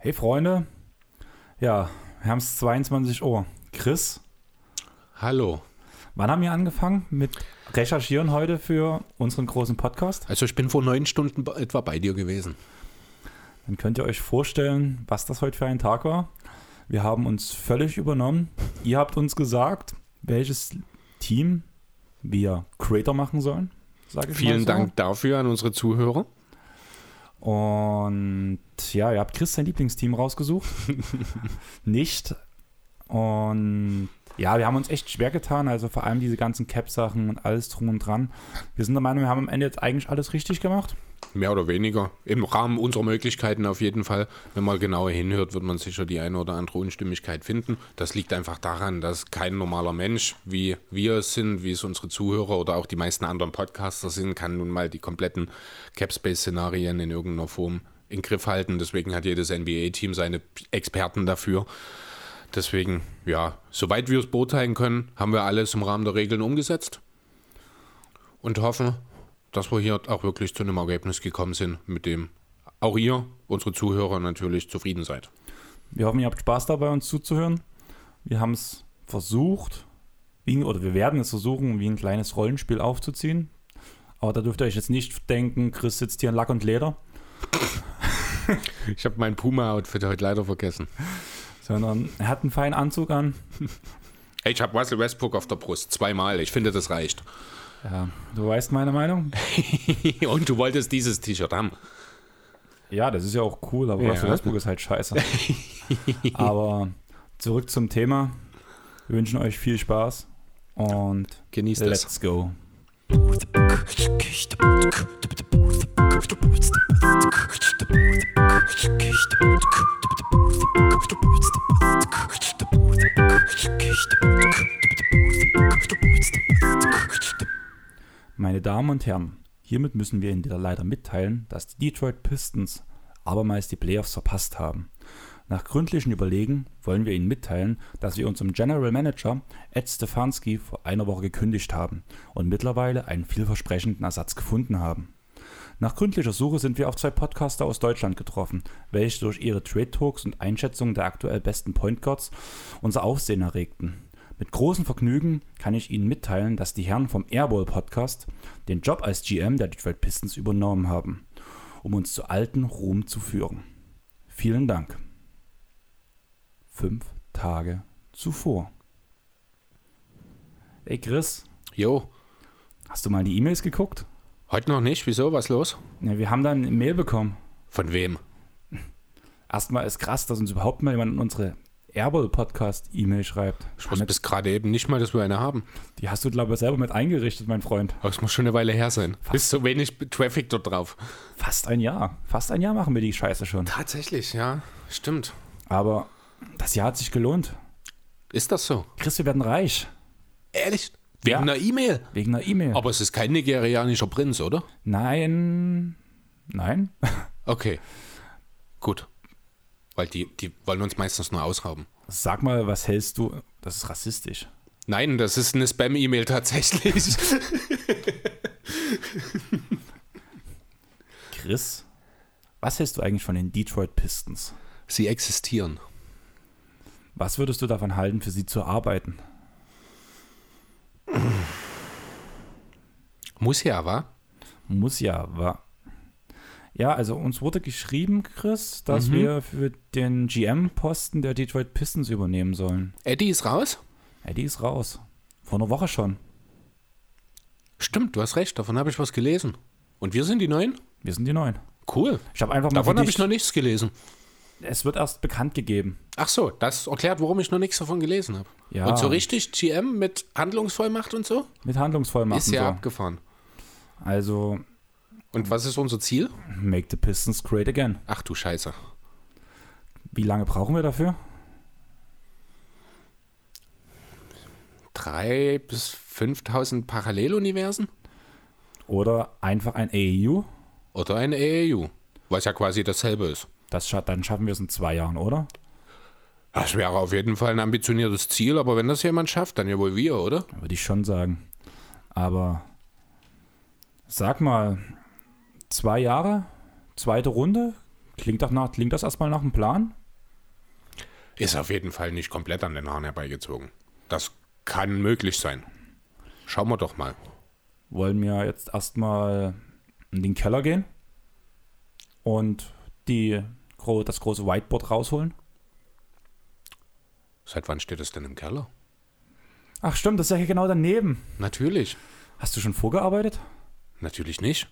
Hey Freunde, ja, wir haben es 22 Uhr. Chris, Hallo. wann haben wir angefangen mit Recherchieren heute für unseren großen Podcast? Also ich bin vor neun Stunden etwa bei dir gewesen. Dann könnt ihr euch vorstellen, was das heute für ein Tag war. Wir haben uns völlig übernommen. Ihr habt uns gesagt, welches Team wir Creator machen sollen. Vielen so. Dank dafür an unsere Zuhörer. Und ja, ihr habt Chris sein Lieblingsteam rausgesucht. Nicht. Und ja, wir haben uns echt schwer getan. Also vor allem diese ganzen Cap-Sachen und alles drum und dran. Wir sind der Meinung, wir haben am Ende jetzt eigentlich alles richtig gemacht. Mehr oder weniger. Im Rahmen unserer Möglichkeiten auf jeden Fall. Wenn man genauer hinhört, wird man sicher die eine oder andere Unstimmigkeit finden. Das liegt einfach daran, dass kein normaler Mensch, wie wir es sind, wie es unsere Zuhörer oder auch die meisten anderen Podcaster sind, kann nun mal die kompletten Capspace-Szenarien in irgendeiner Form in Griff halten. Deswegen hat jedes NBA-Team seine Experten dafür. Deswegen, ja, soweit wir es beurteilen können, haben wir alles im Rahmen der Regeln umgesetzt und hoffen, dass wir hier auch wirklich zu einem Ergebnis gekommen sind, mit dem auch ihr, unsere Zuhörer, natürlich zufrieden seid. Wir hoffen, ihr habt Spaß dabei, uns zuzuhören. Wir haben es versucht, wie, oder wir werden es versuchen, wie ein kleines Rollenspiel aufzuziehen. Aber da dürft ihr euch jetzt nicht denken, Chris sitzt hier in Lack und Leder, Ich habe mein Puma-Outfit heute leider vergessen. sondern er hat einen feinen Anzug an. Hey, ich habe Russell Westbrook auf der Brust, zweimal. Ich finde, das reicht. Ja, du weißt meine Meinung. und du wolltest dieses T-Shirt haben. Ja, das ist ja auch cool, aber Ja. Russell Westbrook ist halt scheiße. aber zurück zum Thema. Wir wünschen euch viel Spaß und Genießt es. let's go. Meine Damen und Herren, hiermit müssen wir Ihnen leider mitteilen, dass die Detroit Pistons abermals die Playoffs verpasst haben. Nach gründlichen Überlegen wollen wir Ihnen mitteilen, dass wir unserem General Manager Ed Stefanski vor einer Woche gekündigt haben und mittlerweile einen vielversprechenden Ersatz gefunden haben. Nach gründlicher Suche sind wir auf zwei Podcaster aus Deutschland getroffen, welche durch ihre Trade Talks und Einschätzungen der aktuell besten Point Guards unser Aufsehen erregten. Mit großem Vergnügen kann ich Ihnen mitteilen, dass die Herren vom Airball Podcast den Job als GM der Detroit Pistons übernommen haben, um uns zu alten Ruhm zu führen. Vielen Dank. Fünf Tage zuvor. Ey Chris, Jo, hast du mal die E-Mails geguckt? heute noch nicht. Wieso? Was los? Ja, wir haben dann eine Mail bekommen. Von wem? Erstmal ist krass, dass uns überhaupt mal jemand in unsere Airball Podcast E-Mail schreibt. Ich wusste bis gerade eben nicht mal, dass wir eine haben. Die hast du, glaube ich, selber mit eingerichtet, mein Freund. Aber es muss schon eine Weile her sein. Ist so wenig Traffic dort drauf. Fast ein Jahr. Fast ein Jahr machen wir die Scheiße schon. Tatsächlich, ja. Stimmt. Aber das Jahr hat sich gelohnt. Ist das so? Chris, wir werden reich. Ehrlich? Wegen Ja. einer E-Mail? Wegen einer E-Mail. Aber es ist kein nigerianischer Prinz, oder? Nein. Nein. Okay. Gut. Weil die, die wollen uns meistens nur ausrauben. Sag mal, was hältst du? Das ist rassistisch. Nein, das ist eine Spam-E-Mail tatsächlich. Chris, was hältst du eigentlich von den Detroit Pistons? Sie existieren. Was würdest du davon halten, für sie zu arbeiten? Muss ja, wa? Muss ja, war. Ja, also uns wurde geschrieben, Chris, dass Mhm. wir für den GM-Posten der Detroit Pistons übernehmen sollen. Eddie ist raus? Eddie ist raus. Vor einer Woche schon. Stimmt, du hast recht, davon habe ich was gelesen. Und wir sind die Neuen? Wir sind die Neuen. Cool. Ich habe einfach mal Davon habe ich noch nichts gelesen. Es wird erst bekannt gegeben. Ach so, das erklärt, warum ich noch nichts davon gelesen habe. Ja. Und so richtig GM mit Handlungsvollmacht und so? Mit Handlungsvollmachten. Ist ja so. abgefahren. Also, Und was ist unser Ziel? make the Pistons great again. Ach du Scheiße. Wie lange brauchen wir dafür? Drei bis 5000 Paralleluniversen? Oder einfach ein AEU? Oder ein AAU? Was ja quasi dasselbe ist. Das scha dann schaffen wir es in zwei Jahren, oder? Das wäre auf jeden Fall ein ambitioniertes Ziel, aber wenn das jemand schafft, dann ja wohl wir, oder? Würde ich schon sagen. Aber sag mal, zwei Jahre, zweite Runde, Klingt, doch nach, klingt das erstmal nach einem Plan? Ist auf jeden Fall nicht komplett an den Haaren herbeigezogen. Das kann möglich sein. Schauen wir doch mal. Wollen wir jetzt erstmal in den Keller gehen und die, das große Whiteboard rausholen? Seit wann steht es denn im Keller? Ach stimmt, das ist ja hier genau daneben. Natürlich. Hast du schon vorgearbeitet? Natürlich nicht.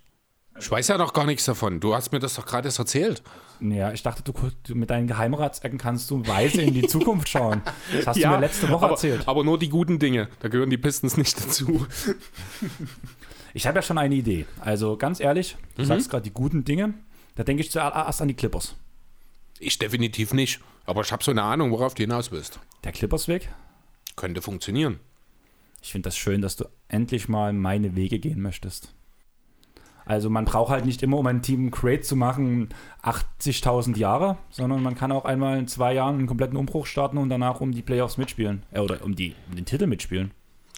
Ich weiß ja noch gar nichts davon. Du hast mir das doch gerade erst erzählt. Ja, ich dachte, du, du mit deinen Geheimratsecken kannst du weise in die Zukunft schauen. Das hast ja, du mir letzte Woche aber, erzählt. Aber nur die guten Dinge. Da gehören die Pistons nicht dazu. Ich habe ja schon eine Idee. Also ganz ehrlich, du Mhm. sagst gerade die guten Dinge. Da denke ich zuerst an die Clippers. Ich definitiv nicht. Aber ich habe so eine Ahnung, worauf du hinaus willst. Der Clippers-Weg. Könnte funktionieren. Ich finde das schön, dass du endlich mal meine Wege gehen möchtest. Also man braucht halt nicht immer, um ein Team great zu machen, 80.000 Jahre, sondern man kann auch einmal in zwei Jahren einen kompletten Umbruch starten und danach um die Playoffs mitspielen. Äh, oder um, die, um den Titel mitspielen.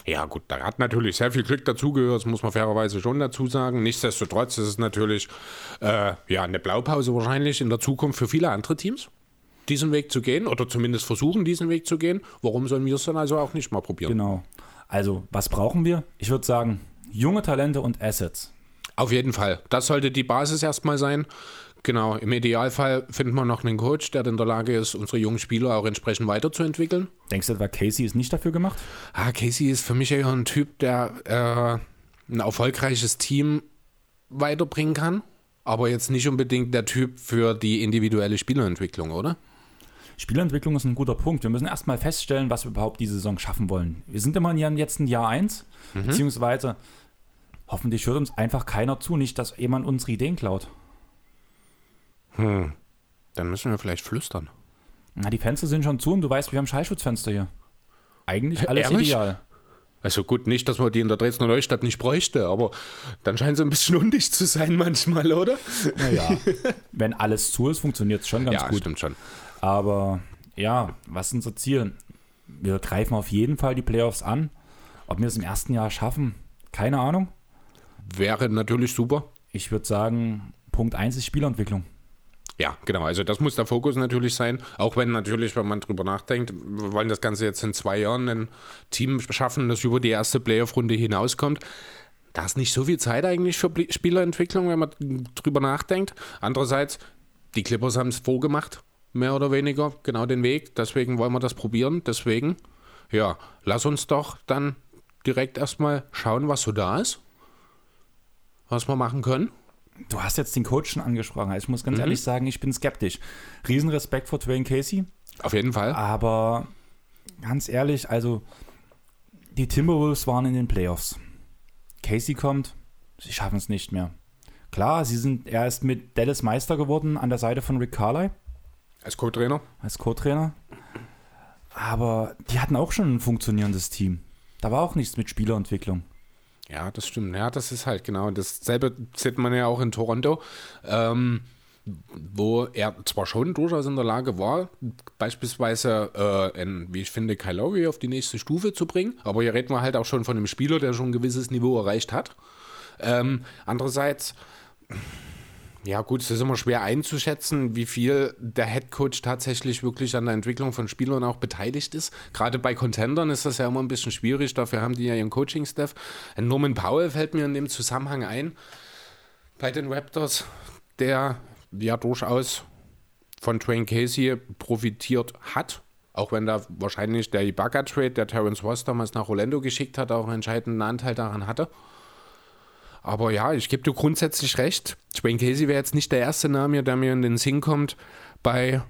Ja, gut, da hat natürlich sehr viel Glück dazugehört, das muss man fairerweise schon dazu sagen. Nichtsdestotrotz ist es natürlich äh, ja, eine Blaupause wahrscheinlich in der Zukunft für viele andere Teams, diesen Weg zu gehen oder zumindest versuchen, diesen Weg zu gehen. Warum sollen wir es dann also auch nicht mal probieren? Genau. Also, was brauchen wir? Ich würde sagen, junge Talente und Assets. Auf jeden Fall. Das sollte die Basis erstmal sein. Genau, im Idealfall finden wir noch einen Coach, der in der Lage ist, unsere jungen Spieler auch entsprechend weiterzuentwickeln. Denkst du etwa, Casey ist nicht dafür gemacht? Ah, Casey ist für mich eher ein Typ, der äh, ein erfolgreiches Team weiterbringen kann, aber jetzt nicht unbedingt der Typ für die individuelle Spielerentwicklung, oder? Spielentwicklung ist ein guter Punkt. Wir müssen erstmal feststellen, was wir überhaupt diese Saison schaffen wollen. Wir sind immer jetzt in Jahr 1, beziehungsweise hoffentlich hört uns einfach keiner zu, nicht, dass jemand unsere Ideen klaut. Hm. Dann müssen wir vielleicht flüstern. Na, die Fenster sind schon zu und du weißt, wir haben Schallschutzfenster hier. Eigentlich alles Ehrlich? ideal. Also gut, nicht, dass man die in der Dresdner Neustadt nicht bräuchte, aber dann scheint es ein bisschen undicht zu sein manchmal, oder? Naja, wenn alles zu ist, funktioniert es schon ganz ja, gut. stimmt schon. Aber ja, was ist unser Ziel? Wir greifen auf jeden Fall die Playoffs an. Ob wir es im ersten Jahr schaffen, keine Ahnung. Wäre natürlich super. Ich würde sagen, Punkt 1 ist Spielentwicklung. Ja, genau. Also das muss der Fokus natürlich sein. Auch wenn natürlich, wenn man drüber nachdenkt, wir wollen das Ganze jetzt in zwei Jahren ein Team schaffen, das über die erste Playoff-Runde hinauskommt. Da ist nicht so viel Zeit eigentlich für Spielerentwicklung, wenn man drüber nachdenkt. Andererseits, die Clippers haben es vorgemacht, mehr oder weniger, genau den Weg. Deswegen wollen wir das probieren. Deswegen, ja, lass uns doch dann direkt erstmal schauen, was so da ist. Was wir machen können. Du hast jetzt den Coach schon angesprochen. Also ich muss ganz ehrlich sagen, ich bin skeptisch. Riesenrespekt vor Dwayne Casey. Auf jeden Fall. Aber ganz ehrlich, also die Timberwolves waren in den Playoffs. Casey kommt, sie schaffen es nicht mehr. Klar, sie sind, er ist mit Dallas Meister geworden an der Seite von Rick Carly Als Co-Trainer. als Co-Trainer. Aber die hatten auch schon ein funktionierendes Team. Da war auch nichts mit Spielerentwicklung. Ja, das stimmt. Ja, das ist halt genau. Dasselbe sieht man ja auch in Toronto, ähm, wo er zwar schon durchaus in der Lage war, beispielsweise, äh, einen, wie ich finde, Kyle Lowry auf die nächste Stufe zu bringen. Aber hier reden wir halt auch schon von einem Spieler, der schon ein gewisses Niveau erreicht hat. Ähm, andererseits, ja gut, es ist immer schwer einzuschätzen, wie viel der Head Coach tatsächlich wirklich an der Entwicklung von Spielern auch beteiligt ist. Gerade bei Contendern ist das ja immer ein bisschen schwierig, dafür haben die ja ihren Coaching-Staff. Norman Powell fällt mir in dem Zusammenhang ein, bei den Raptors, der ja durchaus von Dwayne Casey profitiert hat. Auch wenn da wahrscheinlich der Ibaka-Trade, der Terrence Ross damals nach Orlando geschickt hat, auch einen entscheidenden Anteil daran hatte. Aber ja, ich gebe dir grundsätzlich recht. Dwayne Casey wäre jetzt nicht der erste Name, der mir in den Sinn kommt bei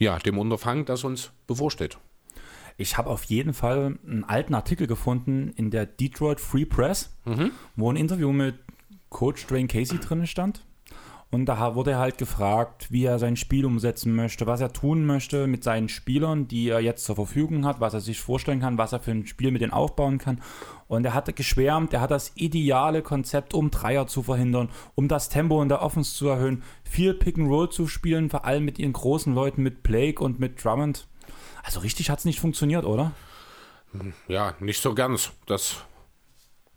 ja, dem Unterfangen, das uns bevorsteht. Ich habe auf jeden Fall einen alten Artikel gefunden in der Detroit Free Press, wo ein Interview mit Coach Dwayne Casey drin stand. Und da wurde er halt gefragt, wie er sein Spiel umsetzen möchte, was er tun möchte mit seinen Spielern, die er jetzt zur Verfügung hat, was er sich vorstellen kann, was er für ein Spiel mit denen aufbauen kann. Und er hatte geschwärmt, er hat das ideale Konzept, um Dreier zu verhindern, um das Tempo in der Offense zu erhöhen, viel Pick and Roll zu spielen, vor allem mit ihren großen Leuten, mit Blake und mit Drummond. Also richtig hat es nicht funktioniert, oder? Ja, nicht so ganz. Das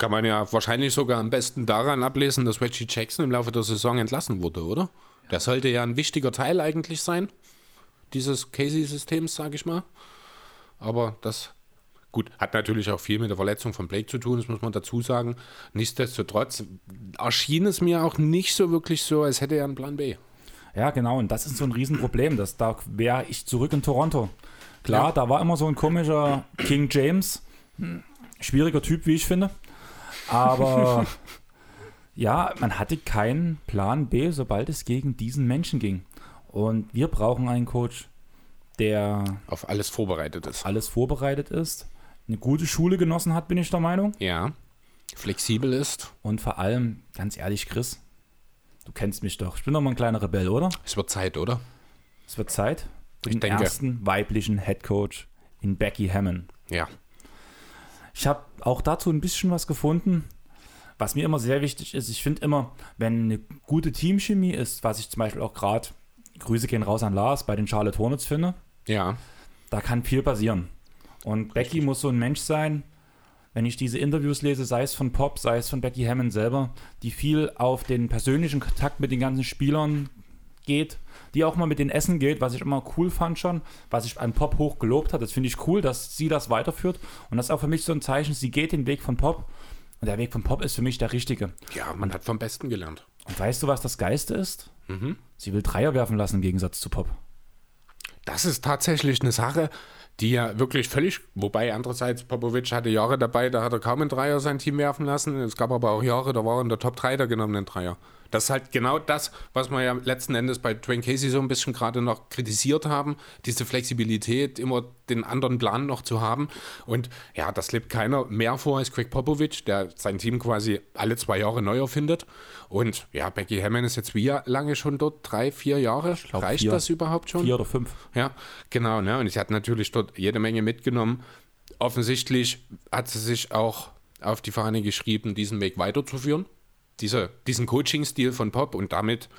kann man ja wahrscheinlich sogar am besten daran ablesen, dass Reggie Jackson im Laufe der Saison entlassen wurde, oder? Der sollte ja ein wichtiger Teil eigentlich sein, dieses Casey-Systems, sage ich mal. Aber das, gut, hat natürlich auch viel mit der Verletzung von Blake zu tun, das muss man dazu sagen. Nichtsdestotrotz erschien es mir auch nicht so wirklich so, als hätte er einen Plan B. Ja, genau, und das ist so ein Riesenproblem. Das, da wäre ich zurück in Toronto. Klar, ja. da war immer so ein komischer King James. Schwieriger Typ, wie ich finde. Aber ja, man hatte keinen Plan B, sobald es gegen diesen Menschen ging. Und wir brauchen einen Coach, der auf alles vorbereitet ist. Alles vorbereitet ist, eine gute Schule genossen hat, bin ich der Meinung. Ja. Flexibel ist. Und vor allem, ganz ehrlich, Chris, du kennst mich doch. Ich bin doch mal ein kleiner Rebell, oder? Es wird Zeit, oder? Es wird Zeit. Ich den denke. ersten weiblichen Head Coach in Becky Hammond. Ja. Ich habe auch dazu ein bisschen was gefunden. Was mir immer sehr wichtig ist, ich finde immer, wenn eine gute Teamchemie ist, was ich zum Beispiel auch gerade, Grüße gehen raus an Lars, bei den Charlotte Hornets finde, ja. da kann viel passieren. Und Becky Richtig. muss so ein Mensch sein, wenn ich diese Interviews lese, sei es von Pop, sei es von Becky Hammond selber, die viel auf den persönlichen Kontakt mit den ganzen Spielern geht, die auch mal mit den Essen geht, was ich immer cool fand schon, was ich an Pop hoch gelobt hat. Das finde ich cool, dass sie das weiterführt. Und das ist auch für mich so ein Zeichen, sie geht den Weg von Pop. Und der Weg von Pop ist für mich der richtige. Ja, man hat vom Besten gelernt. Und weißt du, was das Geiste ist? Mhm. Sie will Dreier werfen lassen im Gegensatz zu Pop. Das ist tatsächlich eine Sache, die ja wirklich völlig, wobei andererseits Popovic hatte Jahre dabei, da hat er kaum einen Dreier sein Team werfen lassen. Es gab aber auch Jahre, da war er in der Top 3 der genommenen Dreier. Das ist halt genau das, was wir ja letzten Endes bei Dwayne Casey so ein bisschen gerade noch kritisiert haben, diese Flexibilität, immer den anderen Plan noch zu haben. Und ja, das lebt keiner mehr vor als Craig Popovich, der sein Team quasi alle zwei Jahre neu erfindet. Und ja, Becky Hammond ist jetzt wie lange schon dort? Drei, vier Jahre? Glaub, Reicht vier, das überhaupt schon? Vier oder fünf. Ja, genau. Ne? Und sie hat natürlich dort jede Menge mitgenommen. Offensichtlich hat sie sich auch auf die Fahne geschrieben, diesen Weg weiterzuführen dieser, diesen Coaching-Stil von Pop und damit,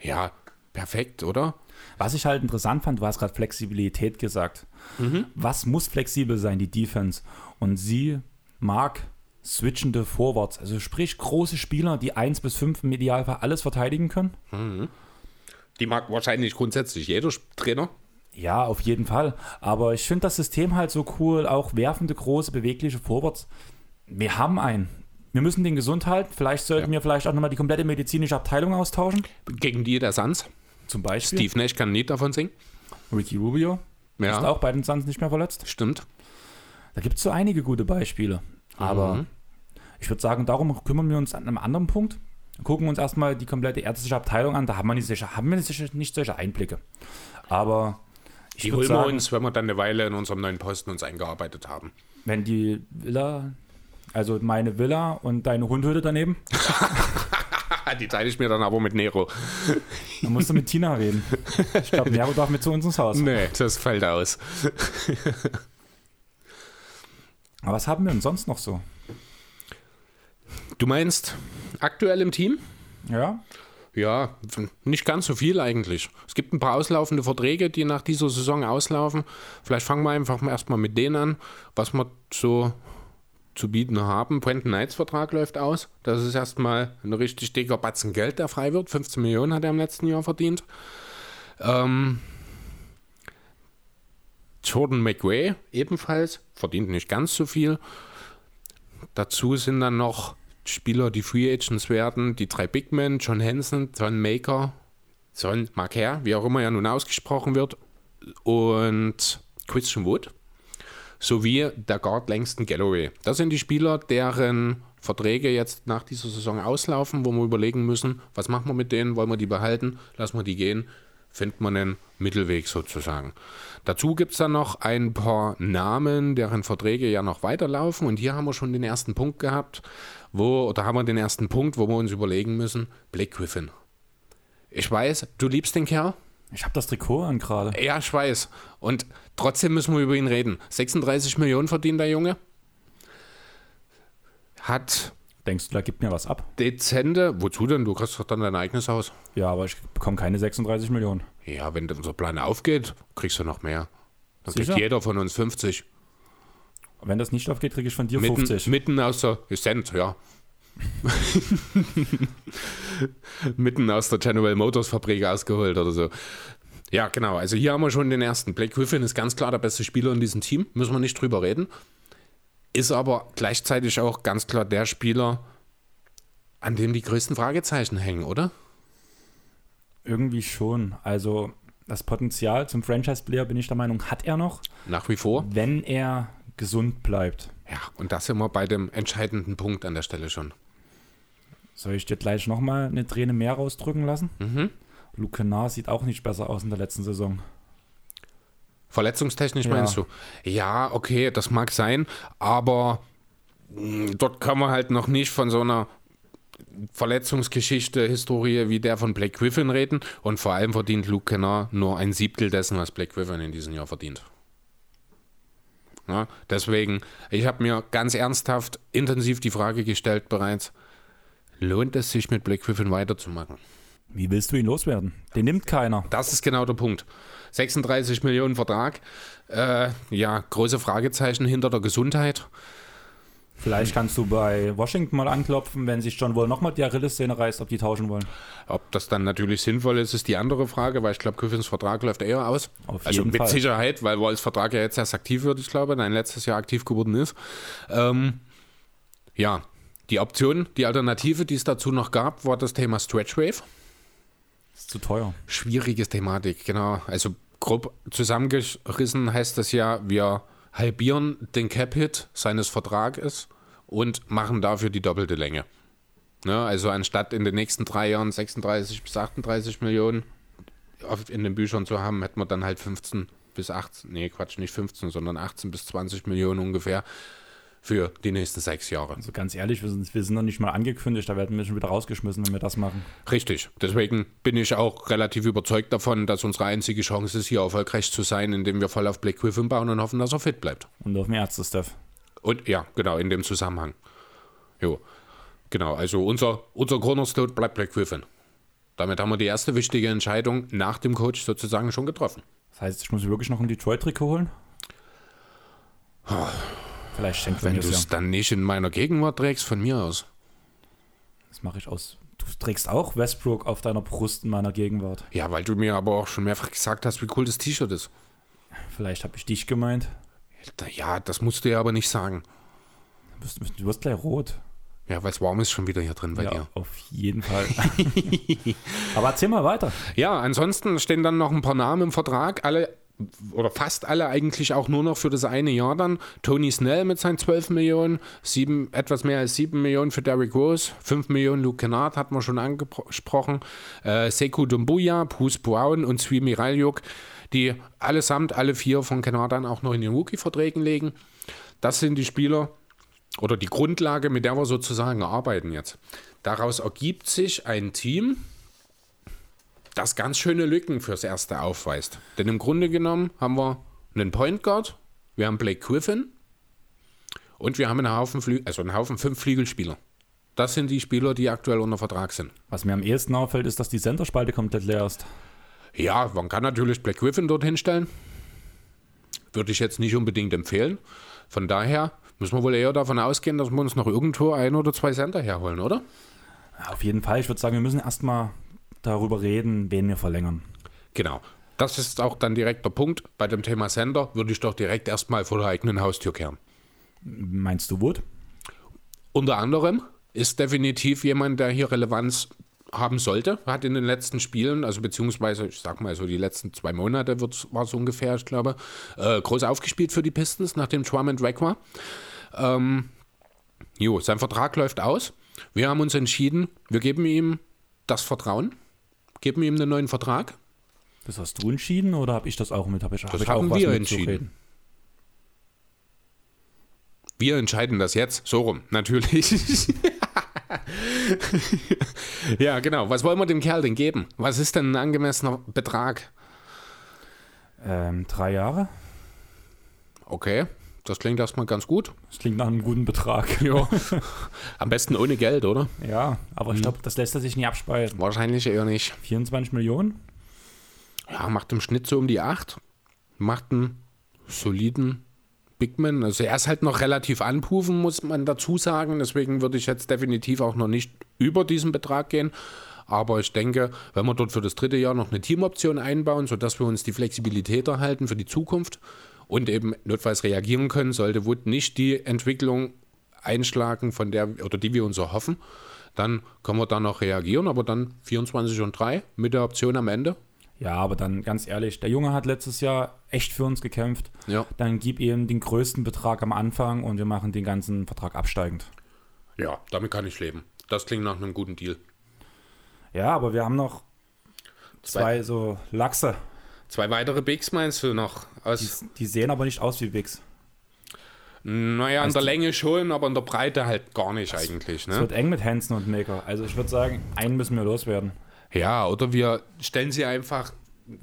ja, perfekt, oder? Was ich halt interessant fand, du hast gerade Flexibilität gesagt. Mhm. Was muss flexibel sein, die Defense? Und sie mag switchende Forwards, also sprich große Spieler, die 1 bis 5 im Idealfall alles verteidigen können. Mhm. Die mag wahrscheinlich grundsätzlich jeder Trainer. Ja, auf jeden Fall. Aber ich finde das System halt so cool, auch werfende, große, bewegliche Forwards. Wir haben einen wir müssen den gesund halten. Vielleicht sollten ja. wir vielleicht auch nochmal die komplette medizinische Abteilung austauschen. Gegen die der Suns. Zum Beispiel. Steve Nash kann nicht davon singen. Ricky Rubio ja. ist auch bei den Suns nicht mehr verletzt. Stimmt. Da gibt es so einige gute Beispiele. Aber mhm. ich würde sagen, darum kümmern wir uns an einem anderen Punkt. Gucken uns erstmal die komplette ärztliche Abteilung an. Da haben wir nicht, sicher, haben wir nicht, nicht solche Einblicke. Aber die holen wir uns, wenn wir dann eine Weile in unserem neuen Posten uns eingearbeitet haben. Wenn die Villa also meine Villa und deine Hundhütte daneben. Die teile ich mir dann aber mit Nero. Dann musst du mit Tina reden. Ich glaube, Nero darf mit zu uns ins Haus. Nee, das fällt aus. Aber was haben wir denn sonst noch so? Du meinst aktuell im Team? Ja. Ja, nicht ganz so viel eigentlich. Es gibt ein paar auslaufende Verträge, die nach dieser Saison auslaufen. Vielleicht fangen wir einfach erstmal mit denen an, was wir so zu bieten haben. Brandon Knights Vertrag läuft aus. Das ist erstmal ein richtig dicker Batzen Geld, der frei wird. 15 Millionen hat er im letzten Jahr verdient. Ähm, Jordan McWay ebenfalls, verdient nicht ganz so viel. Dazu sind dann noch Spieler, die Free Agents werden, die drei Big Men, John Hansen, John Maker, John Marker, wie auch immer er nun ausgesprochen wird, und Christian Wood sowie der Guard Langston Galloway. Das sind die Spieler, deren Verträge jetzt nach dieser Saison auslaufen, wo wir überlegen müssen, was machen wir mit denen, wollen wir die behalten, lassen wir die gehen, findet man einen Mittelweg sozusagen. Dazu gibt es dann noch ein paar Namen, deren Verträge ja noch weiterlaufen und hier haben wir schon den ersten Punkt gehabt, wo, oder haben wir den ersten Punkt, wo wir uns überlegen müssen, Blake Griffin. Ich weiß, du liebst den Kerl, ich habe das Trikot an gerade. Ja, ich weiß. Und trotzdem müssen wir über ihn reden. 36 Millionen verdient der Junge. Hat. Denkst du, da gibt mir was ab? Dezente. Wozu denn? Du kriegst doch dann dein eigenes Haus. Ja, aber ich bekomme keine 36 Millionen. Ja, wenn unser Plan aufgeht, kriegst du noch mehr. Dann Sicher? kriegt jeder von uns 50. Wenn das nicht aufgeht, kriege ich von dir mitten, 50. Mitten aus der Cent, ja. Mitten aus der General Motors Fabrik ausgeholt oder so. Ja, genau. Also hier haben wir schon den ersten. Blake Griffin ist ganz klar der beste Spieler in diesem Team. Müssen wir nicht drüber reden. Ist aber gleichzeitig auch ganz klar der Spieler, an dem die größten Fragezeichen hängen, oder? Irgendwie schon. Also das Potenzial zum Franchise-Player, bin ich der Meinung, hat er noch. Nach wie vor. Wenn er gesund bleibt. Ja, und das sind wir bei dem entscheidenden Punkt an der Stelle schon. Soll ich dir gleich nochmal eine Träne mehr rausdrücken lassen? Mhm. Luke Kennard sieht auch nicht besser aus in der letzten Saison. Verletzungstechnisch Ja. meinst du? Ja, okay, das mag sein, aber mh, dort kann man halt noch nicht von so einer Verletzungsgeschichte, Historie wie der von Blake Griffin reden. Und vor allem verdient Luke Kennard nur ein Siebtel dessen, was Blake Griffin in diesem Jahr verdient. Ja, deswegen, ich habe mir ganz ernsthaft intensiv die Frage gestellt bereits, lohnt es sich mit Blake Griffin weiterzumachen? Wie willst du ihn loswerden? Den nimmt keiner. Das ist genau der Punkt. 36 Millionen Vertrag. Äh, ja, große Fragezeichen hinter der Gesundheit. Vielleicht kannst du bei Washington mal anklopfen, wenn sich John Wall nochmal die Achillessehne reißt, ob die tauschen wollen. Ob das dann natürlich sinnvoll ist, ist die andere Frage, weil ich glaube, Griffins Vertrag läuft eher aus. Auf also mit Fall. Sicherheit, weil Walls Vertrag ja jetzt erst aktiv wird, ich glaube, nein, letztes Jahr aktiv geworden ist. Ähm, ja, die Option, die Alternative, die es dazu noch gab, war das Thema Stretch Wave. Ist zu teuer. Schwieriges Thematik, genau. Also grob zusammengerissen heißt das ja, wir halbieren den Cap-Hit seines Vertrages und machen dafür die doppelte Länge. Ne, also anstatt in den nächsten drei Jahren 36 bis 38 Millionen in den Büchern zu haben, hätten wir dann halt 15 bis 18, nee Quatsch, nicht 15, sondern 18 bis 20 Millionen ungefähr für die nächsten sechs Jahre. Also ganz ehrlich, wir sind, wir sind noch nicht mal angekündigt, da werden wir schon wieder rausgeschmissen, wenn wir das machen. Richtig. Deswegen bin ich auch relativ überzeugt davon, dass unsere einzige Chance ist, hier erfolgreich zu sein, indem wir voll auf Blake Griffin bauen und hoffen, dass er fit bleibt. Und auf dem Ärzte-Stuff. Und ja, genau, in dem Zusammenhang. Jo. Genau, also unser, unser Cornerstone bleibt Blake Griffin. Damit haben wir die erste wichtige Entscheidung nach dem Coach sozusagen schon getroffen. Das heißt, ich muss wirklich noch ein Detroit-Trikot holen? Vielleicht schenkt Wenn du es ja. dann nicht in meiner Gegenwart trägst, von mir aus. Das mache ich aus. Du trägst auch Westbrook auf deiner Brust in meiner Gegenwart. Ja, weil du mir aber auch schon mehrfach gesagt hast, wie cool das T-Shirt ist. Vielleicht habe ich dich gemeint. Ja, das musst du ja aber nicht sagen. Du wirst, du wirst gleich rot. Ja, weil es warm ist schon wieder hier drin bei ja, dir. auf jeden Fall. Aber erzähl mal weiter. Ja, ansonsten stehen dann noch ein paar Namen im Vertrag. Alle oder fast alle eigentlich auch nur noch für das eine Jahr dann. Tony Snell mit seinen 12 Millionen, sieben, etwas mehr als 7 Millionen für Derrick Rose, 5 Millionen Luke Kennard hatten wir schon angesprochen, äh, Sekou Dumbuya, Bruce Brown und Swi Miraljuk, die allesamt alle vier von Kennard dann auch noch in den Rookie-Verträgen legen. Das sind die Spieler oder die Grundlage, mit der wir sozusagen arbeiten jetzt. Daraus ergibt sich ein Team, das ganz schöne Lücken fürs Erste aufweist. Denn im Grunde genommen haben wir einen Point Guard, wir haben Blake Griffin und wir haben einen Haufen, Flü also einen Haufen fünf Flügelspieler. Das sind die Spieler, die aktuell unter Vertrag sind. Was mir am ehesten auffällt, ist, dass die Centerspalte komplett leer ist. Ja, man kann natürlich Blake Griffin dorthin stellen. Würde ich jetzt nicht unbedingt empfehlen. Von daher müssen wir wohl eher davon ausgehen, dass wir uns noch irgendwo ein oder zwei Center herholen, oder? Ja, Auf jeden Fall. Ich würde sagen, wir müssen erstmal darüber reden, wen wir verlängern. Genau. Das ist auch dann direkt der Punkt. Bei dem Thema Sender würde ich doch direkt erstmal vor der eigenen Haustür kehren. Meinst du Wood? Unter anderem ist definitiv jemand, der hier Relevanz haben sollte, hat in den letzten Spielen, also beziehungsweise, ich sag mal so die letzten zwei Monate war es ungefähr, ich glaube, äh, groß aufgespielt für die Pistons, nachdem Drummond weg war. Ähm, jo, sein Vertrag läuft aus. Wir haben uns entschieden, wir geben ihm das Vertrauen, geben ihm einen neuen Vertrag. Das hast du entschieden oder habe ich das auch mit? Hab ich, hab Das ich haben auch wir entschieden. Wir entscheiden das jetzt, so rum, natürlich. ja, genau. Was wollen wir dem Kerl denn geben? Was ist denn ein angemessener Betrag? Ähm, drei Jahre? Okay, das klingt erstmal ganz gut. Das klingt nach einem guten Betrag. Ja. Am besten ohne Geld, oder? Ja, aber Mhm. ich glaube, das lässt er sich nie abspeisen. Wahrscheinlich eher nicht. 24 Millionen? Ja, macht im Schnitt so um die 8. Macht einen soliden Bigman. Also er ist halt noch relativ anpufen, muss man dazu sagen. Deswegen würde ich jetzt definitiv auch noch nicht über diesen Betrag gehen. Aber ich denke, wenn wir dort für das dritte Jahr noch eine Teamoption einbauen, sodass wir uns die Flexibilität erhalten für die Zukunft und eben notfalls reagieren können, sollte Wood nicht die Entwicklung einschlagen, von der oder die wir uns erhoffen, dann können wir da noch reagieren, aber dann 24 und 3 mit der Option am Ende. Ja, aber dann ganz ehrlich, der Junge hat letztes Jahr echt für uns gekämpft. Ja. Dann gib ihm den größten Betrag am Anfang und wir machen den ganzen Vertrag absteigend. Ja, damit kann ich leben. Das klingt nach einem guten Deal. Ja, aber wir haben noch zwei, Zwei. so Lachse. Zwei weitere Bigs meinst du noch? Die, Aus, die sehen aber nicht aus wie Bigs. naja, in Weißt der Länge schon, aber in der Breite halt gar nicht eigentlich. Es Ne? wird eng mit Hansen und Maker. Also ich würde sagen, einen müssen wir loswerden. Ja, oder wir stellen sie einfach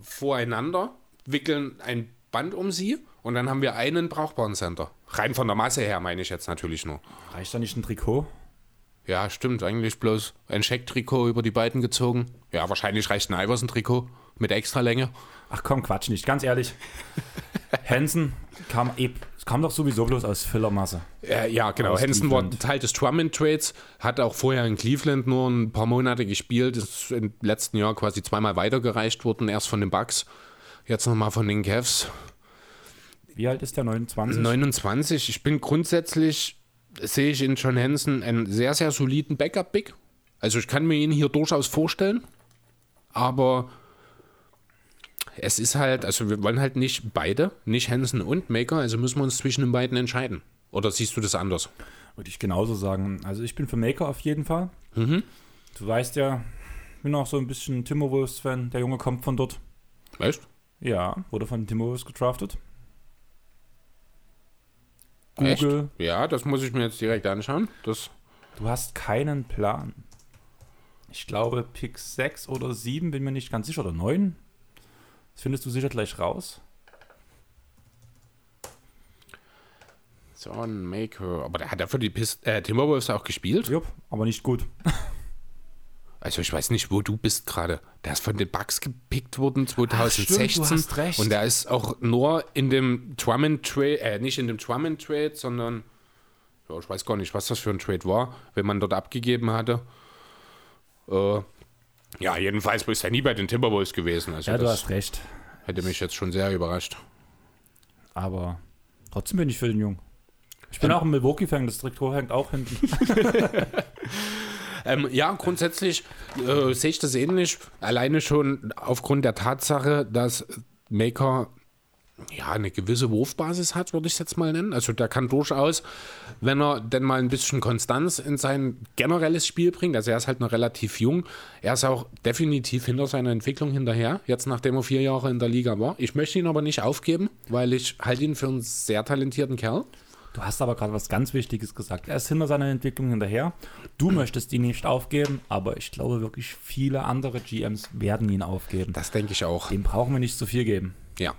voreinander, wickeln ein Band um sie und dann haben wir einen brauchbaren Center. Rein von der Masse her meine ich jetzt natürlich nur. Reicht da nicht ein Trikot? Ja, stimmt. Eigentlich bloß ein Schecktrikot über die beiden gezogen. Ja, wahrscheinlich reicht ein Iverson-Trikot mit Extralänge. Ach komm, Quatsch nicht. Ganz ehrlich. Hansen kam, kam doch sowieso bloß aus Fillermasse. Äh, ja, genau. Aus Henson war Cleveland. Teil des Drummond-Trades, hat auch vorher in Cleveland nur ein paar Monate gespielt, ist im letzten Jahr quasi zweimal weitergereicht worden, erst von den Bucks, jetzt nochmal von den Cavs. Wie alt ist der? 29? 29. Ich bin grundsätzlich, sehe ich in John Henson einen sehr, sehr soliden Backup-Big. Also ich kann mir ihn hier durchaus vorstellen, aber es ist halt, also wir wollen halt nicht beide, nicht Henson und Maker, also müssen wir uns zwischen den beiden entscheiden. Oder siehst du das anders? Würde ich genauso sagen. Also ich bin für Maker auf jeden Fall. Mhm. Du weißt ja, ich bin auch so ein bisschen Timberwolves-Fan. Der Junge kommt von dort. Weißt Ja, wurde von Timberwolves gedraftet. Echt? Google, Ja, das muss ich mir jetzt direkt anschauen. Das, du hast keinen Plan. Ich glaube, Pick 6 oder 7, bin mir nicht ganz sicher, oder 9. Das findest du sicher gleich raus. John Maker. Aber der hat ja für die Pist äh, Timberwolves auch gespielt. Jupp, aber nicht gut. Also ich weiß nicht, wo du bist gerade. Der ist von den Bucks gepickt worden 2016. stimmt, du hast recht. Und der ist auch nur in dem Drummond Trade, äh, nicht in dem Drummond Trade, sondern ja, ich weiß gar nicht, was das für ein Trade war, wenn man dort abgegeben hatte. Äh, ja, jedenfalls ist er nie bei den Timberwolves gewesen. Also Ja, du hast recht. hätte mich jetzt schon sehr überrascht. Aber trotzdem bin ich für den Jungen. Ich bin auch ein Milwaukee-Fan, das Trikot hängt auch hinten. Ähm, ja, grundsätzlich äh, sehe ich das ähnlich. Alleine schon aufgrund der Tatsache, dass Maker ja eine gewisse Wurfbasis hat, würde ich es jetzt mal nennen. Also der kann durchaus, wenn er denn mal ein bisschen Konstanz in sein generelles Spiel bringt, also er ist halt noch relativ jung, er ist auch definitiv hinter seiner Entwicklung hinterher, jetzt nachdem er vier Jahre in der Liga war. Ich möchte ihn aber nicht aufgeben, weil ich halte ihn für einen sehr talentierten Kerl. Du hast aber gerade was ganz Wichtiges gesagt. Er ist hinter seiner Entwicklung hinterher. Du möchtest ihn nicht aufgeben, aber ich glaube wirklich, viele andere GMs werden ihn aufgeben. Das denke ich auch. Dem brauchen wir nicht zu viel geben. Ja.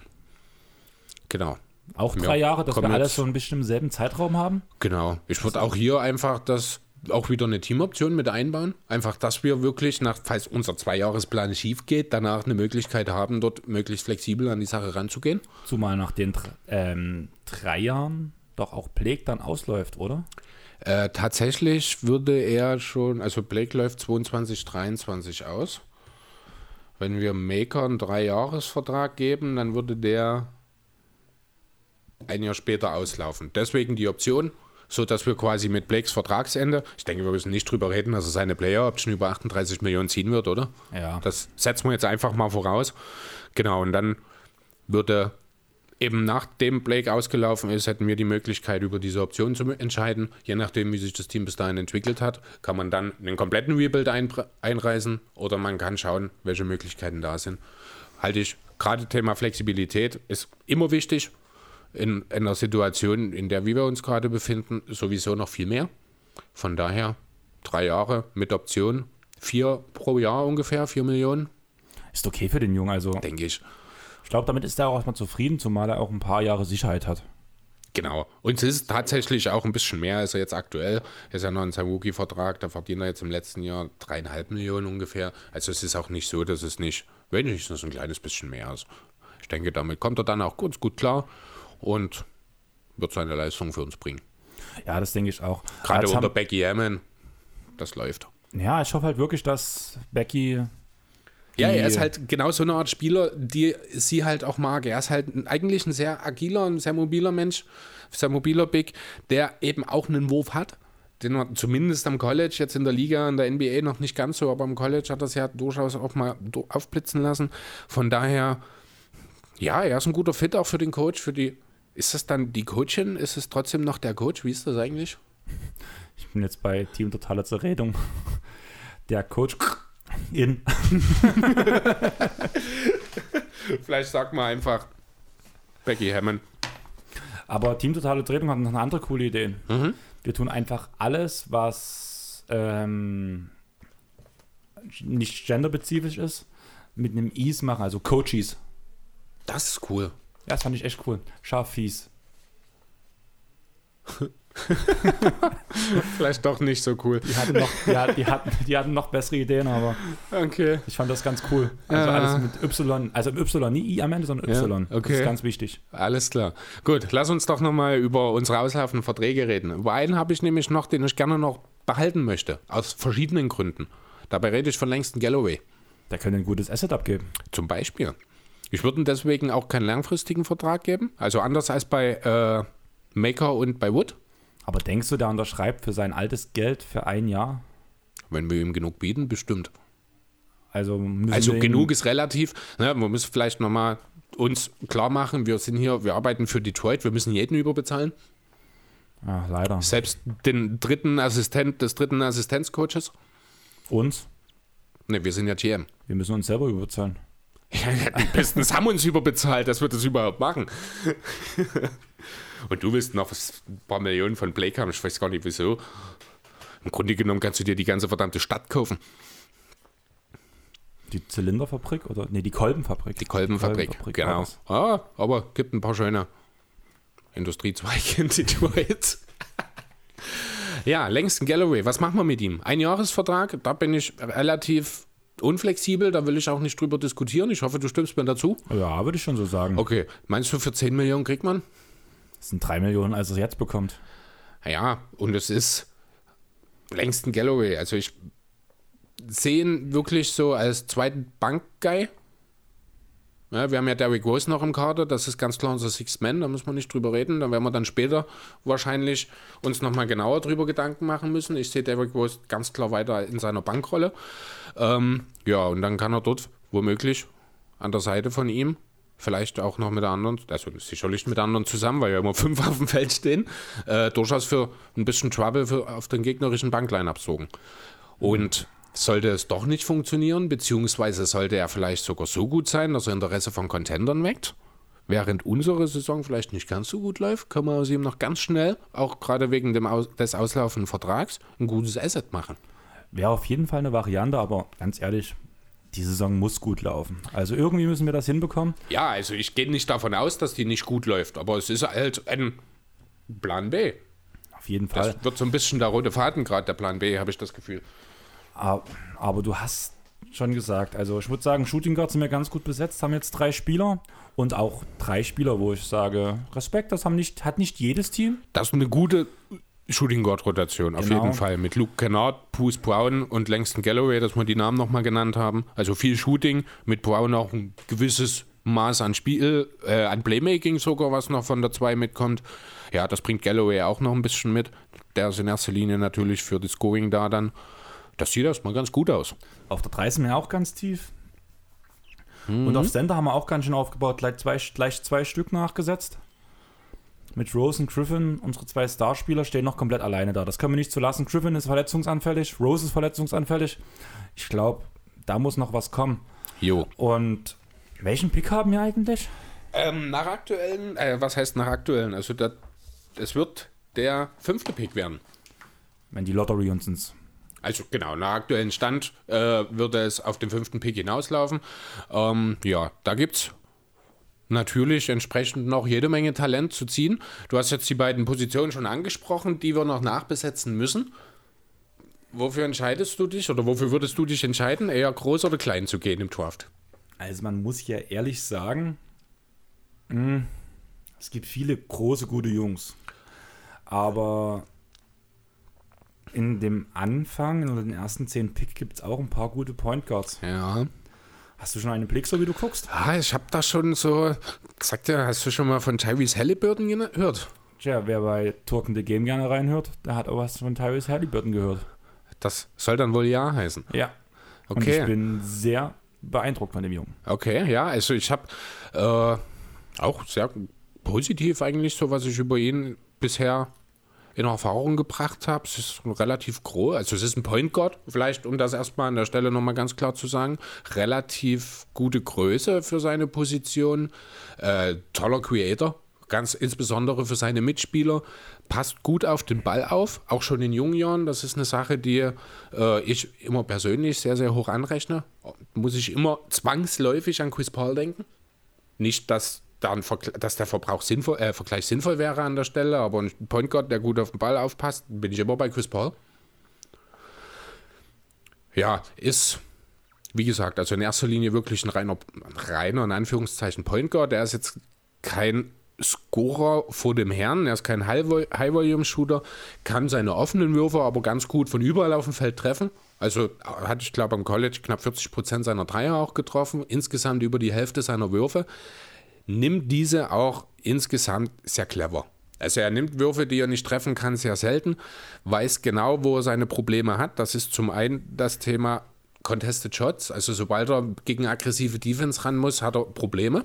Genau. Auch Ja, drei Jahre, dass wir alles so ein bisschen im selben Zeitraum haben. Genau. Ich würde auch hier einfach das auch wieder eine Teamoption mit einbauen. Einfach, dass wir wirklich, nach, falls unser Zweijahresplan schief geht, danach eine Möglichkeit haben, dort möglichst flexibel an die Sache ranzugehen. Zumal nach den ähm, drei Jahren doch auch Blake dann ausläuft, oder? Äh, tatsächlich würde er schon, also Blake läuft 22, 23 aus. Wenn wir Maker einen Dreijahresvertrag geben, dann würde der ein Jahr später auslaufen. Deswegen die Option, so dass wir quasi mit Blakes Vertragsende, ich denke, wir müssen nicht drüber reden, dass er seine Player Option über 38 Millionen ziehen wird, oder? Ja. Das setzen wir jetzt einfach mal voraus. Genau, und dann würde eben nachdem Blake ausgelaufen ist, hätten wir die Möglichkeit, über diese Option zu entscheiden. Je nachdem, wie sich das Team bis dahin entwickelt hat, kann man dann einen kompletten Rebuild einpre- einreißen oder man kann schauen, welche Möglichkeiten da sind. Halte ich, gerade Thema Flexibilität ist immer wichtig. In, in einer Situation, in der wir uns gerade befinden, sowieso noch viel mehr. Von daher drei Jahre mit Option, vier pro Jahr ungefähr, vier Millionen, Ist okay für den Jungen. Also denke ich. ich glaube, damit ist er auch erstmal zufrieden, zumal er auch ein paar Jahre Sicherheit hat. Genau. Und es ist tatsächlich auch ein bisschen mehr als er jetzt aktuell. Er ist ja noch in seinem Rookie-Vertrag, da verdient er jetzt im letzten Jahr dreieinhalb Millionen ungefähr. Also es ist auch nicht so, dass es nicht wenigstens ein kleines bisschen mehr ist. Ich denke, damit kommt er dann auch ganz gut klar. Und wird seine Leistung für uns bringen. Ja, das denke ich auch. Gerade unter haben- Becky Hammond, das läuft. Ja, ich hoffe halt wirklich, dass Becky. Ja, er ist halt genau so eine Art Spieler, die sie halt auch mag. Er ist halt eigentlich ein sehr agiler, ein sehr mobiler Mensch, sehr mobiler Big, der eben auch einen Wurf hat. Den er zumindest am College, jetzt in der Liga, in der NBA noch nicht ganz so, aber am College hat er es ja durchaus auch mal aufblitzen lassen. Von daher, ja, er ist ein guter Fit auch für den Coach, für die. Ist das dann die Coachin? Ist es trotzdem noch der Coach? Wie ist das eigentlich? Ich bin jetzt bei Team Totale Zerredung. Der Coach in. Vielleicht sagt man einfach Becky Hammond. Aber Team Totale Zerredung hat noch eine andere coole Idee. Mhm. Wir tun einfach alles, was ähm, nicht genderspezifisch ist, mit einem Is machen, also Coaches. Das ist cool. Ja, das fand ich echt cool. Scharf fies. Vielleicht doch nicht so cool. Die hatten noch, die, hat- die, hatten, die hatten noch bessere Ideen, aber Okay. ich fand das ganz cool. Also Ja. alles mit Y, also Y, nie I am Ende, sondern Ja, Y. Das okay. ist ganz wichtig. Alles klar. Gut, lass uns doch nochmal über unsere auslaufenden Verträge reden. Über einen habe ich nämlich noch, den ich gerne noch behalten möchte. Aus verschiedenen Gründen. Dabei rede ich von Langston Galloway. Der könnte ein gutes Asset abgeben. Zum Beispiel. Ich würde ihm deswegen auch keinen langfristigen Vertrag geben. Also anders als bei äh, Maker und bei Wood. Aber denkst du, der unterschreibt für sein altes Geld für ein Jahr? Wenn wir ihm genug bieten, bestimmt. Also, müssen Also wir genug ist relativ. Ne, man muss vielleicht nochmal uns klar machen, wir sind hier, wir arbeiten für Detroit, wir müssen jeden überbezahlen. Ah, leider. Selbst den dritten Assistent des dritten Assistenzcoaches. Uns? Ne, wir sind ja GM. Wir müssen uns selber überzahlen. Ja, die Pistons haben uns überbezahlt, dass wir das überhaupt machen. Und du willst noch ein paar Millionen von Blake haben, ich weiß gar nicht wieso. Im Grunde genommen kannst du dir die ganze verdammte Stadt kaufen. Die Zylinderfabrik oder? Nee, die Kolbenfabrik. Die Kolbenfabrik. war genau. das. Ah, aber gibt ein paar schöne Industriezweige in Detroit. ja, Langston Galloway, was machen wir mit ihm? Ein Jahresvertrag, da bin ich relativ unflexibel, da will ich auch nicht drüber diskutieren. Ich hoffe, du stimmst mir dazu. Ja, würde ich schon so sagen. Okay, meinst du, für 10 Millionen kriegt man? Das sind drei Millionen, als er es jetzt bekommt. Ja, und es ist Langston Galloway. Also ich sehe ihn wirklich so als zweiten Bankguy. Ja, wir haben ja Derrick Rose noch im Kader, das ist ganz klar unser Sixth Man, da müssen wir nicht drüber reden. Da werden wir dann später wahrscheinlich uns nochmal genauer drüber Gedanken machen müssen. Ich sehe Derrick Rose ganz klar weiter in seiner Bankrolle. Ähm, ja, und dann kann er dort womöglich an der Seite von ihm vielleicht auch noch mit der anderen, also sicherlich mit anderen zusammen, weil ja immer fünf auf dem Feld stehen, äh, durchaus für ein bisschen Trouble für, auf den gegnerischen Bankline absorgen. Und sollte es doch nicht funktionieren, beziehungsweise sollte er vielleicht sogar so gut sein, dass er Interesse von Contendern weckt, während unsere Saison vielleicht nicht ganz so gut läuft, können wir aus ihm noch ganz schnell, auch gerade wegen dem Aus des auslaufenden Vertrags, ein gutes Asset machen. Wäre auf jeden Fall eine Variante, aber ganz ehrlich, die Saison muss gut laufen. Also irgendwie müssen wir das hinbekommen. Ja, also ich gehe nicht davon aus, dass die nicht gut läuft, aber es ist halt ein Plan B. Auf jeden Fall. Das wird so ein bisschen der rote Faden gerade, der Plan B, habe ich das Gefühl. Aber, aber du hast schon gesagt, also ich würde sagen, Shooting Guards sind wir ganz gut besetzt, haben jetzt drei Spieler und auch drei Spieler, wo ich sage, Respekt, das haben nicht, hat nicht jedes Team. Das ist eine gute Shooting Guard Rotation, auf Genau. jeden Fall. Mit Luke Kennard, Bruce Brown und Langston Galloway, dass wir die Namen nochmal genannt haben. Also viel Shooting, mit Brown auch ein gewisses Maß an Spiel, äh, an Playmaking sogar, was noch von der 2 mitkommt. Ja, das bringt Galloway auch noch ein bisschen mit. Der ist in erster Linie natürlich für das Scoring da dann. Das sieht erstmal ganz gut aus. Auf der 3 sind wir auch ganz tief. Mhm. Und auf Center haben wir auch ganz schön aufgebaut, gleich zwei, gleich zwei Stück nachgesetzt. Mit Rose und Griffin, unsere zwei Starspieler, stehen noch komplett alleine da. Das können wir nicht so lassen. Griffin ist verletzungsanfällig, Rose ist verletzungsanfällig. Ich glaube, da muss noch was kommen. Jo. Und welchen Pick haben wir eigentlich? Ähm, nach aktuellen, äh, was heißt nach aktuellen? Also das, es wird der fünfte Pick werden. Wenn die Lottery uns ins. Also genau, nach aktuellen Stand äh, wird es auf den fünften Pick hinauslaufen. Ähm, ja, da gibt es natürlich entsprechend noch jede Menge Talent zu ziehen. Du hast jetzt die beiden Positionen schon angesprochen, die wir noch nachbesetzen müssen. Wofür entscheidest du dich oder wofür würdest du dich entscheiden, eher groß oder klein zu gehen im Draft? Also man muss ja ehrlich sagen, mh, Es gibt viele große, gute Jungs. Aber in dem Anfang, in den ersten zehn Pick, gibt es auch ein paar gute Point Guards. Ja. Hast du schon einen Blick, so wie du guckst? Ah, ich habe da schon so, sagt ja, hast du schon mal von Tyrese Halliburton gehört? Tja, wer bei Turken the Game gerne reinhört, der hat auch was von Tyrese Halliburton gehört. Das soll dann wohl ja heißen. Ja. Okay. Und ich bin sehr beeindruckt von dem Jungen. Okay, ja, also ich habe äh, auch sehr positiv eigentlich so, was ich über ihn bisher in Erfahrung gebracht habe. Es ist relativ groß, also es ist ein Point Guard, vielleicht um das erstmal an der Stelle nochmal ganz klar zu sagen. Relativ gute Größe für seine Position, äh, toller Creator, ganz insbesondere für seine Mitspieler, passt gut auf den Ball auf, auch schon in jungen Jahren. Das ist eine Sache, die äh, ich immer persönlich sehr, sehr hoch anrechne. Muss ich immer zwangsläufig an Chris Paul denken. Nicht, dass dann, dass der Verbrauch sinnvoll, äh, Vergleich sinnvoll wäre an der Stelle, aber ein Point Guard, der gut auf den Ball aufpasst, bin ich immer bei Chris Paul. Ja, ist, wie gesagt, also in erster Linie wirklich ein reiner, reiner in Anführungszeichen Point Guard. Der ist jetzt kein Scorer vor dem Herrn, er ist kein High-Volume-Shooter, kann seine offenen Würfe aber ganz gut von überall auf dem Feld treffen. Also hat, ich glaube, am College knapp 40 Prozent seiner Dreier auch getroffen, insgesamt über die Hälfte seiner Würfe nimmt diese auch insgesamt sehr clever. Also er nimmt Würfe, die er nicht treffen kann, sehr selten, weiß genau, wo er seine Probleme hat. Das ist zum einen das Thema Contested Shots. Also sobald er gegen aggressive Defense ran muss, hat er Probleme.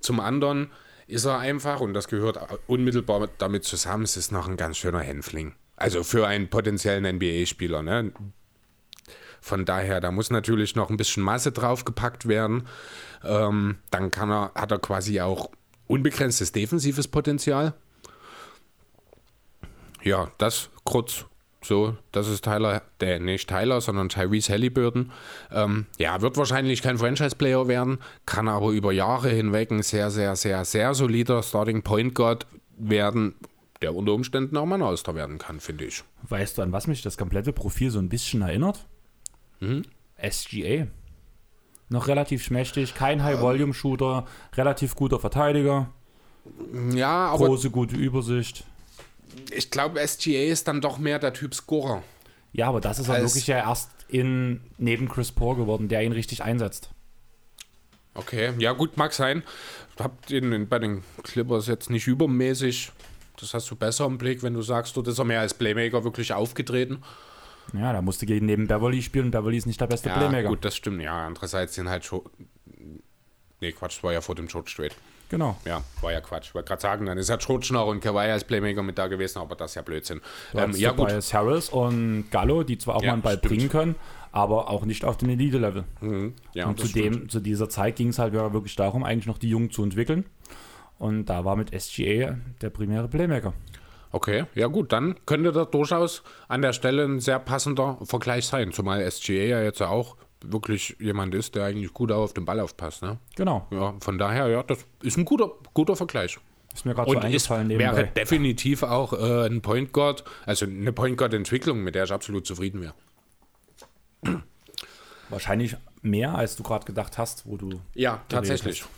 Zum anderen ist er einfach, und das gehört unmittelbar damit zusammen, es ist noch ein ganz schöner Hänfling. Also für einen potenziellen NBA-Spieler. Ne? Von daher, da muss natürlich noch ein bisschen Masse draufgepackt werden. Ähm, dann kann er, hat er quasi auch unbegrenztes defensives Potenzial. Ja, das kurz so, das ist Tyler, der nicht Tyler, sondern Tyrese Halliburton. Ähm, ja, wird wahrscheinlich kein Franchise-Player werden, kann aber über Jahre hinweg ein sehr, sehr, sehr, sehr solider Starting Point Guard werden, der unter Umständen auch mal ein Auster werden kann, finde ich. Weißt du, an was mich das komplette Profil so ein bisschen erinnert? Mhm. SGA. Noch relativ schmächtig, kein High-Volume-Shooter, relativ guter Verteidiger. Ja, aber. Große, gute Übersicht. Ich glaube, SGA ist dann doch mehr der Typ Scorer. Ja, aber das ist er wirklich ja erst in, neben Chris Paul geworden, der ihn richtig einsetzt. Okay, ja gut, mag sein. Habt ihn bei den Clippers jetzt nicht übermäßig. Das hast du besser im Blick, wenn du sagst, dort ist er mehr als Playmaker wirklich aufgetreten. Ja, da musste gegen neben Beverly spielen und Beverly ist nicht der beste ja, Playmaker. gut, das stimmt. Ja, andererseits sind halt schon. Nee, Quatsch, das war ja vor dem George Strait. Genau. Ja, war ja Quatsch. Ich wollte gerade sagen, dann ist ja Schrotschnauer und Kawhi als Playmaker mit da gewesen, aber das ist ja Blödsinn. Ähm, ja, gut. Harris und Gallo, die zwar auch ja, mal einen Ball stimmt. bringen können, aber auch nicht auf dem Elite-Level. Mhm. Ja, und zudem, zu dieser Zeit ging es halt wirklich darum, eigentlich noch die Jungen zu entwickeln. Und da war mit SGA der primäre Playmaker. Okay, ja gut, dann könnte das durchaus an der Stelle ein sehr passender Vergleich sein, zumal SGA ja jetzt auch wirklich jemand ist, der eigentlich gut auf den Ball aufpasst. Ne? Genau. Ja, von daher, ja, das ist ein guter, guter Vergleich. Ist mir gerade so eingefallen. Und wäre definitiv auch äh, ein Point Guard, also eine Point Guard Entwicklung, mit der ich absolut zufrieden wäre. Wahrscheinlich mehr, als du gerade gedacht hast, wo du. Ja, tatsächlich. Hast.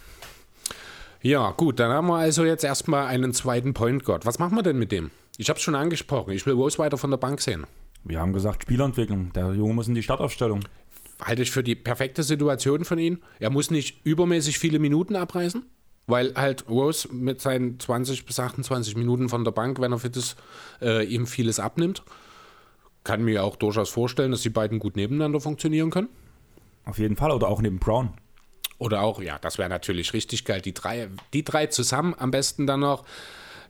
Ja, gut, dann haben wir also jetzt erstmal einen zweiten Point Guard. Was machen wir denn mit dem? Ich habe es schon angesprochen. Ich will Rose weiter von der Bank sehen. Wir haben gesagt, Spielentwicklung. Der Junge muss in die Startaufstellung. Halte ich für die perfekte Situation von ihm. Er muss nicht übermäßig viele Minuten abreißen, weil halt Rose mit seinen 20 bis 28 Minuten von der Bank, wenn er fit ist, äh, ihm vieles abnimmt. Kann mir auch durchaus vorstellen, dass die beiden gut nebeneinander funktionieren können. Auf jeden Fall. Oder auch neben Brown. Oder auch, ja, das wäre natürlich richtig geil. Die drei, die drei zusammen am besten dann noch.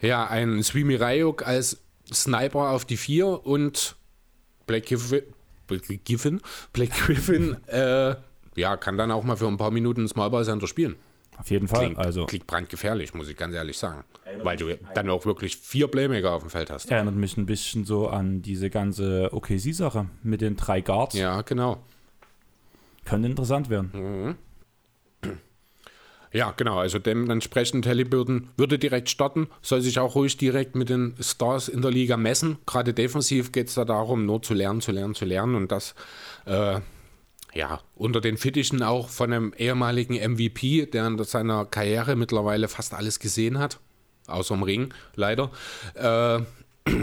Ja, ein Swimi Rayuk als Sniper auf die vier und Black Griffin, Griffin, Black Griffin äh, ja, kann dann auch mal für ein paar Minuten Smallball Center spielen. Auf jeden Fall. Klingt, also. klingt brandgefährlich, muss ich ganz ehrlich sagen. Weil du dann auch wirklich vier Playmaker auf dem Feld hast. Erinnert mich ein bisschen so an diese ganze OKC-Sache mit den drei Guards. Ja, genau. Könnte interessant werden. Mhm. Ja, genau. Also dementsprechend Halliburton würde direkt starten, soll sich auch ruhig direkt mit den Stars in der Liga messen. Gerade defensiv geht es da darum, nur zu lernen, zu lernen, zu lernen und das äh, ja, unter den Fittichen auch von einem ehemaligen MVP, der in seiner Karriere mittlerweile fast alles gesehen hat, außer im Ring, leider. Äh,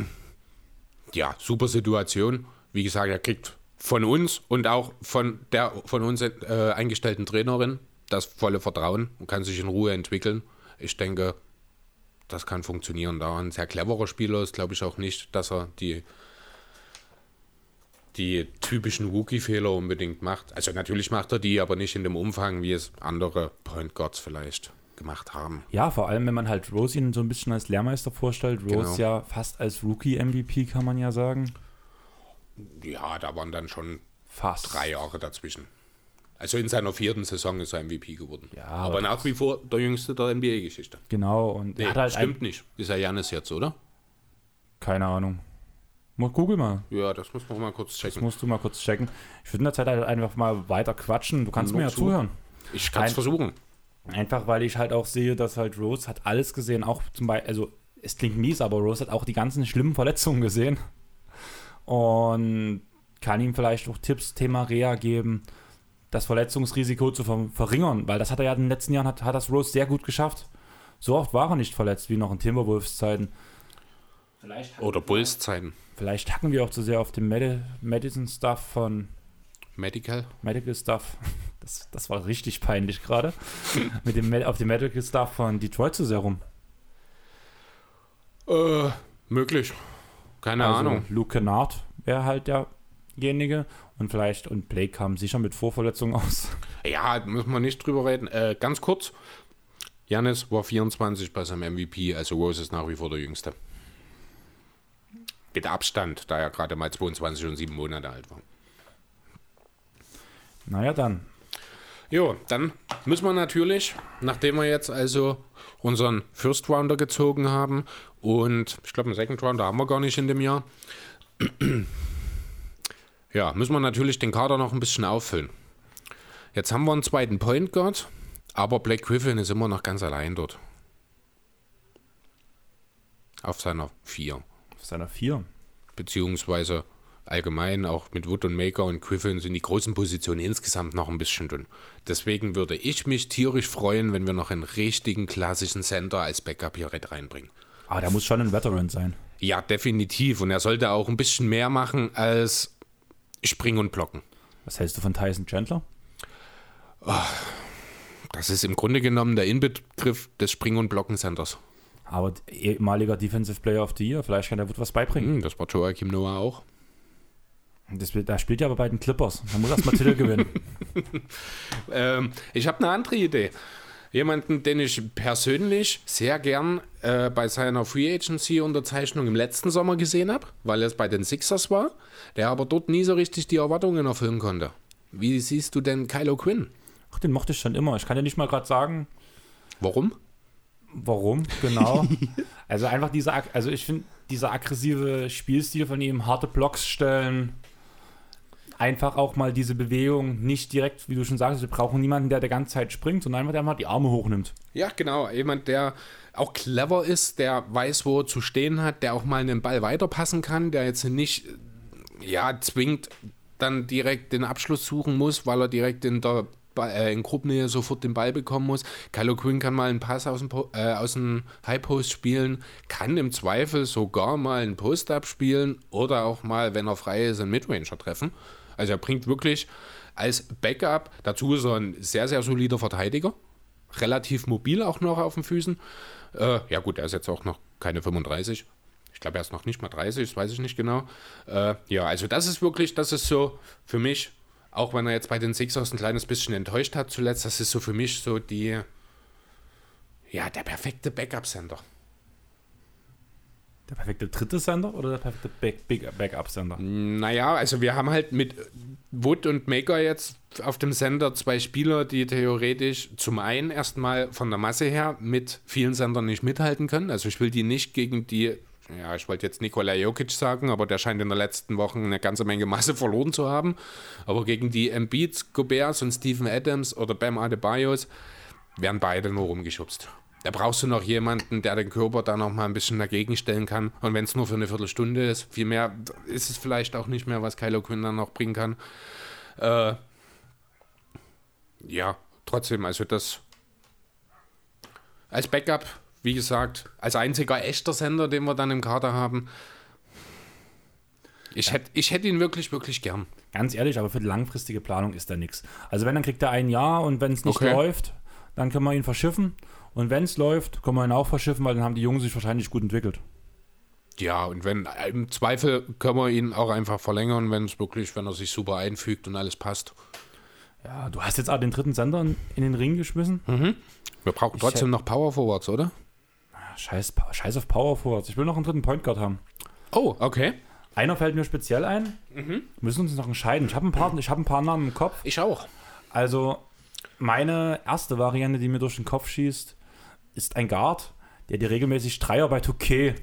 ja, super Situation. Wie gesagt, er kriegt von uns und auch von der von uns äh, eingestellten Trainerin das volle Vertrauen und kann sich in Ruhe entwickeln. Ich denke, das kann funktionieren. Da ein sehr cleverer Spieler ist, glaube ich auch nicht, dass er die, die typischen Rookie-Fehler unbedingt macht. Also natürlich macht er die, aber nicht in dem Umfang, wie es andere Point Guards vielleicht gemacht haben. Ja, vor allem, wenn man halt Rose ihn so ein bisschen als Lehrmeister vorstellt. Rose genau. ja fast als Rookie-MVP, kann man ja sagen. Ja, da waren dann schon fast drei Jahre dazwischen. Also in seiner vierten Saison ist er MVP geworden. Ja, aber, aber nach wie vor der jüngste der NBA-Geschichte. Genau. Und nee, halt stimmt nicht. Ist er Janis jetzt, oder? Keine Ahnung. Google mal. Ja, das muss man mal kurz checken. Das musst du mal kurz checken. Ich würde in der Zeit halt einfach mal weiter quatschen. Du kannst mir ja zu. zuhören. Ich kann es versuchen. Einfach, weil ich halt auch sehe, dass halt Rose hat alles gesehen. Auch zum Beispiel, also es klingt mies, aber Rose hat auch die ganzen schlimmen Verletzungen gesehen. Und kann ihm vielleicht auch Tipps, Thema Reha geben das Verletzungsrisiko zu ver verringern, weil das hat er ja in den letzten Jahren, hat, hat das Rose sehr gut geschafft. So oft war er nicht verletzt wie noch in Timberwolves-Zeiten. Oder Bulls-Zeiten. Vielleicht hacken wir auch zu sehr auf dem Medi Medicine-Stuff von Medical? Medical Stuff. Das, das war richtig peinlich gerade. Mit dem auf dem Medical Stuff von Detroit zu sehr rum. Äh, möglich. Keine also, Ahnung. Luke Kennard wäre halt derjenige. Und vielleicht, und Blake kam sicher mit Vorverletzungen aus. Ja, müssen wir nicht drüber reden. Äh, ganz kurz, Janis war 24 bei seinem MVP, also Rose ist nach wie vor der Jüngste. Mit Abstand, da er gerade mal 22 und 7 Monate alt war. Naja, dann. Jo, dann müssen wir natürlich, nachdem wir jetzt also unseren First Rounder gezogen haben und ich glaube, einen Second Rounder haben wir gar nicht in dem Jahr, ja, müssen wir natürlich den Kader noch ein bisschen auffüllen. Jetzt haben wir einen zweiten Point Guard, aber Black Griffin ist immer noch ganz allein dort. Auf seiner 4. Auf seiner 4. Beziehungsweise allgemein auch mit Wood und Maker und Griffin sind die großen Positionen insgesamt noch ein bisschen dünn. Deswegen würde ich mich tierisch freuen, wenn wir noch einen richtigen klassischen Center als Backup hier reinbringen. Aber der muss schon ein Veteran sein. Ja, definitiv. Und er sollte auch ein bisschen mehr machen als Springen und Blocken. Was hältst du von Tyson Chandler? Oh, das ist im Grunde genommen der Inbegriff des Springen- und Blocken-Centers. Aber ehemaliger Defensive Player of the Year, vielleicht kann er wird was beibringen. Hm, das war Joachim Noah auch. Das, da spielt ja aber bei den Clippers. Da muss erstmal Titel gewinnen. ähm, ich habe eine andere Idee. Jemanden, den ich persönlich sehr gern äh, bei seiner Free Agency Unterzeichnung im letzten Sommer gesehen habe, weil er es bei den Sixers war, der aber dort nie so richtig die Erwartungen erfüllen konnte. Wie siehst du denn Kylo Quinn? Ach, den mochte ich schon immer. Ich kann dir nicht mal gerade sagen. Warum? Warum, genau. also einfach dieser, also ich finde, dieser aggressive Spielstil von ihm, harte Blocks stellen, einfach auch mal diese Bewegung nicht direkt, wie du schon sagst, wir brauchen niemanden, der die ganze Zeit springt, sondern einfach, der mal die Arme hochnimmt. Ja, genau. Jemand, der auch clever ist, der weiß, wo er zu stehen hat, der auch mal einen Ball weiterpassen kann, der jetzt nicht, ja, zwingend dann direkt den Abschluss suchen muss, weil er direkt in der äh, in Gruppennähe sofort den Ball bekommen muss. Kylo Quinn kann mal einen Pass aus dem, äh, aus dem High Post spielen, kann im Zweifel sogar mal einen Post-Up spielen oder auch mal, wenn er frei ist, einen Midranger treffen. Also er bringt wirklich als Backup, dazu ist er ein sehr, sehr solider Verteidiger, relativ mobil auch noch auf den Füßen. Äh, ja gut, er ist jetzt auch noch keine 35. Ich glaube, er ist noch nicht mal 30, das weiß ich nicht genau. Äh, ja, also das ist wirklich, das ist so für mich, auch wenn er jetzt bei den Sixers ein kleines bisschen enttäuscht hat zuletzt, das ist so für mich so die, ja, der perfekte Backup-Center. Der perfekte dritte Sender oder der perfekte Back Backup-Sender? Naja, also wir haben halt mit Wood und Maker jetzt auf dem Sender zwei Spieler, die theoretisch zum einen erstmal von der Masse her mit vielen Sendern nicht mithalten können. Also ich will die nicht gegen die, ja, ich wollte jetzt Nikola Jokic sagen, aber der scheint in den letzten Wochen eine ganze Menge Masse verloren zu haben. Aber gegen die Embiids, Goberts und Stephen Adams oder Bam Adebayos werden beide nur rumgeschubst. Da brauchst du noch jemanden, der den Körper da noch mal ein bisschen dagegen stellen kann. Und wenn es nur für eine Viertelstunde ist, viel mehr ist es vielleicht auch nicht mehr, was Kylo Quinn dann noch bringen kann. Äh, ja, trotzdem, also das als Backup, wie gesagt, als einziger echter Sender, den wir dann im Kader haben. Ich, hätte, ich hätte ihn wirklich, wirklich gern. Ganz ehrlich, aber für die langfristige Planung ist da nichts. Also wenn, dann kriegt er ein Jahr und wenn es nicht Okay. läuft, dann können wir ihn verschiffen. Und wenn es läuft, können wir ihn auch verschiffen, weil dann haben die Jungs sich wahrscheinlich gut entwickelt. Ja, und wenn im Zweifel können wir ihn auch einfach verlängern, wenn es wirklich, wenn er sich super einfügt und alles passt. Ja, du hast jetzt auch den dritten Sender in, in den Ring geschmissen. Wir brauchen trotzdem noch Power Forwards, oder? Ah, Scheiß, Scheiß auf Power Forwards. Ich will noch einen dritten Point Guard haben. Oh, okay. Einer fällt mir speziell ein. Wir müssen uns noch entscheiden. Ich habe ein, paar- ich hab ein paar Namen im Kopf. Ich auch. Also, meine erste Variante, die mir durch den Kopf schießt, ist ein Guard, der dir regelmäßig Dreier bei 2K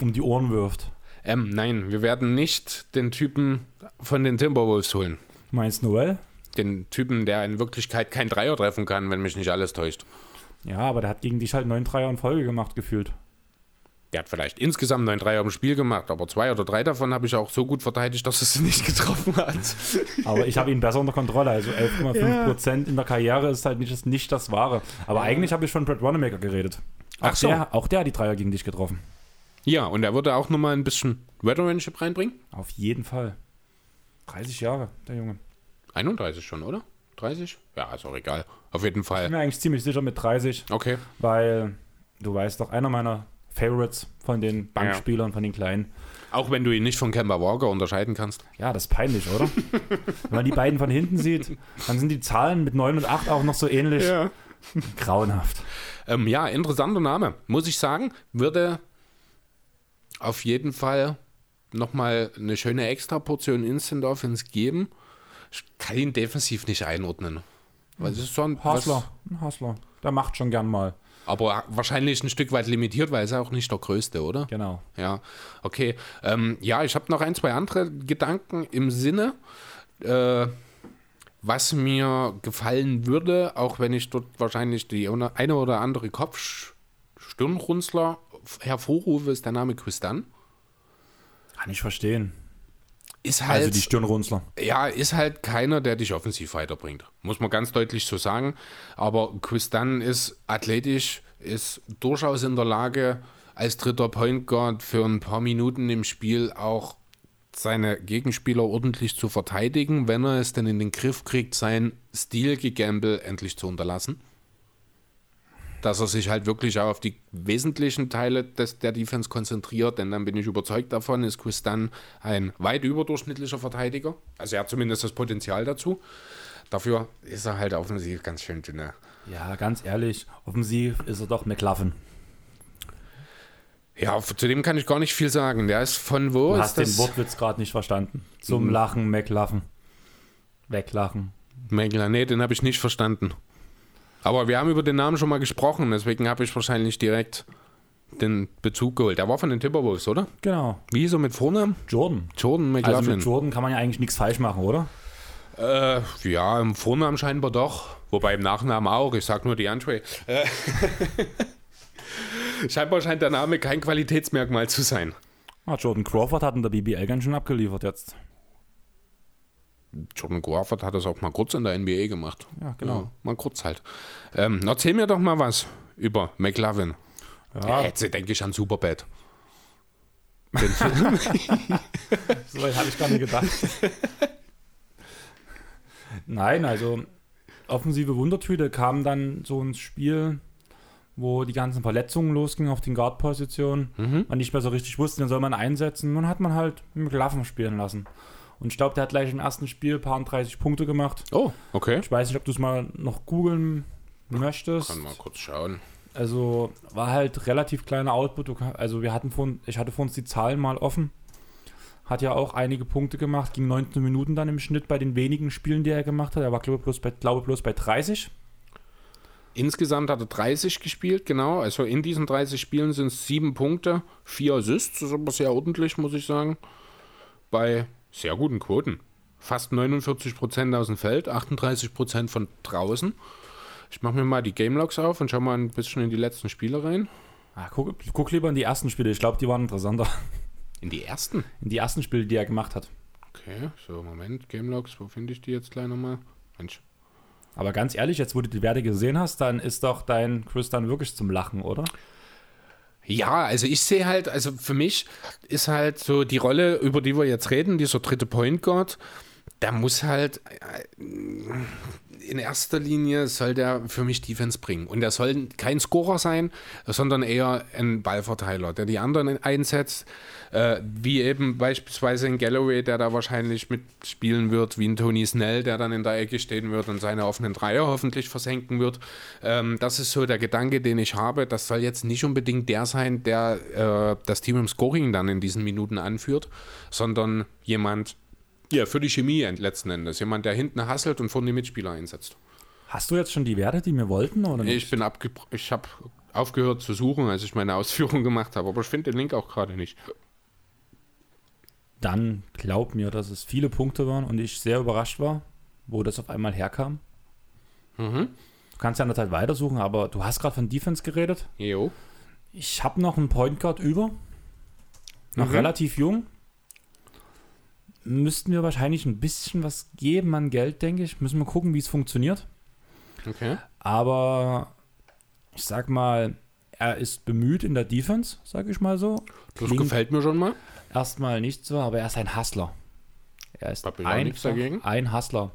um die Ohren wirft. Ähm, nein, wir werden nicht den Typen von den Timberwolves holen. Du meinst Noel? Den Typen, der in Wirklichkeit kein Dreier treffen kann, wenn mich nicht alles täuscht. Ja, aber der hat gegen dich halt neun Dreier in Folge gemacht, gefühlt. Der hat vielleicht insgesamt neun Dreier im Spiel gemacht, aber zwei oder drei davon habe ich auch so gut verteidigt, dass er sie nicht getroffen hat. Aber ich habe ihn besser unter Kontrolle. Also 11,5% in der Karriere ist halt nicht das, nicht das Wahre. Aber eigentlich habe ich von Brad Wanamaker geredet. Auch, Ach so. der, auch der hat die Dreier gegen dich getroffen. Ja, und er würde auch nochmal ein bisschen Veteranship reinbringen. Auf jeden Fall. 30 Jahre, der Junge. 31 schon, oder? 30? Ja, ist auch egal. Auf jeden Ich Fall. bin mir eigentlich ziemlich sicher mit 30, Okay. weil du weißt doch, einer meiner Favorites von den Bankspielern, von den Kleinen. Auch wenn du ihn nicht von Kemba Walker unterscheiden kannst. Ja, das ist peinlich, oder? Wenn man die beiden von hinten sieht, dann sind die Zahlen mit 9 und 8 auch noch so ähnlich. Grauenhaft. Ähm, ja, interessanter Name. Muss ich sagen, würde auf jeden Fall nochmal eine schöne Extraportion Instant Offense geben. Ich kann ihn defensiv nicht einordnen. Es ist so ein Hasler, ein Hasler. Der macht schon gern mal. Aber wahrscheinlich ein Stück weit limitiert, weil er auch nicht der Größte, oder? Genau. Ja, okay. Ähm, ja, ich habe noch ein, zwei andere Gedanken im Sinne, äh, was mir gefallen würde, auch wenn ich dort wahrscheinlich die eine oder andere Kopf-Stirnrunzler hervorrufe, ist der Name Chris Dunn. Kann ich verstehen. Ist halt, Also die Stirnrunzler. ja, ist halt keiner, der dich offensiv weiterbringt. Muss man ganz deutlich so sagen. Aber Chris Dunn ist athletisch, ist durchaus in der Lage, als dritter Point Guard für ein paar Minuten im Spiel auch seine Gegenspieler ordentlich zu verteidigen, wenn er es denn in den Griff kriegt, sein Stilgegamble endlich zu unterlassen. Dass er sich halt wirklich auch auf die wesentlichen Teile des, der Defense konzentriert, denn dann bin ich überzeugt davon, ist Chris Dunn ein weit überdurchschnittlicher Verteidiger. Also er hat zumindest das Potenzial dazu. Dafür ist er halt offensiv ganz schön dünne. Ja, ganz ehrlich, offensiv ist er doch McLaughlin. Ja, zu dem kann ich gar nicht viel sagen. Der ist von wo? Du hast den? Wortwitz gerade nicht verstanden. Zum Lachen, McLaughlin. Weglachen. Nee, den habe ich nicht verstanden. Aber wir haben über den Namen schon mal gesprochen, deswegen habe ich wahrscheinlich direkt den Bezug geholt. Der war von den Timberwolves, oder? Genau. Wie er mit Vornamen? Jordan. Jordan Also McLaughlin. mit Jordan kann man ja eigentlich nichts falsch machen, oder? äh, ja, im Vornamen scheinbar doch. Wobei im Nachnamen auch. Ich sag nur die Andre. Äh, scheinbar scheint der Name kein Qualitätsmerkmal zu sein. Ah, Jordan Crawford hat in der BBL ganz schön abgeliefert jetzt. Jordan Crawford hat das auch mal kurz in der NBA gemacht. Ja, genau. Ja, mal kurz halt. Ähm, erzähl mir doch mal was über McLovin. Ja, Jetzt denke ich an Superbad. so weit habe ich gar nicht gedacht. Nein, also offensive Wundertüte kam dann so ins Spiel, wo die ganzen Verletzungen losgingen auf den Guard-Positionen. Man nicht mehr so richtig wusste, den soll man einsetzen. Nun hat man halt McLaughlin spielen lassen. Und ich glaube, der hat gleich im ersten Spiel ein paar 30 Punkte gemacht. Oh, okay. Ich weiß nicht, ob du es mal noch googeln möchtest. Kann mal kurz schauen. Also war halt relativ kleiner Output. Also wir hatten von, ich hatte vor uns die Zahlen mal offen. Hat ja auch einige Punkte gemacht, ging 19 Minuten dann im Schnitt bei den wenigen Spielen, die er gemacht hat. Er war, glaube ich, bloß bei, glaube bloß bei 30. Insgesamt hat er 30 gespielt, genau. Also in diesen 30 Spielen sind es sieben Punkte, vier Assists. Das ist aber sehr ordentlich, muss ich sagen. Bei sehr guten Quoten. Fast 49% aus dem Feld, 38% von draußen. Ich mache mir mal die Game Logs auf und schau mal ein bisschen in die letzten Spiele rein. Ah, guck, guck lieber in die ersten Spiele. Ich glaube, die waren interessanter. In die ersten? In die ersten Spiele, die er gemacht hat. Okay, so, Moment. Game Logs, wo finde ich die jetzt gleich nochmal? Mensch. Aber ganz ehrlich, jetzt wo du die Werte gesehen hast, dann ist doch dein Chris dann wirklich zum Lachen, oder? Ja, also ich sehe halt, also für mich ist halt so die Rolle, über die wir jetzt reden, dieser dritte Point Guard, der muss halt äh, in erster Linie soll der für mich Defense bringen. Und der soll kein Scorer sein, sondern eher ein Ballverteiler, der die anderen einsetzt, äh, wie eben beispielsweise ein Galloway, der da wahrscheinlich mitspielen wird, wie ein Tony Snell, der dann in der Ecke stehen wird und seine offenen Dreier hoffentlich versenken wird. Ähm, das ist so der Gedanke, den ich habe. Das soll jetzt nicht unbedingt der sein, der äh, das Team im Scoring dann in diesen Minuten anführt, sondern jemand, ja, für die Chemie letzten Endes. Jemand, der hinten hasselt und vorne die Mitspieler einsetzt. Hast du jetzt schon die Werte, die wir wollten? Oder nicht? Ich bin ich habe aufgehört zu suchen, als ich meine Ausführung gemacht habe, aber ich finde den Link auch gerade nicht. Dann glaub mir, dass es viele Punkte waren und ich sehr überrascht war, wo das auf einmal herkam. Mhm. Du kannst ja in der Zeit weitersuchen, aber du hast gerade von Defense geredet. Jo. Ich habe noch einen Point Guard über. Noch mhm. relativ jung müssten wir wahrscheinlich ein bisschen was geben an Geld, denke ich. Müssen wir gucken, wie es funktioniert. Okay. Aber ich sag mal, er ist bemüht in der Defense, sag ich mal so. Das Klingt gefällt mir schon mal. Erstmal nicht so, aber er ist ein Hustler. Er ist ein, ein Hustler.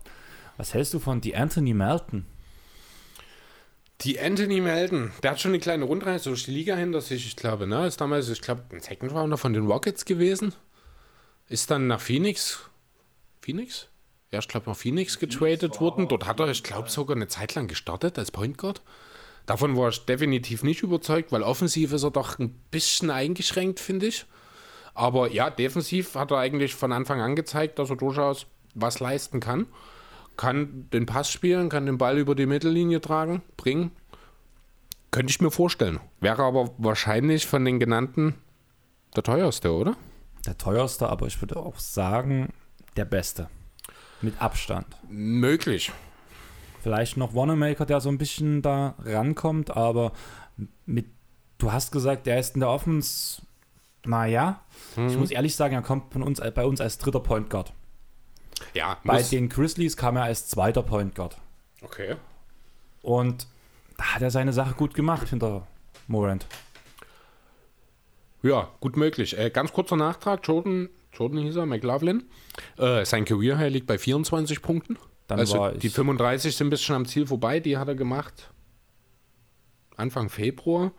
Was hältst du von die Anthony Melton? Die Anthony Melton, der hat schon eine kleine Rundreise durch die Liga hinter sich, ich glaube, ne? Ist damals, ich glaube, ein Second Rounder von den Rockets gewesen. Ist dann nach Phoenix. Phoenix? Ja, ich glaube nach Phoenix getradet worden. Dort hat er, ich glaube, sogar eine Zeit lang gestartet als Point Guard. Davon war ich definitiv nicht überzeugt, weil offensiv ist er doch ein bisschen eingeschränkt, finde ich. Aber ja, defensiv hat er eigentlich von Anfang an gezeigt, dass er durchaus was leisten kann. Kann den Pass spielen, kann den Ball über die Mittellinie tragen, bringen. Könnte ich mir vorstellen. Wäre aber wahrscheinlich von den genannten der teuerste, oder? Der teuerste, aber ich würde auch sagen, der beste. Mit Abstand. Möglich. Vielleicht noch Wanamaker, der so ein bisschen da rankommt, aber mit, du hast gesagt, der ist in der Offense, naja. Mhm. Ich muss ehrlich sagen, er kommt von uns, bei uns als dritter Point Guard. Ja, bei den Grizzlies kam er als zweiter Point Guard. Okay. Und da hat er seine Sache gut gemacht hinter Morant. Ja, gut möglich. Äh, ganz kurzer Nachtrag: Jordan, Jordan hieß er, McLaughlin. Äh, sein Career High liegt bei 24 Punkten. Dann also die 35 sind ein bisschen am Ziel vorbei. Die hat er gemacht Anfang Februar.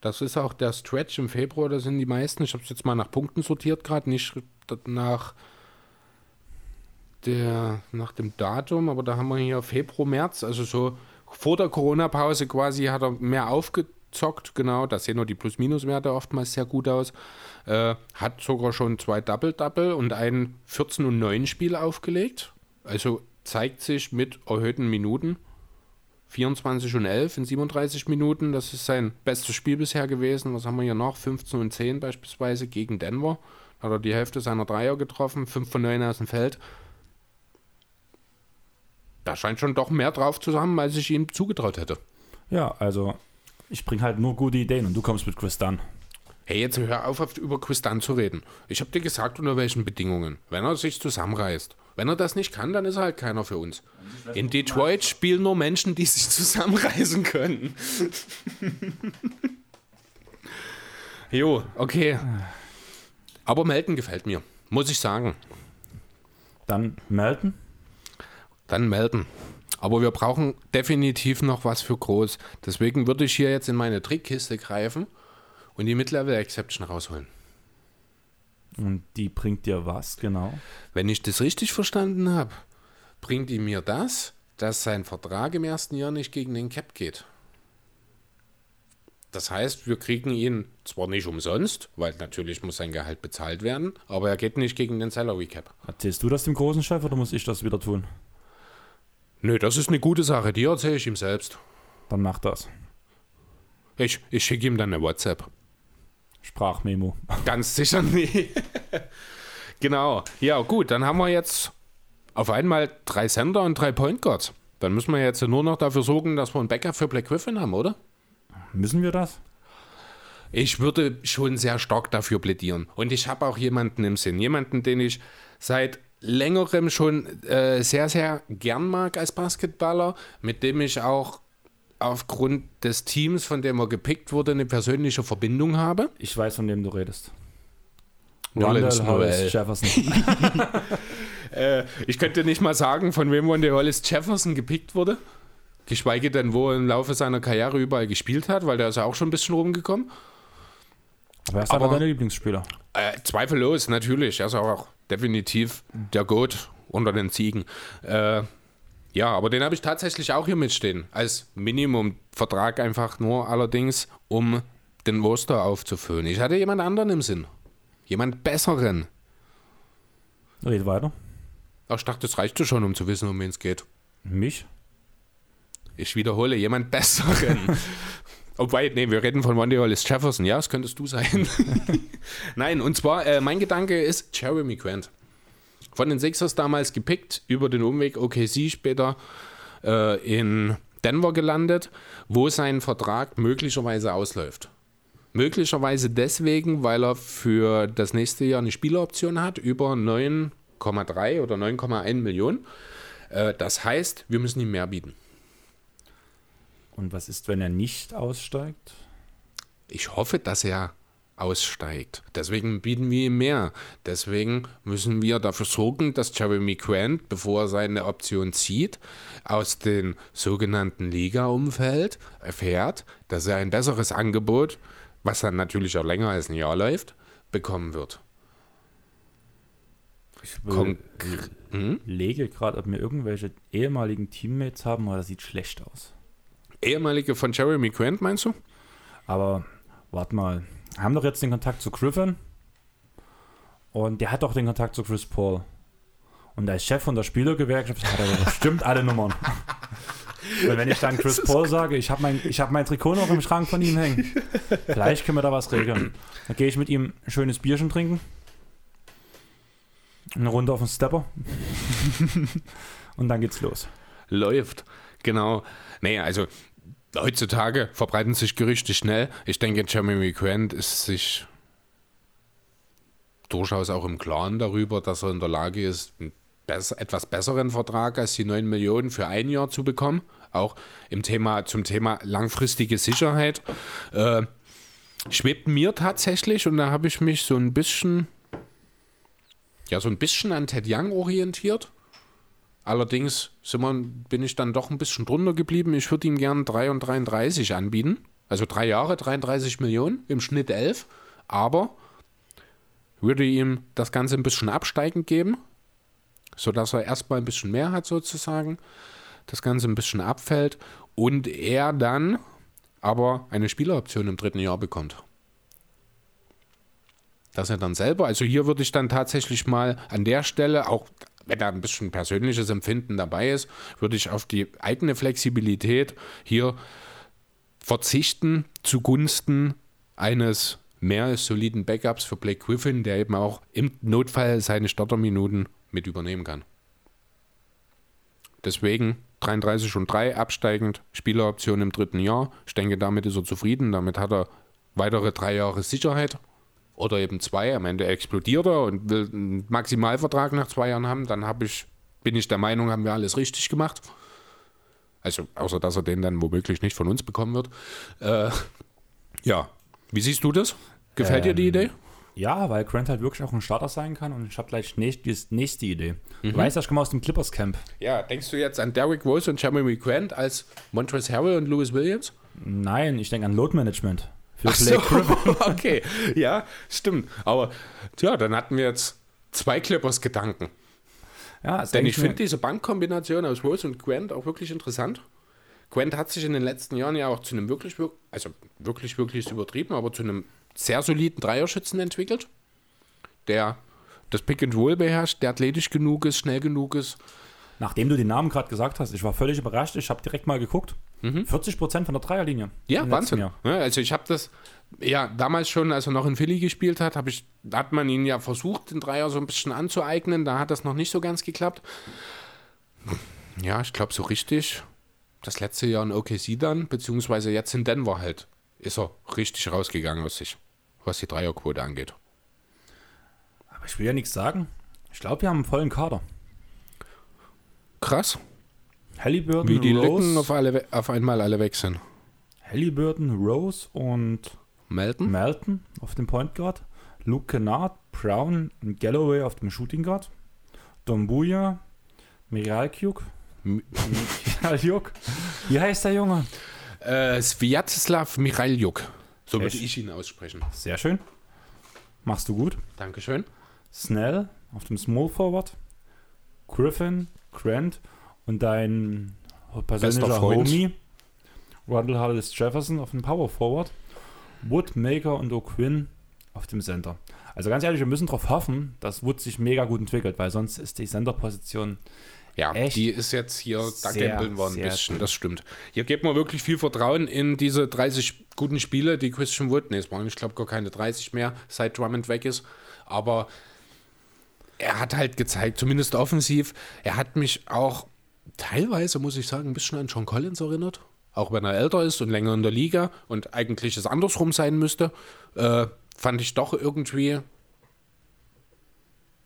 Das ist auch der Stretch im Februar. Da sind die meisten. Ich habe es jetzt mal nach Punkten sortiert, gerade nicht nach der nach dem Datum, aber da haben wir hier Februar, März, also so vor der Corona-Pause quasi hat er mehr aufgezogen zockt, genau. Da sehen nur die Plus-Minus-Werte oftmals sehr gut aus. Äh, hat sogar schon zwei Double-Double und ein 14- und 9-Spiel aufgelegt. Also zeigt sich mit erhöhten Minuten. 24 und 11 in 37 Minuten. Das ist sein bestes Spiel bisher gewesen. Was haben wir hier noch? 15 und 10 beispielsweise gegen Denver. Da hat er die Hälfte seiner Dreier getroffen, 5 von 9 aus dem Feld. Da scheint schon doch mehr drauf zu haben, als ich ihm zugetraut hätte. Ja, also ich bringe halt nur gute Ideen und du kommst mit Chris Dunn. Hey, jetzt hör auf, über Chris Dunn zu reden. Ich habe dir gesagt, unter welchen Bedingungen. Wenn er sich zusammenreißt. Wenn er das nicht kann, dann ist er halt keiner für uns. In Detroit spielen nur Menschen, die sich zusammenreißen können. jo, okay. Aber Melton gefällt mir, muss ich sagen. Dann Melton? Dann Melton. Aber wir brauchen definitiv noch was für groß. Deswegen würde ich hier jetzt in meine Trickkiste greifen und die Mid-Level Exception rausholen. Und die bringt dir was, genau? Wenn ich das richtig verstanden habe, bringt die mir das, dass sein Vertrag im ersten Jahr nicht gegen den Cap geht. Das heißt, wir kriegen ihn zwar nicht umsonst, weil natürlich muss sein Gehalt bezahlt werden, aber er geht nicht gegen den Salary Cap. Erzählst du das dem großen Chef oder muss ich das wieder tun? Nö, das ist eine gute Sache, die erzähle ich ihm selbst. Dann mach das. Ich, ich schicke ihm dann eine WhatsApp. Sprachmemo. Ganz sicher nie. genau. Ja, gut, dann haben wir jetzt auf einmal drei Sender und drei Point Guards. Dann müssen wir jetzt nur noch dafür sorgen, dass wir ein Backup für Black Griffin haben, oder? Müssen wir das? Ich würde schon sehr stark dafür plädieren. Und ich habe auch jemanden im Sinn. Jemanden, den ich seit längerem schon äh, sehr, sehr gern mag als Basketballer, mit dem ich auch aufgrund des Teams, von dem er gepickt wurde, eine persönliche Verbindung habe. Ich weiß, von wem du redest. Hollis Noel. Jefferson. Äh, ich könnte nicht mal sagen, von wem Wanda Hollis Jefferson gepickt wurde. Geschweige denn, wo er im Laufe seiner Karriere überall gespielt hat, weil der ist ja auch schon ein bisschen rumgekommen. Aber er ist Aber- aber dein Lieblingsspieler. Äh, zweifellos, natürlich. Er ist auch definitiv der Goat unter den Ziegen. Äh, ja, aber den habe ich tatsächlich auch hier mitstehen. Als Minimumvertrag einfach nur allerdings, um den Roster aufzufüllen. Ich hatte jemand anderen im Sinn. Jemand besseren. Red weiter. Ach, ich dachte, das reicht schon, um zu wissen, um wen es geht. Mich? Ich wiederhole, jemand besseren. Wobei, nee, wir reden von Wanda Hollis Jefferson. Ja, das könntest du sein. Nein, und zwar, äh, mein Gedanke ist Jeremy Grant. Von den Sixers damals gepickt, über den Umweg OKC später äh, in Denver gelandet, wo sein Vertrag möglicherweise ausläuft. Möglicherweise deswegen, weil er für das nächste Jahr eine Spieleroption hat über 9,3 oder 9,1 Millionen. Äh, das heißt, wir müssen ihm mehr bieten. Und was ist, wenn er nicht aussteigt? Ich hoffe, dass er aussteigt. Deswegen bieten wir ihm mehr. Deswegen müssen wir dafür sorgen, dass Jeremy Grant, bevor er seine Option zieht, aus dem sogenannten Liga-Umfeld erfährt, dass er ein besseres Angebot, was dann natürlich auch länger als ein Jahr läuft, bekommen wird. Ich Konk hm? lege gerade, ob wir irgendwelche ehemaligen Teammates haben, aber das sieht schlecht aus. Ehemalige von Jeremy Grant, meinst du? Aber warte mal, wir haben doch jetzt den Kontakt zu Griffin und der hat doch den Kontakt zu Chris Paul. Und als Chef von der Spielergewerkschaft hat er bestimmt alle Nummern. Weil wenn ich dann Chris Paul sage, ich habe mein, ich hab mein Trikot noch im Schrank von ihm hängen, vielleicht können wir da was regeln. Dann gehe ich mit ihm ein schönes Bierchen trinken, eine Runde auf den Stepper und dann geht's los. läuft. Genau. Naja, also heutzutage verbreiten sich Gerüchte schnell. Ich denke, Jeremy Grant ist sich durchaus auch im Klaren darüber, dass er in der Lage ist, einen bess etwas besseren Vertrag als die 9 Millionen für ein Jahr zu bekommen. Auch im Thema, zum Thema langfristige Sicherheit. Äh, schwebt mir tatsächlich, und da habe ich mich so ein bisschen, ja, so ein bisschen an Ted Young orientiert. Allerdings wir, bin ich dann doch ein bisschen drunter geblieben. Ich würde ihm gern 3 und 33 anbieten. Also drei Jahre, 33 Millionen, im Schnitt 11. Aber würde ihm das Ganze ein bisschen absteigend geben, sodass er erstmal ein bisschen mehr hat sozusagen, das Ganze ein bisschen abfällt und er dann aber eine Spieleroption im dritten Jahr bekommt. Dass er dann selber, also hier würde ich dann tatsächlich mal an der Stelle, auch wenn da ein bisschen persönliches Empfinden dabei ist, würde ich auf die eigene Flexibilität hier verzichten zugunsten eines mehr als soliden Backups für Blake Griffin, der eben auch im Notfall seine Starterminuten mit übernehmen kann. Deswegen 33 und 3 absteigend, Spieleroption im dritten Jahr. Ich denke, damit ist er zufrieden. Damit hat er weitere drei Jahre Sicherheit. Oder eben zwei. Am Ende explodiert er und will einen Maximalvertrag nach zwei Jahren haben. Dann habe ich, bin ich der Meinung, haben wir alles richtig gemacht. Also, außer dass er den dann womöglich nicht von uns bekommen wird. Äh, ja. Wie siehst du das? Gefällt dir die Ähm, Idee? Ja, weil Grant halt wirklich auch ein Starter sein kann und ich habe gleich nächst, die nächste Idee. Mhm. Du weißt ja, ich komme aus dem Clippers Camp. Ja, denkst du jetzt an Derrick Rose und Jeremy Grant als Montrezl Harrell und Lewis Williams? Nein, ich denke an Load Management. Für Ach Blake so, Griffin. okay. Ja, stimmt. Aber ja, dann hatten wir jetzt zwei Clippers Gedanken. Ja, Denn ich finde diese Bankkombination aus Rose und Grant auch wirklich interessant. Grant hat sich in den letzten Jahren ja auch zu einem wirklich, wir- also wirklich, wirklich ist übertrieben, aber zu einem sehr soliden Dreierschützen entwickelt, der das Pick and Roll beherrscht, der athletisch genug ist, schnell genug ist. Nachdem du den Namen gerade gesagt hast, ich war völlig überrascht. Ich habe direkt mal geguckt. 40% von der Dreierlinie. Mhm. Ja, Wahnsinn. Jahr. Ja, also ich habe das, ja, damals schon, als er noch in Philly gespielt hat, hab ich, hat man ihn ja versucht, den Dreier so ein bisschen anzueignen. Da hat das noch nicht so ganz geklappt. Ja, ich glaube so richtig. Das letzte Jahr in OKC dann, beziehungsweise jetzt in Denver halt, ist er richtig rausgegangen aus sich, was die Dreierquote angeht. Aber ich will ja nichts sagen. Ich glaube, wir haben einen vollen Kader. Krass. Halliburton, Wie die Rose, Lücken auf, alle, auf einmal alle weg sind. Halliburton, Rose und Melton? Melton auf dem Point Guard. Luke Kennard, Brown und Galloway auf dem Shooting Guard. Dombuya, Miralkjuk. M- Miraljuk. Wie heißt der Junge? Äh, Sviatoslav Michailjuk. So würde ich ihn aussprechen. Sehr schön. Machst du gut. Dankeschön. Snell auf dem Small Forward. Griffin, Grant und dein persönlicher. Homie Rundle Hollis Jefferson auf dem Power Forward. Wood, Maker und O'Quinn auf dem Center. Also ganz ehrlich, wir müssen darauf hoffen, dass Wood sich mega gut entwickelt, weil sonst ist die Center-Position Ja, Echt? die ist jetzt hier, da gambeln wir ein bisschen, das stimmt. Hier gibt man wirklich viel Vertrauen in diese 30 guten Spiele, die Christian Wood, nee, es waren, ich glaube, gar keine 30 mehr, seit Drummond weg ist, aber er hat halt gezeigt, zumindest offensiv, er hat mich auch teilweise, muss ich sagen, ein bisschen an John Collins erinnert. Auch wenn er älter ist und länger in der Liga und eigentlich es andersrum sein müsste, äh, fand ich doch irgendwie,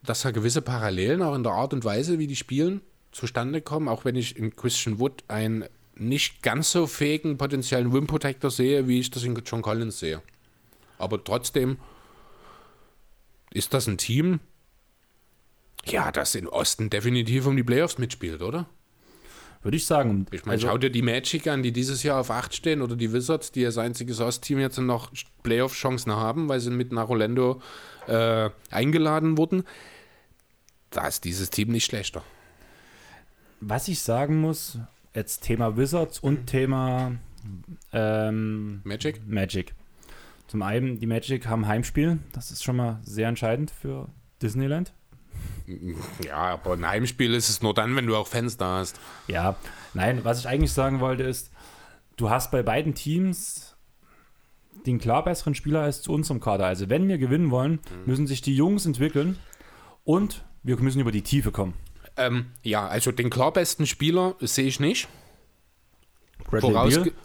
dass da gewisse Parallelen auch in der Art und Weise, wie die spielen, zustande kommen, auch wenn ich in Christian Wood einen nicht ganz so fähigen potenziellen Rim Protector sehe, wie ich das in John Collins sehe. Aber trotzdem ist das ein Team, ja, das in Osten definitiv um die Playoffs mitspielt, oder? Würde ich sagen. Ich meine, also, schau dir die Magic an, die dieses Jahr auf 8 stehen, oder die Wizards, die als einziges Ostteam jetzt noch Playoff-Chancen haben, weil sie mit nach Orlando äh, eingeladen wurden. Da ist dieses Team nicht schlechter. was ich sagen muss, jetzt Thema Wizards und Thema ähm, Magic? Magic. Zum einen, die Magic haben Heimspiel. Das ist schon mal sehr entscheidend für Disneyland. Ja, aber ein Heimspiel ist es nur dann, wenn du auch Fans da hast. Ja, nein, was ich eigentlich sagen wollte ist, du hast bei beiden Teams den klar besseren Spieler als zu unserem Kader. Also wenn wir gewinnen wollen, müssen sich die Jungs entwickeln und wir müssen über die Tiefe kommen. Ähm, ja, also den klar besten Spieler sehe ich nicht.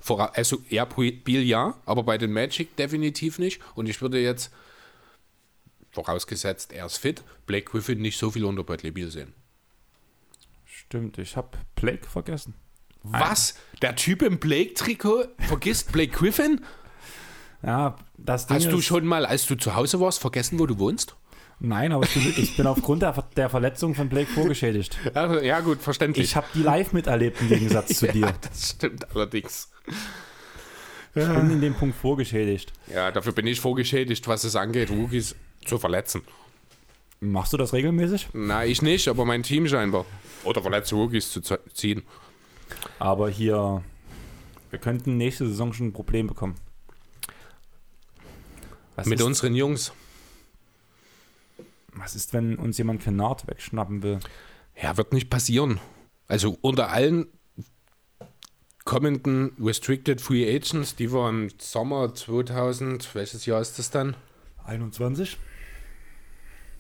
Voraus, also ja, Biel ja, aber bei den Magic definitiv nicht. Und ich würde jetzt, vorausgesetzt er ist fit, Blake Griffin nicht so viel unter Bradley Beal sehen. stimmt, ich habe Blake vergessen. Was? Der Typ im Blake-Trikot vergisst Blake Griffin? Ja, das Ding Hast du schon mal, als du zu Hause warst, vergessen, wo du wohnst? Nein, aber ich bin, ich bin aufgrund der, der Verletzung von Blake vorgeschädigt. Ja, ja gut, verständlich. Ich habe die live miterlebt im Gegensatz zu dir. Ja, das stimmt allerdings. Ich bin in dem Punkt vorgeschädigt. Ja, dafür bin ich vorgeschädigt, was es angeht, Rookies zu verletzen. Machst du das regelmäßig? Na, ich nicht, aber mein Team scheinbar. Oder verletzte Rookies zu ziehen. Aber hier, wir könnten nächste Saison schon ein Problem bekommen. Was Mit ist, unseren Jungs. Was ist, wenn uns jemand Kennard wegschnappen will? Ja, wird nicht passieren. Also unter allen kommenden Restricted Free Agents, die wir im Sommer 2000, welches Jahr ist das dann? 21?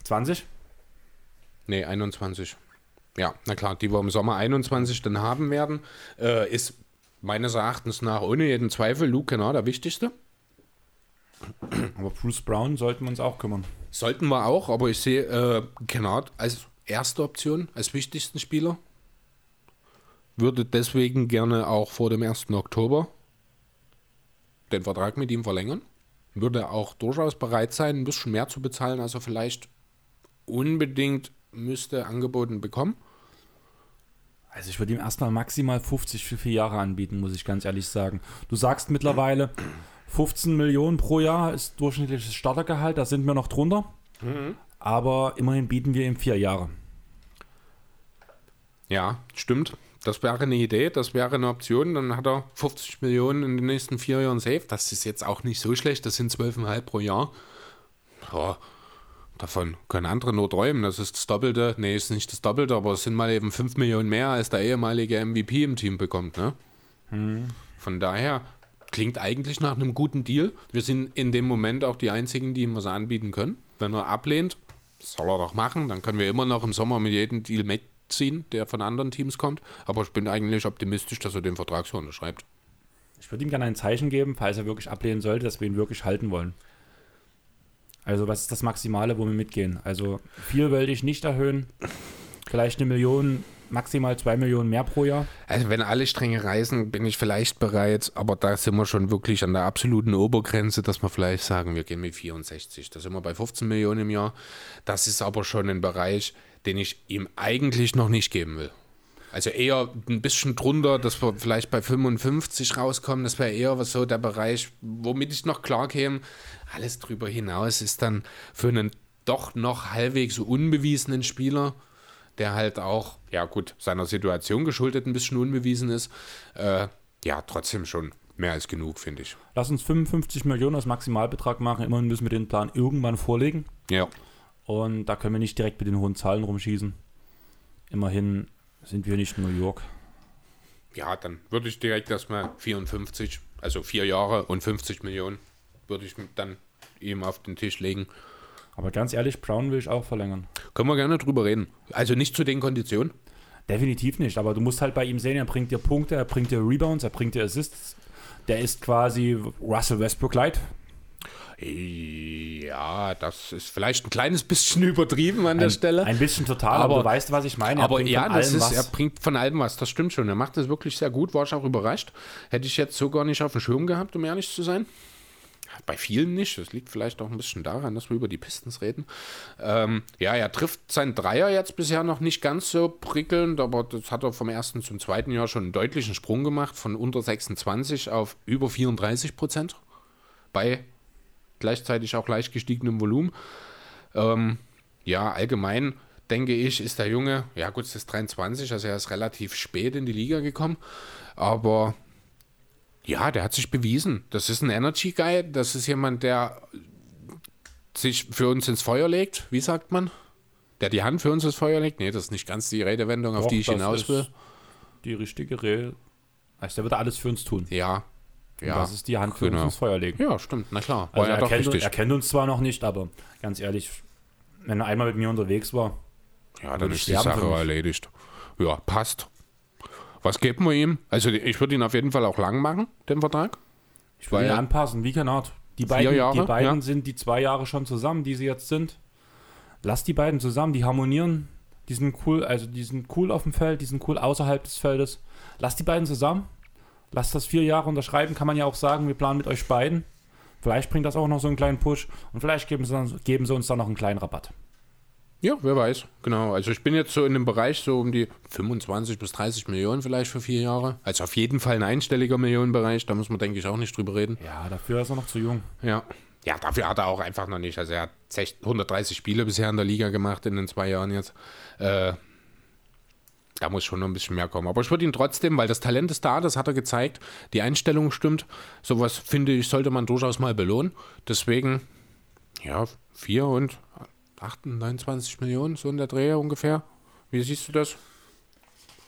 20? Nee, 21. Ja, na klar, die wir im Sommer 21 dann haben werden, äh, ist meines Erachtens nach ohne jeden Zweifel Luke Kennard der wichtigste. Aber Bruce Brown sollten wir uns auch kümmern. Sollten wir auch, aber ich sehe äh, Kennard als erste Option, als wichtigsten Spieler. Würde deswegen gerne auch vor dem 1. Oktober den Vertrag mit ihm verlängern. Würde auch durchaus bereit sein, ein bisschen mehr zu bezahlen, als er vielleicht unbedingt müsste angeboten bekommen. Also ich würde ihm erstmal maximal 50 für vier Jahre anbieten, muss ich ganz ehrlich sagen. Du sagst mittlerweile, 15 Millionen pro Jahr ist durchschnittliches Startergehalt, da sind wir noch drunter. Aber immerhin bieten wir ihm vier Jahre. Ja, stimmt. Das wäre eine Idee, das wäre eine Option. Dann hat er 50 Millionen in den nächsten vier Jahren safe. Das ist jetzt auch nicht so schlecht. Das sind 12,5 pro Jahr. Ja, davon können andere nur träumen. Das ist das Doppelte. Nee, ist nicht das Doppelte, aber es sind mal eben 5 Millionen mehr, als der ehemalige MVP im Team bekommt. Ne? Von daher klingt eigentlich nach einem guten Deal. Wir sind in dem Moment auch die Einzigen, die ihm was anbieten können. Wenn er ablehnt, soll er doch machen. Dann können wir immer noch im Sommer mit jedem Deal mitziehen, der von anderen Teams kommt. Aber ich bin eigentlich optimistisch, dass er den Vertrag so unterschreibt. Ich würde ihm gerne ein Zeichen geben, falls er wirklich ablehnen sollte, dass wir ihn wirklich halten wollen. Also was ist das Maximale, wo wir mitgehen? Also viel wollte ich nicht erhöhen. Vielleicht eine Million, maximal zwei Millionen mehr pro Jahr. Also wenn alle Stränge reißen, bin ich vielleicht bereit, aber da sind wir schon wirklich an der absoluten Obergrenze, dass wir vielleicht sagen, wir gehen mit 64. Da sind wir bei 15 Millionen im Jahr. Das ist aber schon ein Bereich, den ich ihm eigentlich noch nicht geben will. Also eher ein bisschen drunter, dass wir vielleicht bei 55 rauskommen. Das wäre eher was so der Bereich, womit ich noch klar käme. Alles drüber hinaus ist dann für einen doch noch halbwegs unbewiesenen Spieler, der halt auch, ja gut, seiner Situation geschuldet ein bisschen unbewiesen ist, äh, ja, trotzdem schon mehr als genug, finde ich. Lass uns 55 Millionen als Maximalbetrag machen. Immerhin müssen wir den Plan irgendwann vorlegen. Ja. Und da können wir nicht direkt mit den hohen Zahlen rumschießen. Immerhin sind wir nicht in New York. Ja, dann würde ich direkt erstmal 54, also vier Jahre und 50 Millionen, würde ich dann ihm auf den Tisch legen. Aber ganz ehrlich, Brown will ich auch verlängern. Können wir gerne drüber reden. Also nicht zu den Konditionen. Definitiv nicht, aber du musst halt bei ihm sehen, er bringt dir Punkte, er bringt dir Rebounds, er bringt dir Assists. Der ist quasi Russell Westbrook Light. Ja, das ist vielleicht ein kleines bisschen übertrieben an der Ein, Stelle. ein bisschen total, aber, Aber- du weißt, was ich meine. Er Aber ja, das ist, was. er bringt von allem was, das stimmt schon. Er macht das wirklich sehr gut, war ich auch überrascht. Hätte ich jetzt so gar nicht auf dem Schirm gehabt, um ehrlich zu sein. Bei vielen nicht. Das liegt vielleicht auch ein bisschen daran, dass wir über die Pistons reden. Ähm, ja, er trifft seinen Dreier jetzt bisher noch nicht ganz so prickelnd, aber das hat er vom ersten zum zweiten Jahr schon einen deutlichen Sprung gemacht, von unter 26 auf über 34 Prozent. Bei gleichzeitig auch leicht gestiegenem Volumen. Ähm, ja, allgemein denke ich, ist der Junge, ja gut, es ist 23, also er ist relativ spät in die Liga gekommen, aber ja, der hat sich bewiesen. Das ist ein Energy Guy, das ist jemand, der sich für uns ins Feuer legt, wie sagt man? Der die Hand für uns ins Feuer legt? Nee, das ist nicht ganz die Redewendung, auf Doch, die ich hinaus will. Die richtige Regel. Also der wird alles für uns tun. Ja, ja. das ist die Hand für genau. uns ins Feuer legen. Ja, stimmt, na klar. Also ja er, doch kennt, er kennt uns zwar noch nicht, aber ganz ehrlich, wenn er einmal mit mir unterwegs war, Ja, dann Würde ist die Sache erledigt. Ja, passt. Was geben wir ihm? Also ich würde ihn auf jeden Fall auch lang machen, den Vertrag. ich will Weil- ihn anpassen, wie Kanat. Die beiden, Jahre, die beiden ja. sind die zwei Jahre schon zusammen, die sie jetzt sind. Lass die beiden zusammen, die harmonieren. Die sind cool, also die sind cool auf dem Feld, die sind cool außerhalb des Feldes. Lass die beiden zusammen. Lass das vier Jahre unterschreiben, kann man ja auch sagen, wir planen mit euch beiden. Vielleicht bringt das auch noch so einen kleinen Push und vielleicht geben sie, dann, geben sie uns dann noch einen kleinen Rabatt. Ja, wer weiß. Genau. Also ich bin jetzt so in dem Bereich so um die 25 bis 30 Millionen vielleicht für vier Jahre. Also auf jeden Fall ein einstelliger Millionenbereich. Da muss man, denke ich, auch nicht drüber reden. Ja, dafür ist er noch zu jung. Ja. Ja, dafür hat er auch einfach noch nicht. Also er hat 60 130 Spiele bisher in der Liga gemacht in den zwei Jahren jetzt. Äh, da muss schon noch ein bisschen mehr kommen. Aber ich würde ihn trotzdem, weil das Talent ist da, das hat er gezeigt, die Einstellung stimmt. Sowas finde ich, sollte man durchaus mal belohnen. Deswegen, ja, 4 und 28, 29 Millionen, so in der Dreh ungefähr. Wie siehst du das?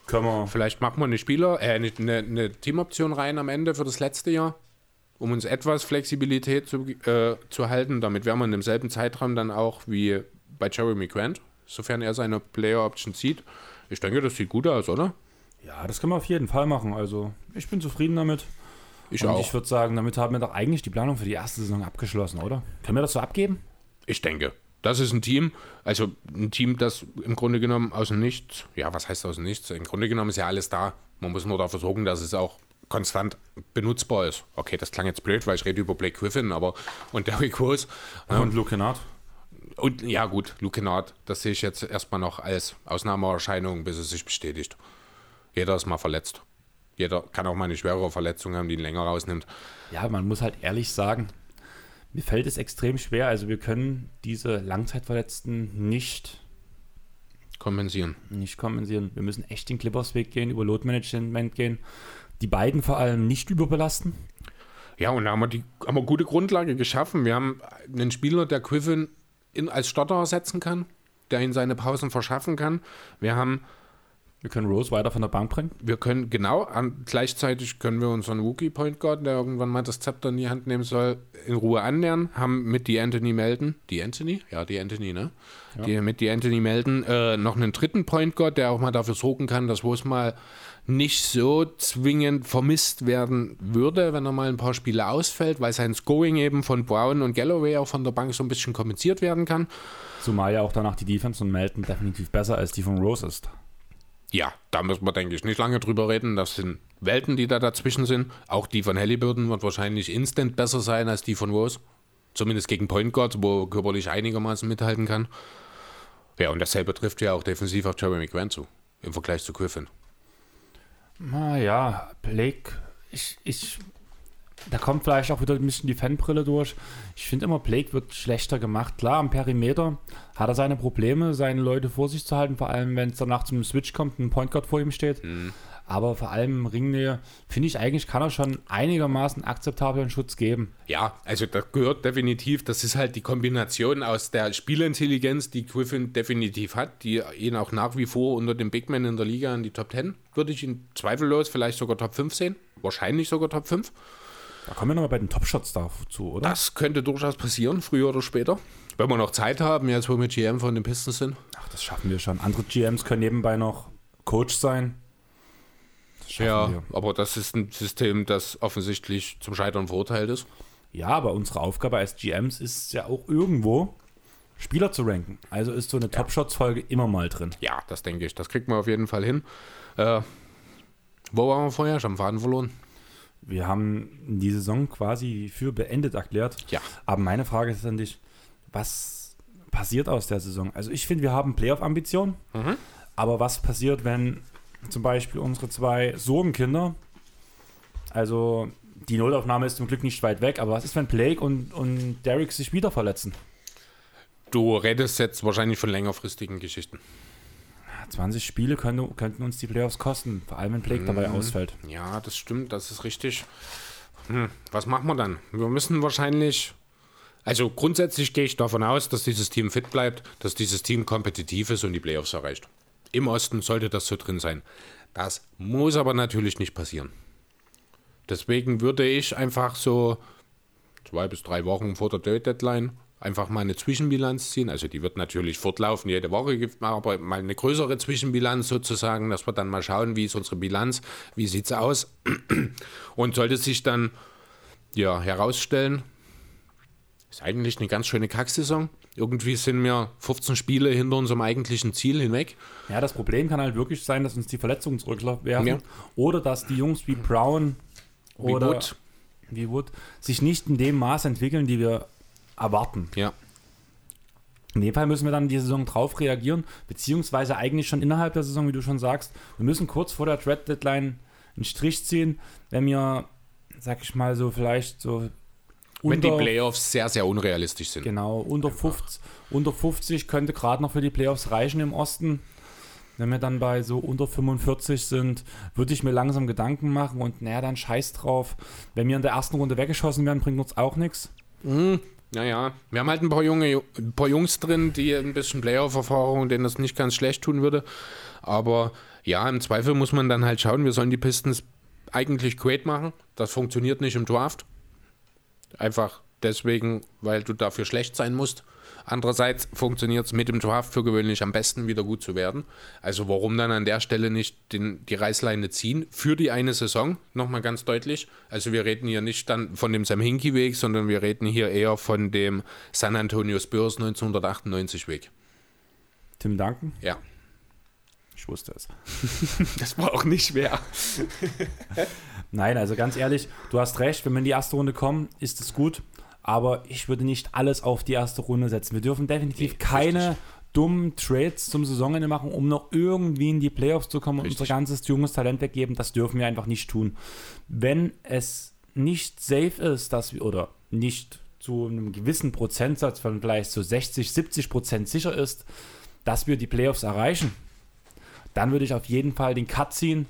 Können wir. Vielleicht machen wir eine Spieler, äh, eine, eine, Teamoption rein am Ende für das letzte Jahr, um uns etwas Flexibilität zu, äh, zu halten. Damit wären wir in demselben Zeitraum dann auch wie bei Jeremy Grant, sofern er seine Player Option zieht. Ich denke, das sieht gut aus, oder? Ja, das können wir auf jeden Fall machen. Also, ich bin zufrieden damit. Ich Und auch. ich würde sagen, damit haben wir doch eigentlich die Planung für die erste Saison abgeschlossen, oder? Können wir das so abgeben? Ich denke. Das ist ein Team, also ein Team, das im Grunde genommen aus dem Nichts, ja, was heißt aus dem Nichts? Im Grunde genommen ist ja alles da. Man muss nur dafür sorgen, dass es auch konstant benutzbar ist. Okay, das klang jetzt blöd, weil ich rede über Blake Griffin, aber und Derrick Rose. Ja, Und Luke Kennard? Und ja, gut, Luke Kennard, das sehe ich jetzt erstmal noch als Ausnahmeerscheinung, bis es sich bestätigt. Jeder ist mal verletzt. Jeder kann auch mal eine schwerere Verletzung haben, die ihn länger rausnimmt. Ja, man muss halt ehrlich sagen, mir fällt es extrem schwer. Also, wir können diese Langzeitverletzten nicht, Kompensieren. nicht kompensieren. Wir müssen echt den Clippers-Weg gehen, über Load-Management gehen. Die beiden vor allem nicht überbelasten. Ja, und da haben wir, die, haben wir gute Grundlage geschaffen. Wir haben einen Spieler, der Griffin in, als Starter ersetzen kann, der ihn seine Pausen verschaffen kann. Wir haben Wir können Rose weiter von der Bank bringen. wir können genau, an, gleichzeitig können wir unseren Rookie Point Guard, der irgendwann mal das Zepter in die Hand nehmen soll, in Ruhe annähern, haben mit die Anthony melden, die Anthony? Ja, die Anthony, ne? Die, mit die Anthony melden, äh, noch einen dritten Point Guard, der auch mal dafür sorgen kann, dass wo es mal nicht so zwingend vermisst werden würde, wenn er mal ein paar Spiele ausfällt, weil sein Scoring eben von Brown und Galloway auch von der Bank so ein bisschen kompensiert werden kann. Zumal ja auch danach die Defense von Melton definitiv besser als die von Rose ist. Ja, da müssen wir, denke ich, nicht lange drüber reden. Das sind Welten, die da dazwischen sind. Auch die von Halliburton wird wahrscheinlich instant besser sein als die von Rose. Zumindest gegen Point Guard, wo er körperlich einigermaßen mithalten kann. Ja, und dasselbe trifft ja auch defensiv auf Jeremy Grant zu, im Vergleich zu Griffin. Naja, Blake, ich, ich, da kommt vielleicht auch wieder ein bisschen die Fanbrille durch. Ich finde immer, Blake wird schlechter gemacht. Klar, am Perimeter hat er seine Probleme, seine Leute vor sich zu halten, vor allem wenn es danach zum Switch kommt, ein Point Guard vor ihm steht. Mhm. Aber vor allem Ringnähe, finde ich eigentlich, kann er schon einigermaßen akzeptablen Schutz geben. Ja, also das gehört definitiv, das ist halt die Kombination aus der Spielintelligenz, die Griffin definitiv hat, die ihn auch nach wie vor unter den Big Men in der Liga in die Top 10, würde ich ihn zweifellos vielleicht sogar Top 5 sehen. Wahrscheinlich sogar Top 5. Da kommen wir nochmal bei den Top-Shots dazu, oder? Das könnte durchaus passieren, früher oder später. Wenn wir noch Zeit haben, jetzt wo wir GM von den Pistons sind. Ach, das schaffen wir schon. Andere GMs können nebenbei noch Coach sein. Ja, wir. aber das ist ein System, das offensichtlich zum Scheitern verurteilt ist. Ja, aber unsere Aufgabe als GMs ist ja auch irgendwo, Spieler zu ranken. Also ist so eine ja. Top-Shots-Folge immer mal drin. Ja, das denke ich. Das kriegt man auf jeden Fall hin. Äh, wo waren wir vorher? Ich habe Faden verloren. Wir haben die Saison quasi für beendet erklärt. Ja. Aber meine Frage ist an dich, was passiert aus der Saison? Also ich finde, wir haben Playoff-Ambitionen. Mhm. Aber was passiert, wenn zum Beispiel unsere zwei Sorgenkinder. Also die Notaufnahme ist zum Glück nicht weit weg, aber was ist, wenn Blake und, und Derek sich wieder verletzen? Du redest jetzt wahrscheinlich von längerfristigen Geschichten. 20 Spiele können, könnten uns die Playoffs kosten, vor allem wenn Blake mhm. dabei ausfällt. Ja, das stimmt, das ist richtig. Hm, was machen wir dann? Wir müssen wahrscheinlich also grundsätzlich gehe ich davon aus, dass dieses Team fit bleibt, dass dieses Team kompetitiv ist und die Playoffs erreicht. Im Osten sollte das so drin sein. Das muss aber natürlich nicht passieren. Deswegen würde ich einfach so zwei bis drei Wochen vor der Deadline einfach mal eine Zwischenbilanz ziehen. Also die wird natürlich fortlaufen, jede Woche gibt es aber mal eine größere Zwischenbilanz sozusagen, dass wir dann mal schauen, wie ist unsere Bilanz, wie sieht es aus. Und sollte sich dann ja, herausstellen, ist eigentlich eine ganz schöne Kacksaison. Irgendwie sind wir 15 Spiele hinter unserem eigentlichen Ziel hinweg. Ja, das Problem kann halt wirklich sein, dass uns die Verletzungen zurückwerfen ja. oder dass die Jungs wie Brown oder wie Wood. wie Wood sich nicht in dem Maß entwickeln, die wir erwarten. Ja. In dem Fall müssen wir dann die Saison drauf reagieren, beziehungsweise eigentlich schon innerhalb der Saison, wie du schon sagst. Wir müssen kurz vor der Trade Deadline einen Strich ziehen, wenn wir, sag ich mal so, vielleicht so wenn die Playoffs sehr, sehr unrealistisch sind. Genau, unter 50, unter 50 könnte gerade noch für die Playoffs reichen im Osten. Wenn wir dann bei so unter 45 sind, würde ich mir langsam Gedanken machen und naja, dann scheiß drauf. Wenn wir in der ersten Runde weggeschossen werden, bringt uns auch nichts. Mhm. Naja, wir haben halt ein paar, Junge, ein paar Jungs drin, die ein bisschen Playoff-Erfahrung, denen das nicht ganz schlecht tun würde. Aber ja, im Zweifel muss man dann halt schauen, wir sollen die Pistons eigentlich great machen. Das funktioniert nicht im Draft. Einfach deswegen, weil du dafür schlecht sein musst. Andererseits funktioniert es mit dem Draft für gewöhnlich am besten, wieder gut zu werden. Also warum dann an der Stelle nicht den, die Reißleine ziehen für die eine Saison? Nochmal ganz deutlich. Also wir reden hier nicht dann von dem Sam Hinkie-Weg, sondern wir reden hier eher von dem San Antonio Spurs 1998-Weg. Tim Duncan? Ja. Ich wusste es. das war auch nicht schwer. Nein, also ganz ehrlich, du hast recht, wenn wir in die erste Runde kommen, ist es gut. Aber ich würde nicht alles auf die erste Runde setzen. Wir dürfen definitiv nee, keine richtig. dummen Trades zum Saisonende machen, um noch irgendwie in die Playoffs zu kommen und richtig. unser ganzes junges Talent weggeben. Das dürfen wir einfach nicht tun. Wenn es nicht safe ist, dass wir, oder nicht zu einem gewissen Prozentsatz von vielleicht so 60, 70 Prozent sicher ist, dass wir die Playoffs erreichen, dann würde ich auf jeden Fall den Cut ziehen.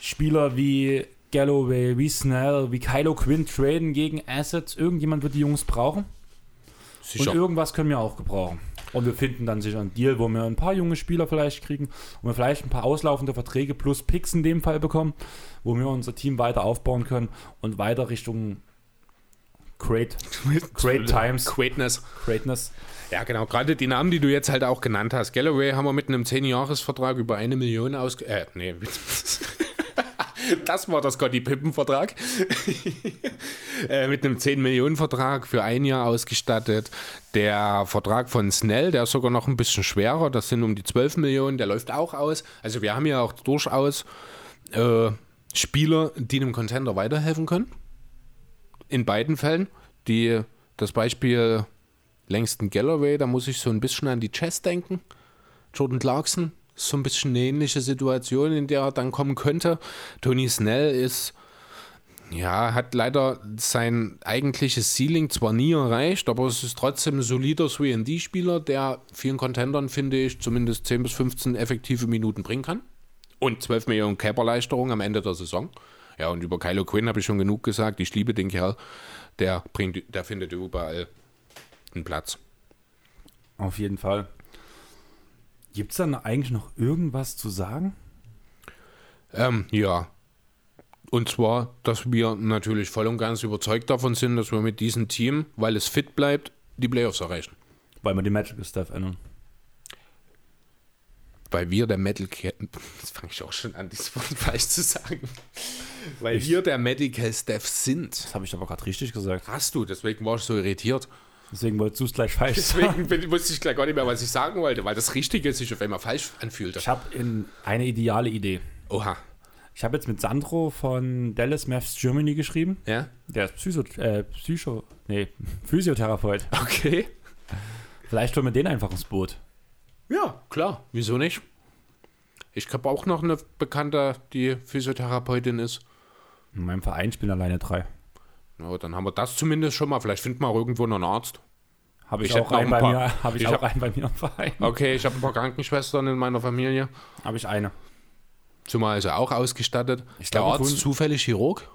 Spieler wie Galloway, wie Snell, wie Kylo Quinn traden gegen Assets. Irgendjemand wird die Jungs brauchen. Sicher. Und irgendwas können wir auch gebrauchen. Und wir finden dann sicher einen Deal, wo wir ein paar junge Spieler vielleicht kriegen, wo wir vielleicht ein paar auslaufende Verträge plus Picks in dem Fall bekommen, wo wir unser Team weiter aufbauen können und weiter Richtung Great, great Times, Greatness. Greatness. Ja, genau. Gerade die Namen, die du jetzt halt auch genannt hast. Galloway haben wir mit einem 10-Jahres-Vertrag über eine Million aus... Äh, nee. das war der Scotty Pippen-Vertrag. äh, mit einem 10-Millionen-Vertrag für ein Jahr ausgestattet. Der Vertrag von Snell, der ist sogar noch ein bisschen schwerer. Das sind um die 12 Millionen. Der läuft auch aus. Also wir haben ja auch durchaus äh, Spieler, die einem Contender weiterhelfen können. In beiden Fällen. Die, das Beispiel Längsten Galloway, da muss ich so ein bisschen an die Chess denken. Jordan Clarkson so ein bisschen eine ähnliche Situation, in der er dann kommen könnte. Tony Snell ist, ja, hat leider sein eigentliches Ceiling zwar nie erreicht, aber es ist trotzdem ein solider 3D-Spieler, der vielen Contendern, finde ich, zumindest 10 bis 15 effektive Minuten bringen kann. Und 12 Millionen Cap-Erleichterung am Ende der Saison. Ja, und über Kylo Quinn habe ich schon genug gesagt. Ich liebe den Kerl. Der, bringt, der findet überall einen Platz. Auf jeden Fall. Gibt es dann eigentlich noch irgendwas zu sagen? Ähm, ja. Und zwar, dass wir natürlich voll und ganz überzeugt davon sind, dass wir mit diesem Team, weil es fit bleibt, die Playoffs erreichen. Weil wir die Magical Staff ändern. Weil wir der Care, das fange ich auch schon an, dieses Wort falsch zu sagen. Weil ich, wir der Medical Staff sind. Das habe ich aber gerade richtig gesagt. Hast du, deswegen war ich so irritiert. Deswegen wolltest du es gleich falsch Deswegen sagen. wusste ich gleich gar nicht mehr, was ich sagen wollte, weil das Richtige sich auf einmal falsch anfühlte. Ich habe eine ideale Idee. Oha. Ich habe jetzt mit Sandro von Dallas Maths Germany geschrieben. Ja? Der ist Psycho, äh, Psycho, nee, Physiotherapeut. Okay. Vielleicht holen wir den einfach ins Boot. Ja, klar. Wieso nicht? Ich habe auch noch eine Bekannte, die Physiotherapeutin ist. In meinem Verein spielen alleine drei. Ja, dann haben wir das zumindest schon mal. Vielleicht finden wir irgendwo noch einen Arzt. Habe ich, ich, auch, einen bei, paar, mir, hab ich, ich auch hab, einen bei mir im Verein. Okay, ich habe ein paar Krankenschwestern in meiner Familie. Habe ich eine. Zumal ist er auch ausgestattet. Ich der Arzt zufällig Chirurg?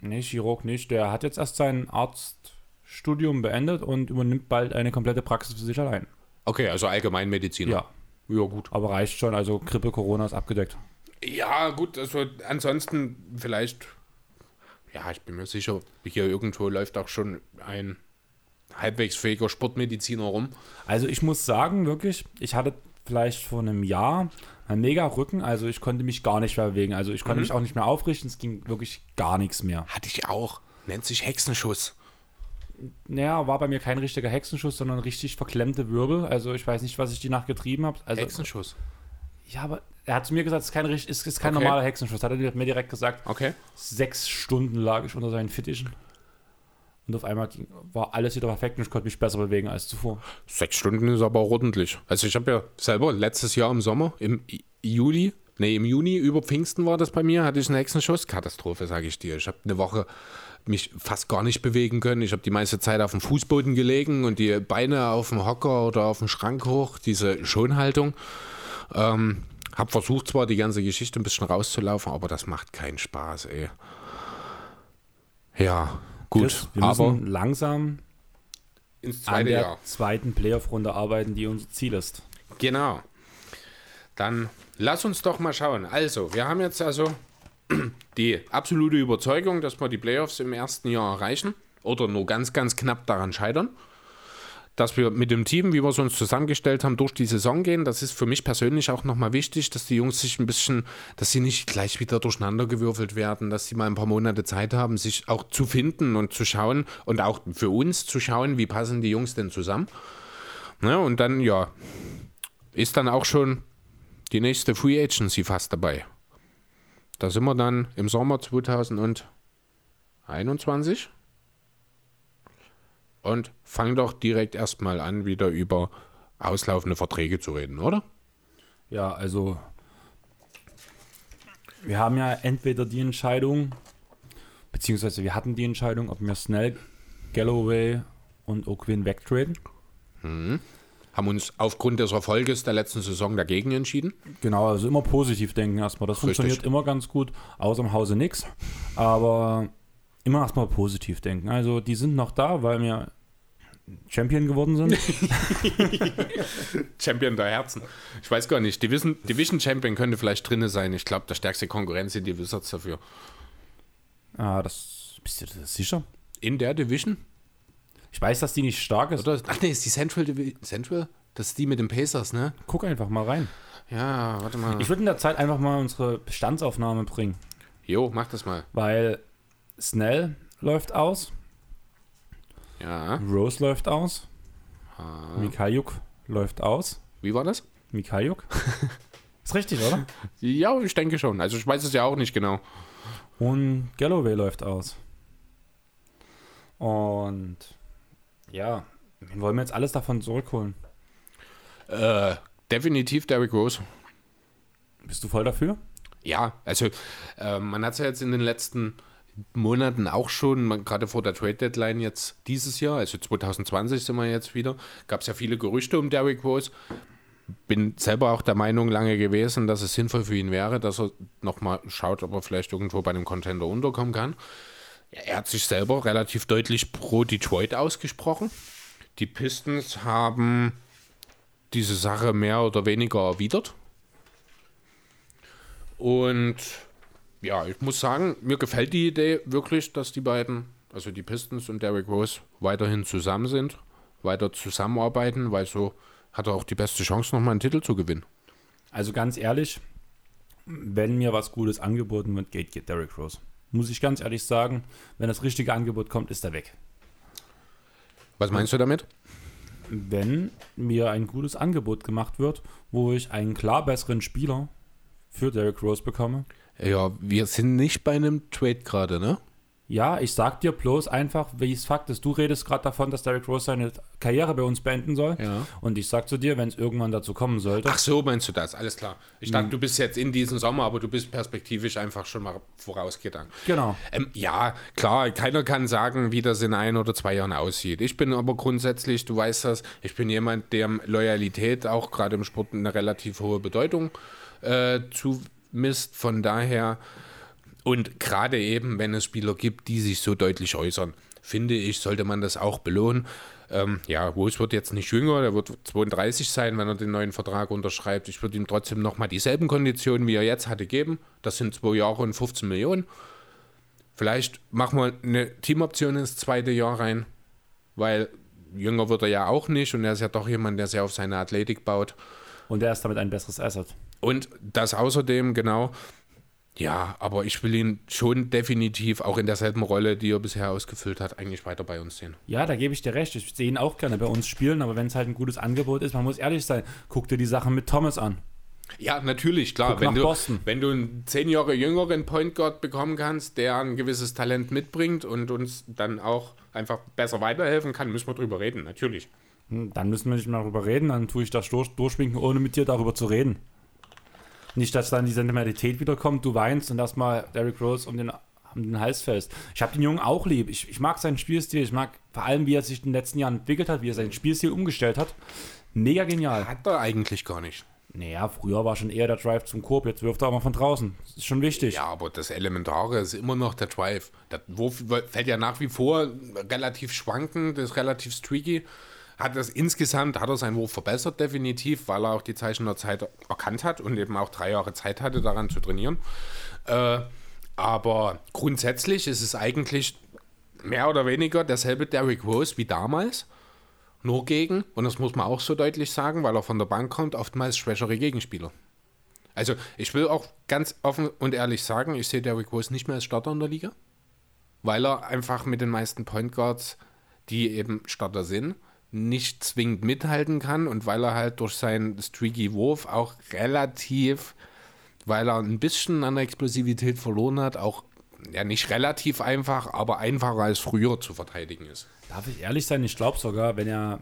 Nee, Chirurg nicht. Der hat jetzt erst sein Arztstudium beendet und übernimmt bald eine komplette Praxis für sich allein. Okay, also Allgemeinmediziner. Ja. Ja, gut. Aber reicht schon. Also Grippe, Corona ist abgedeckt. Ja, gut. Also ansonsten vielleicht ja, ich bin mir sicher, hier irgendwo läuft auch schon ein halbwegs fähiger Sportmediziner rum. Also ich muss sagen, wirklich, ich hatte vielleicht vor einem Jahr einen mega Rücken, also ich konnte mich gar nicht mehr bewegen. Also ich konnte mhm. mich auch nicht mehr aufrichten, es ging wirklich gar nichts mehr. Hatte ich auch. Nennt sich Hexenschuss. Naja, war bei mir kein richtiger Hexenschuss, sondern richtig verklemmte Wirbel. Also ich weiß nicht, was ich die Nacht getrieben habe. Also, Hexenschuss. Ja, aber er hat zu mir gesagt, es ist kein, ist, ist kein okay. normaler Hexenschuss. Hat er mir direkt gesagt. Okay. Sechs Stunden lag ich unter seinen Fittichen. Und auf einmal war alles wieder perfekt und ich konnte mich besser bewegen als zuvor. Sechs Stunden ist aber ordentlich. Also ich habe ja selber letztes Jahr im Sommer, im Juli, nee, im Juni über Pfingsten war das bei mir, hatte ich einen Hexenschuss. Katastrophe, sage ich dir. Ich habe eine Woche mich fast gar nicht bewegen können. Ich habe die meiste Zeit auf dem Fußboden gelegen und die Beine auf dem Hocker oder auf dem Schrank hoch, diese Schonhaltung. Ähm, hab versucht zwar die ganze Geschichte ein bisschen rauszulaufen, aber das macht keinen Spaß, ey. Ja, gut. Chris, wir aber müssen langsam ins zweite an der Jahr. zweiten Playoff-Runde arbeiten, die unser Ziel ist. Genau. Dann lass uns doch mal schauen. Also, wir haben jetzt also die absolute Überzeugung, dass wir die Playoffs im ersten Jahr erreichen oder nur ganz, ganz knapp daran scheitern dass wir mit dem Team, wie wir es uns zusammengestellt haben, durch die Saison gehen. Das ist für mich persönlich auch nochmal wichtig, dass die Jungs sich ein bisschen, dass sie nicht gleich wieder durcheinandergewürfelt werden, dass sie mal ein paar Monate Zeit haben, sich auch zu finden und zu schauen und auch für uns zu schauen, wie passen die Jungs denn zusammen. Ja, und dann, ja, ist dann auch schon die nächste Free Agency fast dabei. Da sind wir dann im Sommer 2021 und fang doch direkt erstmal an, wieder über auslaufende Verträge zu reden, oder? Ja, also wir haben ja entweder die Entscheidung, beziehungsweise wir hatten die Entscheidung, ob wir Snell, Galloway und O'Quinn wegtraden. Mhm. Haben uns aufgrund des Erfolges der letzten Saison dagegen entschieden. Genau, also immer positiv denken erstmal. Das Richtig. funktioniert immer ganz gut, außer im Hause nichts. Aber immer erstmal positiv denken. Also die sind noch da, weil wir Champion geworden sind. Champion der Herzen. Ich weiß gar nicht. Division, Division Champion könnte vielleicht drin sein. Ich glaube, der stärkste Konkurrenz sind die Wizards dafür. Ah, das bist du das sicher? In der Division? Ich weiß, dass die nicht stark ist. Oder? Ach nee, ist die Central Division. Central? Das ist die mit den Pacers, ne? Guck einfach mal rein. Ja, warte mal. Ich würde in der Zeit einfach mal unsere Bestandsaufnahme bringen, Jo, mach das mal. weil Snell läuft aus, Ja. Rose läuft aus, Mikhailiuk läuft aus. Wie war das? Mikhailiuk? ist richtig, oder? Ja, ich denke schon. Also ich weiß es ja auch nicht genau. Und Galloway läuft aus. Und ja, wen wollen wir jetzt alles davon zurückholen? Äh, definitiv Derrick Rose. Bist du voll dafür? Ja, also äh, man hat es ja jetzt in den letzten Monaten auch schon, gerade vor der Trade Deadline jetzt dieses Jahr, also 2020 sind wir jetzt wieder, gab es ja viele Gerüchte um Derrick Rose. Bin selber auch der Meinung lange gewesen, dass es sinnvoll für ihn wäre, dass er nochmal schaut, ob er vielleicht irgendwo bei einem Contender unterkommen kann. Er hat sich selber relativ deutlich pro Detroit ausgesprochen. Die Pistons haben diese Sache mehr oder weniger erwidert. Und ja, ich muss sagen, mir gefällt die Idee wirklich, dass die beiden, also die Pistons und Derrick Rose, weiterhin zusammen sind, weiter zusammenarbeiten, weil so hat er auch die beste Chance, nochmal einen Titel zu gewinnen. Also ganz ehrlich, wenn mir was Gutes angeboten wird, geht, geht Derrick Rose. Muss ich ganz ehrlich sagen, wenn das richtige Angebot kommt, ist er weg. Was meinst du damit? Wenn mir ein gutes Angebot gemacht wird, wo ich einen klar besseren Spieler für Derrick Rose bekomme, Ja, wir sind nicht bei einem Trade gerade, ne? Ja, ich sag dir bloß einfach, wie es Fakt ist. Du redest gerade davon, dass Derrick Rose seine Karriere bei uns beenden soll. Ja. Und ich sag zu dir, wenn es irgendwann dazu kommen sollte. Ach so, meinst du das? Alles klar. Ich dachte, du bist jetzt in diesem Sommer, aber du bist perspektivisch einfach schon mal vorausgegangen. Genau. Ähm, ja, klar, keiner kann sagen, wie das in ein oder zwei Jahren aussieht. Ich bin aber grundsätzlich, du weißt das, ich bin jemand, dem Loyalität auch gerade im Sport eine relativ hohe Bedeutung äh, zumisst. Von daher, und gerade eben, wenn es Spieler gibt, die sich so deutlich äußern, finde ich, sollte man das auch belohnen. Ähm, ja, Rose wird jetzt nicht jünger, der wird 32 sein, wenn er den neuen Vertrag unterschreibt. Ich würde ihm trotzdem nochmal dieselben Konditionen, wie er jetzt hatte, geben. Das sind zwei Jahre und 15 Millionen. Vielleicht machen wir eine Teamoption ins zweite Jahr rein, weil jünger wird er ja auch nicht und er ist ja doch jemand, der sehr auf seine Athletik baut. Und er ist damit ein besseres Asset. Und das außerdem, genau, ja, aber ich will ihn schon definitiv auch in derselben Rolle, die er bisher ausgefüllt hat, eigentlich weiter bei uns sehen. Ja, da gebe ich dir recht. Ich sehe ihn auch gerne bei uns spielen, aber wenn es halt ein gutes Angebot ist, man muss ehrlich sein, guck dir die Sachen mit Thomas an. Ja, natürlich, klar. Guck Wenn du, Boston. wenn du einen zehn Jahre jüngeren Point Guard bekommen kannst, der ein gewisses Talent mitbringt und uns dann auch einfach besser weiterhelfen kann, müssen wir drüber reden, natürlich. Hm, Dann müssen wir nicht mehr darüber reden, dann tue ich das durch, durchwinken, ohne mit dir darüber zu reden. Nicht, dass dann die Sentimentalität wiederkommt, du weinst und erstmal Derrick Rose um den, um den Hals fällst. Ich habe den Jungen auch lieb. Ich, ich mag seinen Spielstil. Ich mag vor allem, wie er sich in den letzten Jahren entwickelt hat, wie er seinen Spielstil umgestellt hat. Mega genial. Hat er eigentlich gar nicht. Naja, früher war schon eher der Drive zum Korb, jetzt wirft er auch mal von draußen. Das ist schon wichtig. Ja, aber das Elementare ist immer noch der Drive. Der Wurf fällt ja nach wie vor relativ schwankend, ist relativ streaky. Hat das insgesamt, hat er seinen Wurf verbessert, definitiv, weil er auch die Zeichen der Zeit erkannt hat und eben auch drei Jahre Zeit hatte, daran zu trainieren. Äh, aber grundsätzlich ist es eigentlich mehr oder weniger derselbe Derrick Rose wie damals. Nur gegen, und das muss man auch so deutlich sagen, weil er von der Bank kommt, oftmals schwächere Gegenspieler. Also ich will auch ganz offen und ehrlich sagen, ich sehe Derrick Rose nicht mehr als Starter in der Liga, weil er einfach mit den meisten Point Guards, die eben Starter sind, nicht zwingend mithalten kann und weil er halt durch seinen streaky Wurf auch relativ, weil er ein bisschen an der Explosivität verloren hat, auch ja nicht relativ einfach, aber einfacher als früher zu verteidigen ist. Darf ich ehrlich sein? Ich glaube sogar, wenn er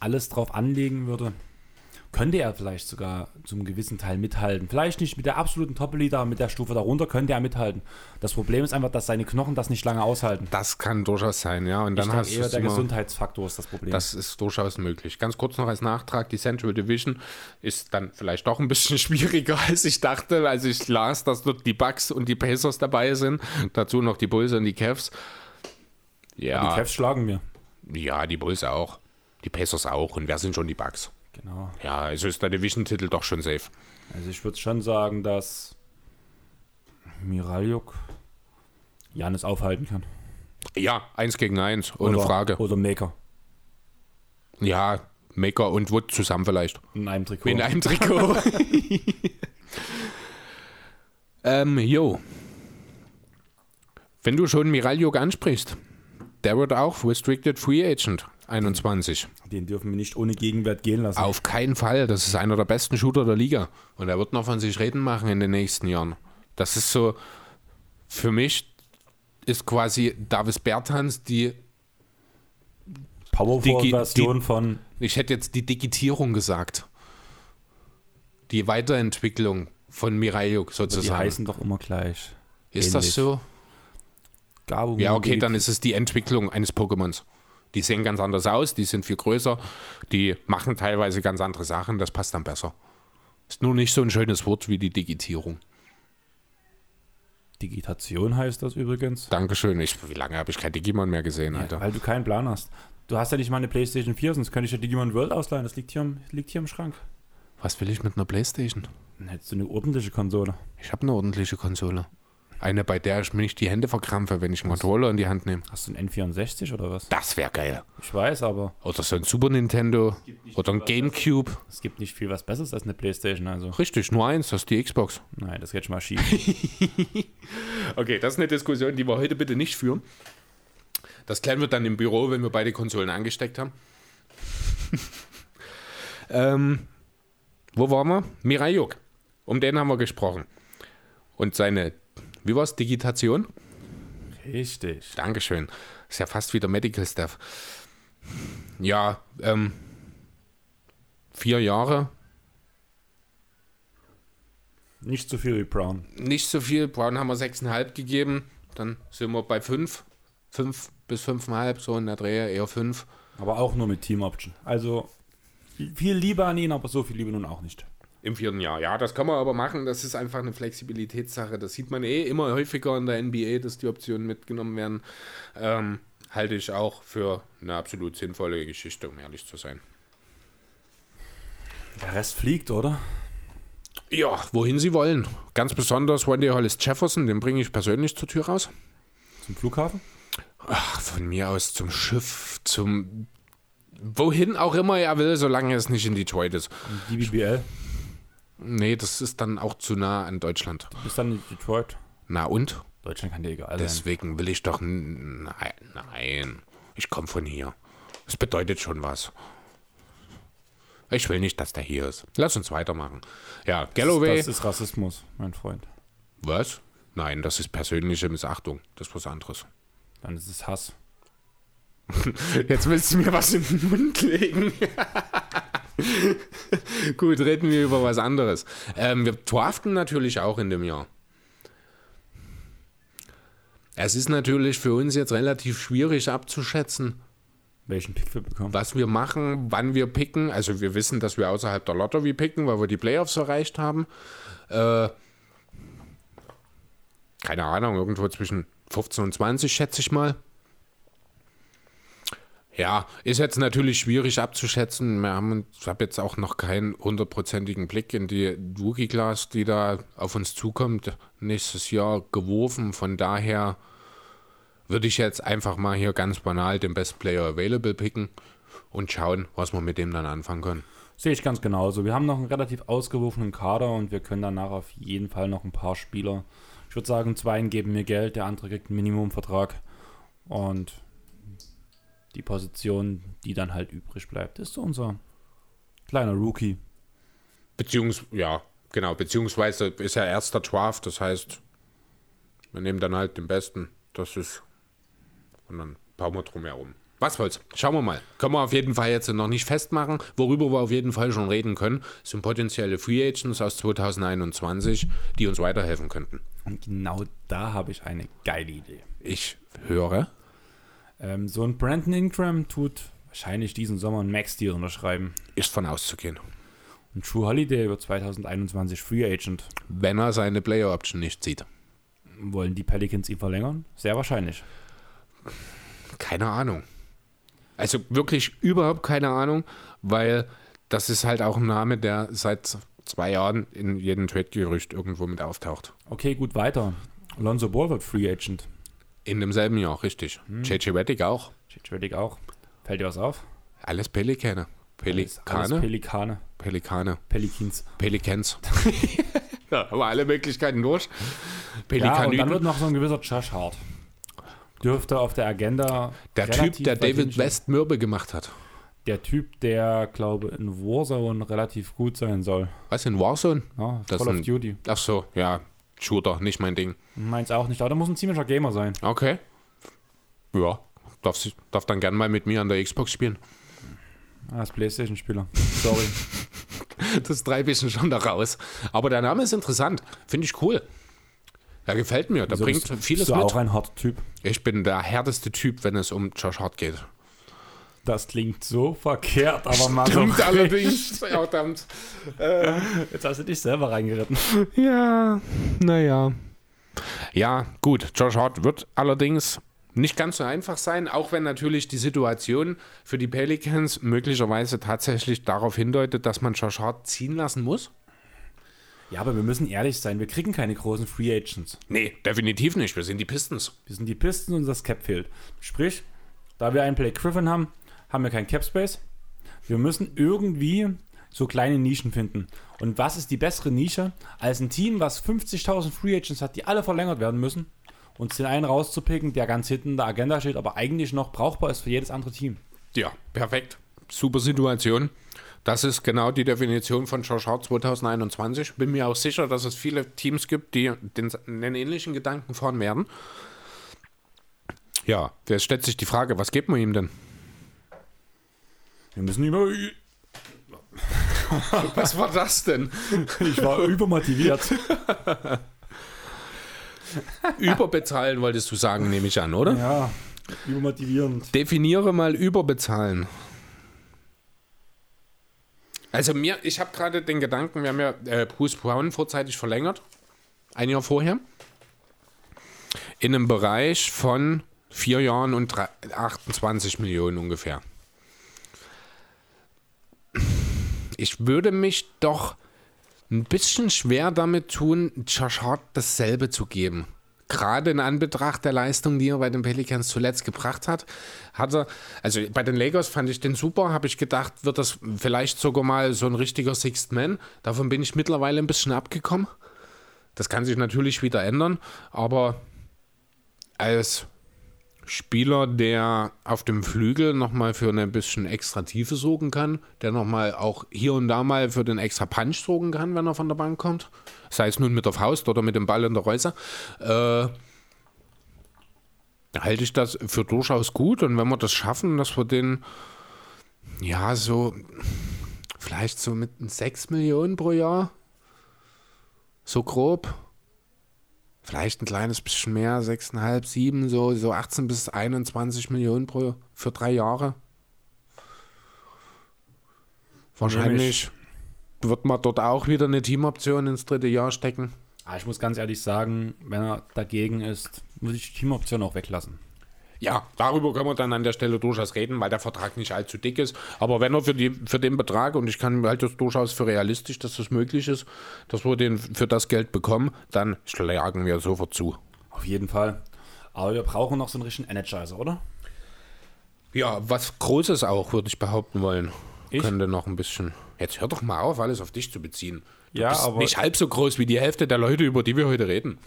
alles drauf anlegen würde, könnte er vielleicht sogar zum gewissen Teil mithalten. Vielleicht nicht mit der absoluten aber mit der Stufe darunter könnte er mithalten. Das Problem ist einfach, dass seine Knochen das nicht lange aushalten. Das kann durchaus sein, ja. Und Ich dann denke hast du eher, der immer- Gesundheitsfaktor ist das Problem. Das ist durchaus möglich. Ganz kurz noch als Nachtrag, die Central Division ist dann vielleicht doch ein bisschen schwieriger, als ich dachte, als ich las, dass dort die Bucks und die Pacers dabei sind. Dazu noch die Bulls und die Cavs. die Ja, Cavs schlagen mir. ja, die Bulls auch. Die Pacers auch. Und wer sind schon die Bucks? Genau. Ja, also ist der Division-Titel doch schon safe. Also ich würde schon sagen, dass Miraljuk Janis aufhalten kann. Ja, eins gegen eins, ohne oder, Frage. Oder Maker. Ja, Maker und Wood zusammen vielleicht. In einem Trikot. In einem Trikot. ähm, jo. Wenn du schon Miraljuk ansprichst, der wird auch Restricted Free Agent 21. Den dürfen wir nicht ohne Gegenwert gehen lassen. Auf keinen Fall. Das ist einer der besten Shooter der Liga. Und er wird noch von sich reden machen in den nächsten Jahren. Das ist so, für mich ist quasi Davis Bertans die, Powerforward-Version die- von ich hätte jetzt die Digitierung gesagt. Die Weiterentwicklung von Miraljuk die sozusagen. heißen doch immer gleich. Ist das ähnlich. so? Gabum, Ja, okay, dann ist es die Entwicklung eines Pokémons. Die sehen ganz anders aus, die sind viel größer, die machen teilweise ganz andere Sachen, das passt dann besser. Ist nur nicht so ein schönes Wort wie die Digitierung. Digitation heißt das übrigens. Dankeschön. Ich, wie lange habe ich kein Digimon mehr gesehen, Ja, Alter? weil du keinen Plan hast. Du hast ja nicht mal eine PlayStation 4, sonst könnte ich ja Digimon World ausleihen. Das liegt hier im, liegt hier im Schrank. Was will ich mit einer Playstation? Dann hättest du eine ordentliche Konsole. Ich habe eine ordentliche Konsole. Eine, bei der ich mir nicht die Hände verkrampfe, wenn ich einen Controller in die Hand nehme. Hast du einen N64 oder was? Das wäre geil. Ich weiß, aber Oder so ein Super Nintendo oder ein Gamecube. es gibt nicht viel was Besseres als eine PlayStation. Also, Richtig, nur eins, das ist die Xbox. nein, das geht schon mal schief. Okay, das ist eine Diskussion, die wir heute bitte nicht führen. Das klären wir dann im Büro, wenn wir beide Konsolen angesteckt haben. ähm, wo waren wir? Mirayuk. Um den haben wir gesprochen. Und seine, wie war's, Digitation? Richtig. Dankeschön. Ist ja fast wieder Medical Stuff. Ja, ähm, vier Jahre, Nicht so viel wie Brown. nicht so viel. Brown haben wir 6,5 gegeben. Dann sind wir bei 5. 5 bis 5,5, so in der Drehe, eher 5. Aber auch nur mit Team Option. Also viel Liebe an ihn, aber so viel Liebe nun auch nicht. Im vierten Jahr. Ja, das kann man aber machen. Das ist einfach eine Flexibilitätssache. Das sieht man eh immer häufiger in der NBA, dass die Optionen mitgenommen werden. Ähm, halte ich auch für eine absolut sinnvolle Geschichte, um ehrlich zu sein. Der Rest fliegt, oder? Ja, wohin sie wollen. Ganz besonders Wendy Hollis Jefferson, den bringe ich persönlich zur Tür raus. Zum Flughafen? Ach, von mir aus zum Schiff, zum. Wohin auch immer er will, solange es nicht in Detroit ist. Die BBL. Nee, das ist dann auch zu nah an Deutschland. Bis dann in Detroit. Na und? Deutschland kann dir egal sein. Deswegen will ich doch. Nein, nein. Ich komme von hier. Das bedeutet schon was. Ich will nicht, dass der hier ist. Lass uns weitermachen. Ja, Galloway. Das ist Rassismus, mein Freund. was? Nein, das ist persönliche Missachtung. Das ist was anderes. Dann ist es Hass. Jetzt willst du mir was in den Mund legen. Gut, reden wir über was anderes. Ähm, wir draften natürlich auch in dem Jahr. Es ist natürlich für uns jetzt relativ schwierig abzuschätzen, Welchen Pick wir bekommen. was wir machen, wann wir picken. Also wir wissen, dass wir außerhalb der Lottery picken, weil wir die Playoffs erreicht haben. Äh, keine Ahnung, irgendwo zwischen 15 und 20, schätze ich mal. Ja, ist jetzt natürlich schwierig abzuschätzen. Wir haben, ich habe jetzt auch noch keinen hundertprozentigen Blick in die Rookie-Class, die da auf uns zukommt, nächstes Jahr geworfen. Von daher würde ich jetzt einfach mal hier ganz banal den Best Player Available picken und schauen, was wir mit dem dann anfangen können. Sehe ich ganz genauso. Wir haben noch einen relativ ausgewogenen Kader und wir können danach auf jeden Fall noch ein paar Spieler. Ich würde sagen, zwei geben mir Geld, der andere kriegt einen Minimumvertrag. Und die Position, die dann halt übrig bleibt, ist so unser kleiner Rookie. Beziehungs ja, genau, beziehungsweise ist ja erster Draft, das heißt, wir nehmen dann halt den besten. Das ist. Und dann bauen wir drum herum. Was wollt's? Schauen wir mal. Können wir auf jeden Fall jetzt noch nicht festmachen. Worüber wir auf jeden Fall schon reden können, sind potenzielle Free Agents aus 2021, die uns weiterhelfen könnten. Und genau da habe ich eine geile Idee. Ich höre. Ähm, so ein Brandon Ingram tut wahrscheinlich diesen Sommer einen Max-Deal unterschreiben. Ist von auszugehen. Und True Holiday wird 2021 Free Agent. Wenn er seine Player Option nicht sieht. Wollen die Pelicans ihn verlängern? Sehr wahrscheinlich. Keine Ahnung. Also wirklich überhaupt keine Ahnung, weil das ist halt auch ein Name, der seit zwei Jahren in jedem Trade-Gerücht irgendwo mit auftaucht. Okay, gut, weiter. Alonso Ball wird Free Agent. In demselben Jahr, richtig. JJ Reddick auch. JJ Reddick auch. Fällt dir was auf? Alles Pelikane. Alles, alles Pelikane? Pelikane. Pelikane. Pelikins. Pelicans. ja, aber alle Möglichkeiten durch. Ja, und dann wird noch so ein gewisser Josh Hart. Dürfte auf der Agenda. der Typ, der David. West Mürbe gemacht hat. Der Typ, der, glaube in Warzone relativ gut sein soll. Was, in Warzone? Ja, Call of Duty. Ach so, ja. Shooter, nicht mein Ding. Meins auch nicht, aber der muss ein ziemlicher Gamer sein. Okay. Ja, darf, darf dann gern mal mit mir an der Xbox spielen. Ah, ist Playstation-Spieler. Sorry. Das treibe ich schon da raus. Aber der Name ist interessant. Finde ich cool. Er gefällt mir. Der Wieso bringt bist, vieles bist du mit. auch ein harter Typ. Ich bin der härteste Typ, wenn es um Josh Hart geht. Das klingt so verkehrt, aber mal so. Stimmt allerdings. Verdammt. Jetzt hast du dich selber reingeritten. Ja, naja. Ja, gut. Josh Hart wird allerdings nicht ganz so einfach sein, auch wenn natürlich die Situation für die Pelicans möglicherweise tatsächlich darauf hindeutet, dass man Josh Hart ziehen lassen muss. Ja, aber wir müssen ehrlich sein, wir kriegen keine großen Free Agents. Nee, definitiv nicht. Wir sind die Pistons. Wir sind die Pistons und das Cap fehlt. Sprich, da wir einen Blake Griffin haben, haben wir keinen Cap Space. Wir müssen irgendwie so kleine Nischen finden. Und was ist die bessere Nische, als ein Team, was 50.000 Free Agents hat, die alle verlängert werden müssen, uns den einen rauszupicken, der ganz hinten in der Agenda steht, aber eigentlich noch brauchbar ist für jedes andere Team. Ja, perfekt. Super Situation. Das ist genau die Definition von Josh Hart 2021. Bin mir auch sicher, dass es viele Teams gibt, die den, den ähnlichen Gedanken fahren werden. Ja, jetzt stellt sich die Frage, was gibt man ihm denn? Wir müssen über. Was war das denn? Ich war übermotiviert. Überbezahlen wolltest du sagen, nehme ich an, oder? Ja, übermotivierend. Definiere mal überbezahlen. Also mir, ich habe gerade den Gedanken, wir haben ja äh, Bruce Brown vorzeitig verlängert, ein Jahr vorher, in einem Bereich von vier Jahren und drei- 28 Millionen ungefähr. Ich würde mich doch ein bisschen schwer damit tun, Josh Hart dasselbe zu geben. Gerade in Anbetracht der Leistung, die er bei den Pelicans zuletzt gebracht hat, hat er, also bei den Lakers fand ich den super, habe ich gedacht, wird das vielleicht sogar mal so ein richtiger Sixth Man. Davon bin ich mittlerweile ein bisschen abgekommen. Das kann sich natürlich wieder ändern, aber als Spieler, der auf dem Flügel nochmal für eine bisschen extra Tiefe sorgen kann, der nochmal auch hier und da mal für den extra Punch sorgen kann, wenn er von der Bank kommt, sei es nun mit der Faust oder mit dem Ball in der Reuse, äh, halte ich das für durchaus gut. Und wenn wir das schaffen, dass wir den, ja, so, vielleicht so mit 6 Millionen pro Jahr, so grob, vielleicht ein kleines bisschen mehr, 6,5, 7, so, so 18 bis 21 Millionen pro, für drei Jahre. Wahrscheinlich wird man dort auch wieder eine Teamoption ins dritte Jahr stecken. Ah, ich muss ganz ehrlich sagen, wenn er dagegen ist, muss ich die Teamoption auch weglassen. Ja, darüber können wir dann an der Stelle durchaus reden, weil der Vertrag nicht allzu dick ist. Aber wenn er für, die, für den Betrag, und ich kann halt das durchaus für realistisch, dass das möglich ist, dass wir den für das Geld bekommen, dann schlagen wir sofort zu. Auf jeden Fall. Aber wir brauchen noch so einen richtigen Energizer, oder? Ja, was Großes auch, würde ich behaupten wollen. Ich? Könnte noch ein bisschen. Jetzt hör doch mal auf, alles auf dich zu beziehen. Du Ja, bist aber- nicht halb so groß wie die Hälfte der Leute, über die wir heute reden.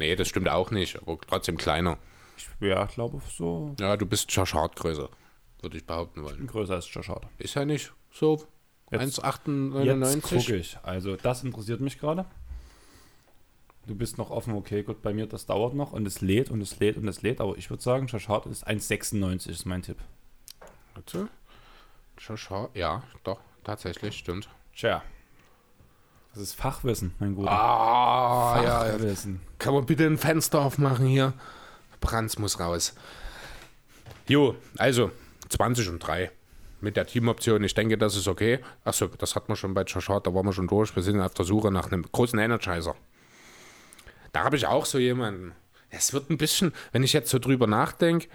Nee, das stimmt auch nicht, aber trotzdem kleiner. Ich ja, glaube so Ja, du bist Josh Hart größer, würde ich behaupten wollen. größer als Josh Hart. Ist er nicht so Jetzt- 1,98? Jetzt gucke ich. Also das interessiert mich gerade. Du bist noch offen, okay, gut, bei mir, das dauert noch und es lädt und es lädt und es lädt, aber ich würde sagen, Josh Hart ist 1,96 ist mein Tipp. Warte. Josh Hart, ja, doch, tatsächlich, stimmt. Tja. Das ist Fachwissen, mein Guter. Ah, ja, ja. Fachwissen. Kann man bitte ein Fenster aufmachen hier? Brands muss raus. Jo, also 20 und 3 mit der Teamoption. Ich denke, das ist okay. Achso, das hat man schon bei Hart, da waren wir schon durch. Wir sind auf der Suche nach einem großen Energizer. Da habe ich auch so jemanden. Es wird ein bisschen, wenn ich jetzt so drüber nachdenke,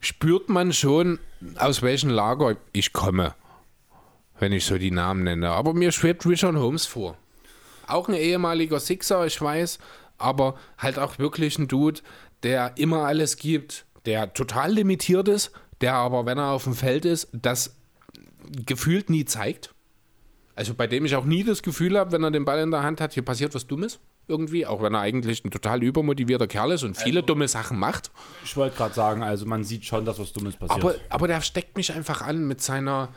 spürt man schon, aus welchem Lager ich komme, wenn ich so die Namen nenne. Aber mir schwebt Richard Holmes vor. Auch ein ehemaliger Sixer, ich weiß, aber halt auch wirklich ein Dude, der immer alles gibt, der total limitiert ist, der aber, wenn er auf dem Feld ist, das gefühlt nie zeigt. Also bei dem ich auch nie das Gefühl habe, wenn er den Ball in der Hand hat, hier passiert was Dummes irgendwie, auch wenn er eigentlich ein total übermotivierter Kerl ist und viele dumme Sachen macht. Ich wollte gerade sagen, also man sieht schon, dass was Dummes passiert. Aber, aber der steckt mich einfach an mit seiner,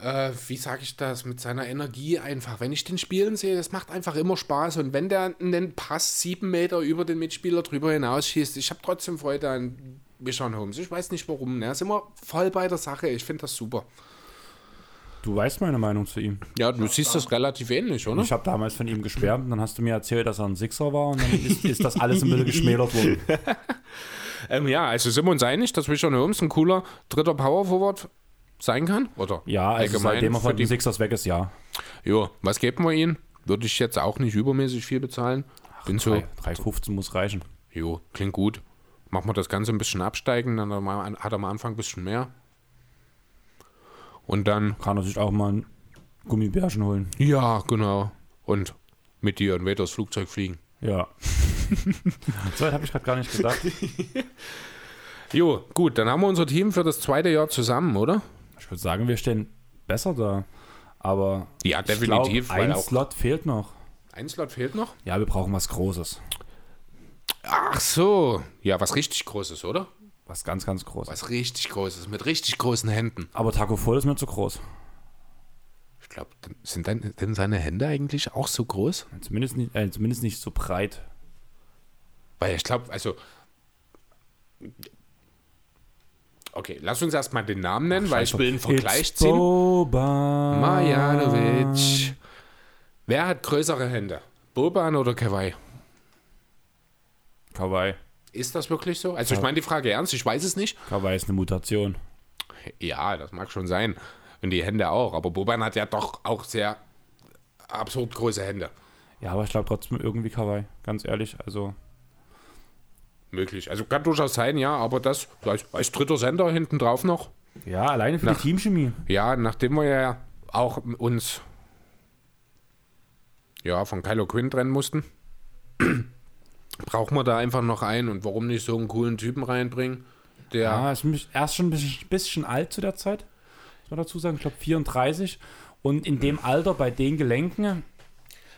äh, wie sage ich das, mit seiner Energie einfach. Wenn ich den spielen sehe, das macht einfach immer Spaß. Und wenn der einen Pass sieben Meter über den Mitspieler drüber hinausschießt, ich habe trotzdem Freude an Michon Holmes. Ich weiß nicht warum. Ne? Er ist immer voll bei der Sache. Ich finde das super. du weißt meine Meinung zu ihm. Ja, du siehst das relativ ähnlich, oder? Ich habe damals von ihm geschwärmt, dann hast du mir erzählt, dass er ein Sixer war und dann ist, ist das alles ein bisschen geschmälert worden. Ähm, ja, also sind wir uns einig, dass Michon Holmes ein cooler dritter Power Forward sein kann? Oder Ja, also allgemein seitdem er von den Sixers weg ist, ja. Jo, was geben wir ihm? Würde ich jetzt auch nicht übermäßig viel bezahlen. Bin so, 3,15 muss reichen. jo, klingt gut. Machen wir das Ganze ein bisschen absteigen, dann hat er am Anfang ein bisschen mehr. Und dann, Kann er sich auch mal ein Gummibärchen holen. ja, genau. Und mit dir in Waders Flugzeug fliegen. Ja. so habe ich gerade gar nicht gedacht. Jo, gut, dann haben wir unser Team für das zweite Jahr zusammen, oder? Ich würde sagen, wir stehen besser da. Aber Ja, ich definitiv, glaub, ein Slot fehlt noch. Ein Slot fehlt noch. Ja, wir brauchen was Großes. Ach so. Ja, was richtig Großes, oder? Was ganz, ganz Großes. Was richtig Großes, mit richtig großen Händen. Aber Taco Voll ist mir zu groß. Ich glaube, sind denn, denn seine Hände eigentlich auch so groß? Zumindest nicht, äh, zumindest nicht so breit. Weil ich glaube, also. Okay, lass uns erstmal den Namen nennen, weil ich will einen Vergleich ziehen. Boban. Marjanovic. Wer hat größere Hände? Boban oder Kawhi? Kawhi. Ist das wirklich so? Also ich meine die Frage ernst, ich weiß es nicht. Kawhi ist eine Mutation. Ja, das mag schon sein. Und die Hände auch. Aber Boban hat ja doch auch sehr absurd große Hände. Ja, aber ich glaube trotzdem irgendwie Kawhi. Ganz ehrlich. Also, Möglich. Also kann durchaus sein, ja, aber das als, als dritter Sender hinten drauf noch. ja, alleine für Nach- die Teamchemie. Ja, nachdem wir ja auch uns ja, von Kylo Quinn trennen mussten, brauchen wir da einfach noch einen und warum nicht so einen coolen Typen reinbringen, der Ja, ist er ist schon ein bisschen, bisschen alt zu der Zeit. Muss man dazu sagen. Ich glaube 34. Und in dem Alter bei den Gelenken,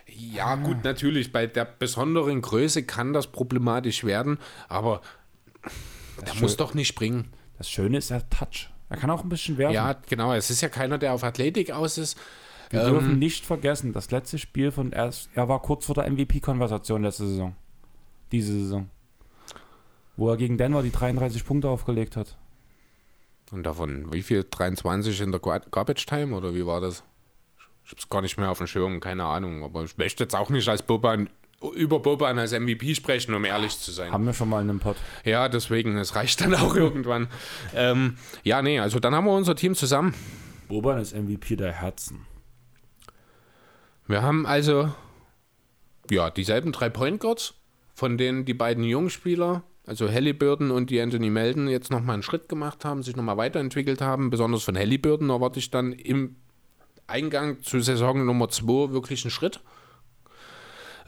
Ja, gut, natürlich, bei der besonderen Größe kann das problematisch werden, aber der muss doch nicht springen. das Schöne ist der Touch. Er kann auch ein bisschen werfen. Ja, genau, es ist ja keiner, der auf Athletik aus ist. Wir Ähm, dürfen nicht vergessen, das letzte Spiel von er, er war kurz vor der MVP-Konversation letzte Saison. Diese Saison. Wo er gegen Denver die 33 Punkte aufgelegt hat. Und davon, wie viel? 23 in der Gar- Garbage Time oder wie war das? Ich hab's gar nicht mehr auf dem Schirm, keine Ahnung. Aber ich möchte jetzt auch nicht als Boban, über Boban als MVP sprechen, um ehrlich zu sein. Haben wir schon mal in einem Pod. Ja, deswegen, es reicht dann auch irgendwann. Ähm, ja, nee, also dann haben wir unser Team zusammen. Boban ist MVP der Herzen. Wir haben also ja dieselben drei Point Guards, von denen die beiden Jungspieler, also Halliburton und die Anthony Melton, jetzt nochmal einen Schritt gemacht haben, sich nochmal weiterentwickelt haben. Besonders von Halliburton erwarte ich dann im Eingang zu Saison Nummer 2 wirklich einen Schritt.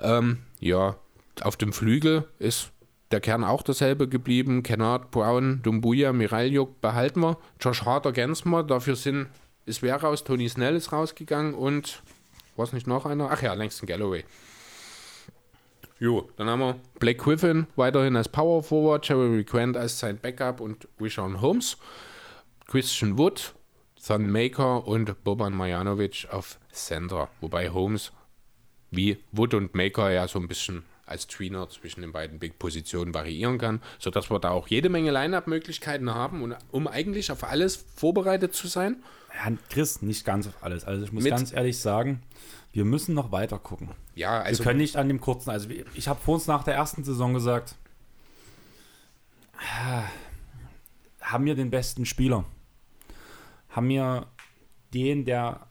Ähm, ja, auf dem Flügel ist der Kern auch dasselbe geblieben. Kennard, Brown, Dumbuya, Miraljuk behalten wir. Josh Hart ergänzen wir. Dafür sind, ist wer raus? Tony Snell ist rausgegangen und was nicht noch einer? Ach ja, Langston Galloway. Jo, dann haben wir Blake Griffin weiterhin als Power Forward, Jeremy Grant als sein Backup und Rishon Holmes, Christian Wood, Thon Maker und Boban Marjanovic auf Center. Wobei Holmes wie Wood und Maker ja so ein bisschen als Tweener zwischen den beiden Big-Positionen variieren kann, sodass wir da auch jede Menge Line-Up-Möglichkeiten haben, und, um eigentlich auf alles vorbereitet zu sein. Ja, Chris, nicht ganz auf alles. Also ich muss Mit- ganz ehrlich sagen, wir müssen noch weiter gucken. Ja, also wir können nicht an dem kurzen, also ich habe vor uns nach der ersten Saison gesagt, ah, haben wir den besten Spieler? Haben wir den, der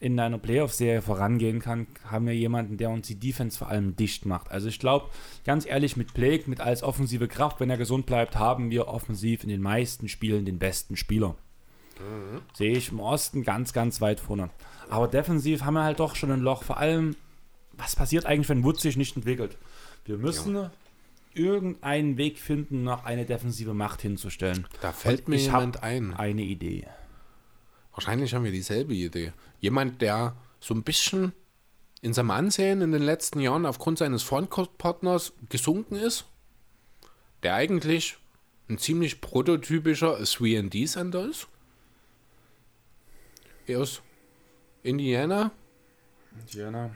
in einer Playoff-Serie vorangehen kann, haben wir jemanden, der uns die Defense vor allem dicht macht. Also ich glaube, ganz ehrlich, mit Blake, mit als offensive Kraft, wenn er gesund bleibt, haben wir offensiv in den meisten Spielen den besten Spieler. Sehe ich im Osten ganz, ganz weit vorne. Aber defensiv haben wir halt doch schon ein Loch. Vor allem, was passiert eigentlich, wenn Wood sich nicht entwickelt? Wir müssen irgendeinen Weg finden, noch eine defensive Macht hinzustellen. Da fällt Und mir jemand ein. Eine Idee. Wahrscheinlich haben wir dieselbe Idee. Jemand, der so ein bisschen in seinem Ansehen in den letzten Jahren aufgrund seines Frontcourt-Partners gesunken ist, der eigentlich ein ziemlich prototypischer 3D-Sender ist. Er ist Indiana. Indiana.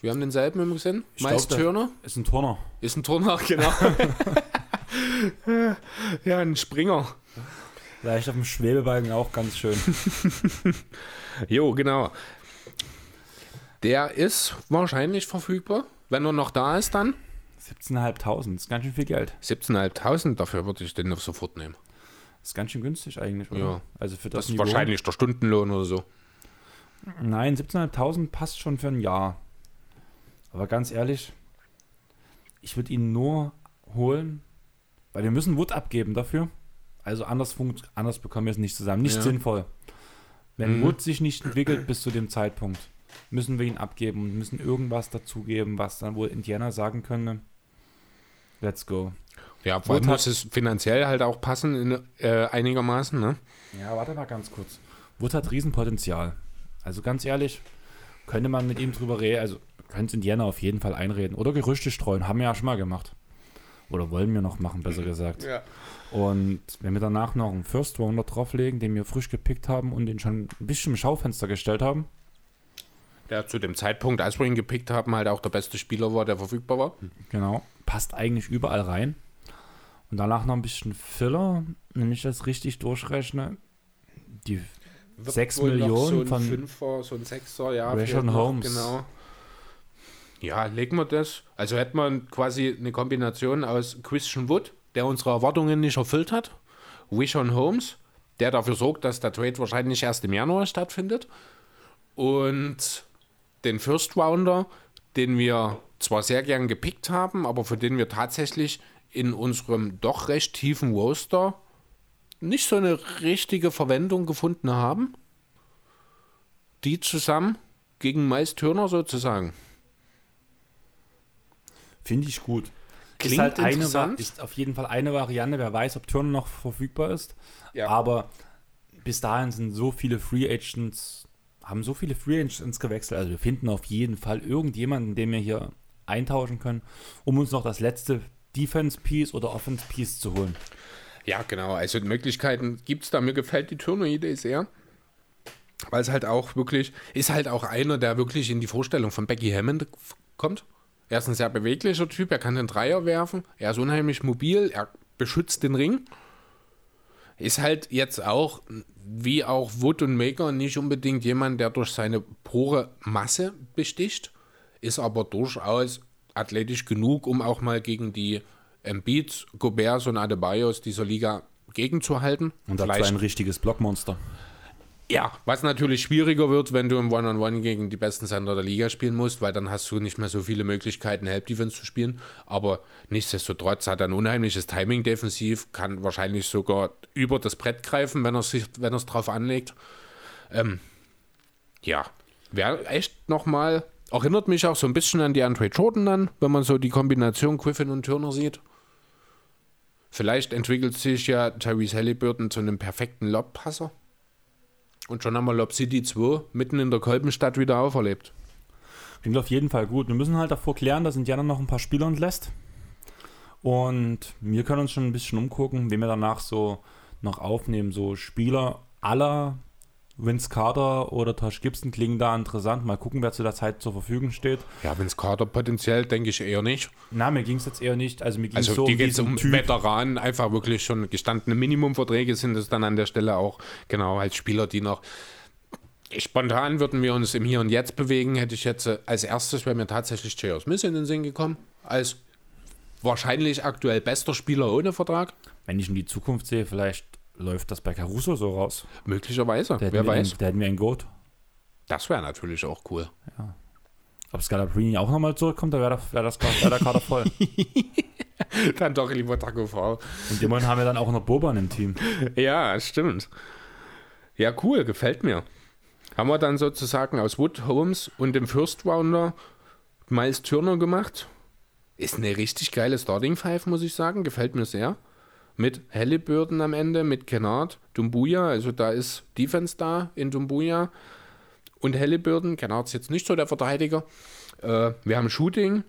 Wir haben denselben im Sinn. Ich Miles glaub, Turner. Ist ein Turner. Ist ein Turner, genau. ja, ein Springer. Leicht auf dem Schwebebalken auch ganz schön. Jo, genau. Der ist wahrscheinlich verfügbar. Wenn er noch da ist, dann 17.500, ist ganz schön viel Geld. 17.500. Dafür würde ich den sofort nehmen. Ist ganz schön günstig eigentlich, oder? Ja. Also für Das das, ist Niveau. wahrscheinlich der Stundenlohn oder so. Nein, 17.500 passt schon für ein Jahr. Aber ganz ehrlich, ich würde ihn nur holen, weil wir müssen Wood abgeben dafür. Also anders, funkt, anders bekommen wir es nicht zusammen. Nicht Ja. sinnvoll. Wenn Mhm. Wood sich nicht entwickelt bis zu dem Zeitpunkt, müssen wir ihn abgeben und müssen irgendwas dazugeben, was dann wohl Indiana sagen könnte. Let's go. Ja, vor allem muss es finanziell halt auch passen, in, äh, einigermaßen. Ne? Ja, warte mal ganz kurz. Wood hat Riesenpotenzial. Also ganz ehrlich, könnte man mit ihm drüber reden, also könnte Indiana auf jeden Fall einreden. Oder Gerüchte streuen, haben wir ja schon mal gemacht. Oder wollen wir noch machen, besser gesagt. Ja. Und wenn wir danach noch einen First Rounder drauflegen, den wir frisch gepickt haben und den schon ein bisschen im Schaufenster gestellt haben, Der zu dem Zeitpunkt, als wir ihn gepickt haben, halt auch der beste Spieler war, der verfügbar war. genau, passt eigentlich überall rein. Und danach noch ein bisschen Filler, wenn ich das richtig durchrechne, die Wird 6 wohl noch Millionen so von Fünfer, so ein Sechser, ja. Rashon Holmes. Genau. Ja, legen wir das. Also hätten wir quasi eine Kombination aus Christian Wood, der unsere Erwartungen nicht erfüllt hat, Rishon Holmes, der dafür sorgt, dass der Trade wahrscheinlich erst im Januar stattfindet, und den First Rounder, den wir zwar sehr gern gepickt haben, aber für den wir tatsächlich in unserem doch recht tiefen Roster nicht so eine richtige Verwendung gefunden haben. Die zusammen gegen Miles Turner sozusagen. Finde ich gut. Klingt ist halt eine, interessant. Va- ist auf jeden Fall eine Variante. Wer weiß, ob Turner noch verfügbar ist. Ja. Aber bis dahin sind so viele Free Agents, haben so viele Free Agents gewechselt. Also wir finden auf jeden Fall irgendjemanden, den wir hier eintauschen können, um uns noch das letzte Defense Piece oder Offense Piece zu holen. Ja, genau. Also Möglichkeiten gibt es da. Mir gefällt die Turner-Idee sehr. Weil es halt auch wirklich, ist halt auch einer, der wirklich in die Vorstellung von Becky Hammond kommt. Er ist ein sehr beweglicher Typ, er kann den Dreier werfen, er ist unheimlich mobil, er beschützt den Ring. Ist halt jetzt auch, wie auch Wood und Maker, nicht unbedingt jemand, der durch seine pure Masse besticht, ist aber durchaus athletisch genug, um auch mal gegen die Embiids, Goberts und Adebayos dieser Liga gegenzuhalten. Und dazu ein richtiges Blockmonster. Ja, was natürlich schwieriger wird, wenn du im One-on-One gegen die besten Sender der Liga spielen musst, weil dann hast du nicht mehr so viele Möglichkeiten, Help-Defense zu spielen. Aber nichtsdestotrotz hat er ein unheimliches Timing defensiv, kann wahrscheinlich sogar über das Brett greifen, wenn er es drauf anlegt. Ähm, ja, wäre echt nochmal, erinnert mich auch so ein bisschen an die Andre Jordan dann, wenn man so die Kombination Griffin und Turner sieht. Vielleicht entwickelt sich ja Tyrese Halliburton zu einem perfekten Lobpasser. Und schon haben wir Lob City 2 mitten in der Kolbenstadt wieder auferlebt. Klingt auf jeden Fall gut. Wir müssen halt davor klären, dass Indiana noch ein paar Spieler entlässt. Und wir können uns schon ein bisschen umgucken, wen wir danach so noch aufnehmen. So Spieler aller Vince Carter oder Tosh Gibson klingen da interessant. Mal gucken, wer zu der Zeit zur Verfügung steht. Ja, es Kader potenziell, denke ich eher nicht. Na, mir ging es jetzt eher nicht. Also mir ging es Also so die um geht um Typ. Veteranen, einfach wirklich schon gestandene Minimumverträge sind es dann an der Stelle auch, genau, als Spieler, die noch spontan würden wir uns im Hier und Jetzt bewegen, hätte ich jetzt äh, als erstes, wäre mir tatsächlich J.R. Smith in den Sinn gekommen, als wahrscheinlich aktuell bester Spieler ohne Vertrag. Wenn ich in die Zukunft sehe, vielleicht läuft das bei Caruso so raus. Möglicherweise, wer weiß. Einen, da hätten wir einen Goat. Das wäre natürlich auch cool. Ob Scalabrini auch nochmal zurückkommt, da wäre wär das wär der Kader voll. dann doch lieber Taco V. Und immerhin haben wir dann auch noch Boban im Team. Ja, stimmt. Ja, cool, gefällt mir. Haben wir dann sozusagen aus Wood, Holmes und dem First Rounder Miles Turner gemacht. Ist eine richtig geile Starting Five, muss ich sagen. Gefällt mir sehr. Mit Halliburton am Ende, mit Kennard, Dumbuya. Also da ist Defense da in Dumbuya. Und Halliburton. Kennard ist jetzt nicht so der Verteidiger. Äh, wir haben Shooting.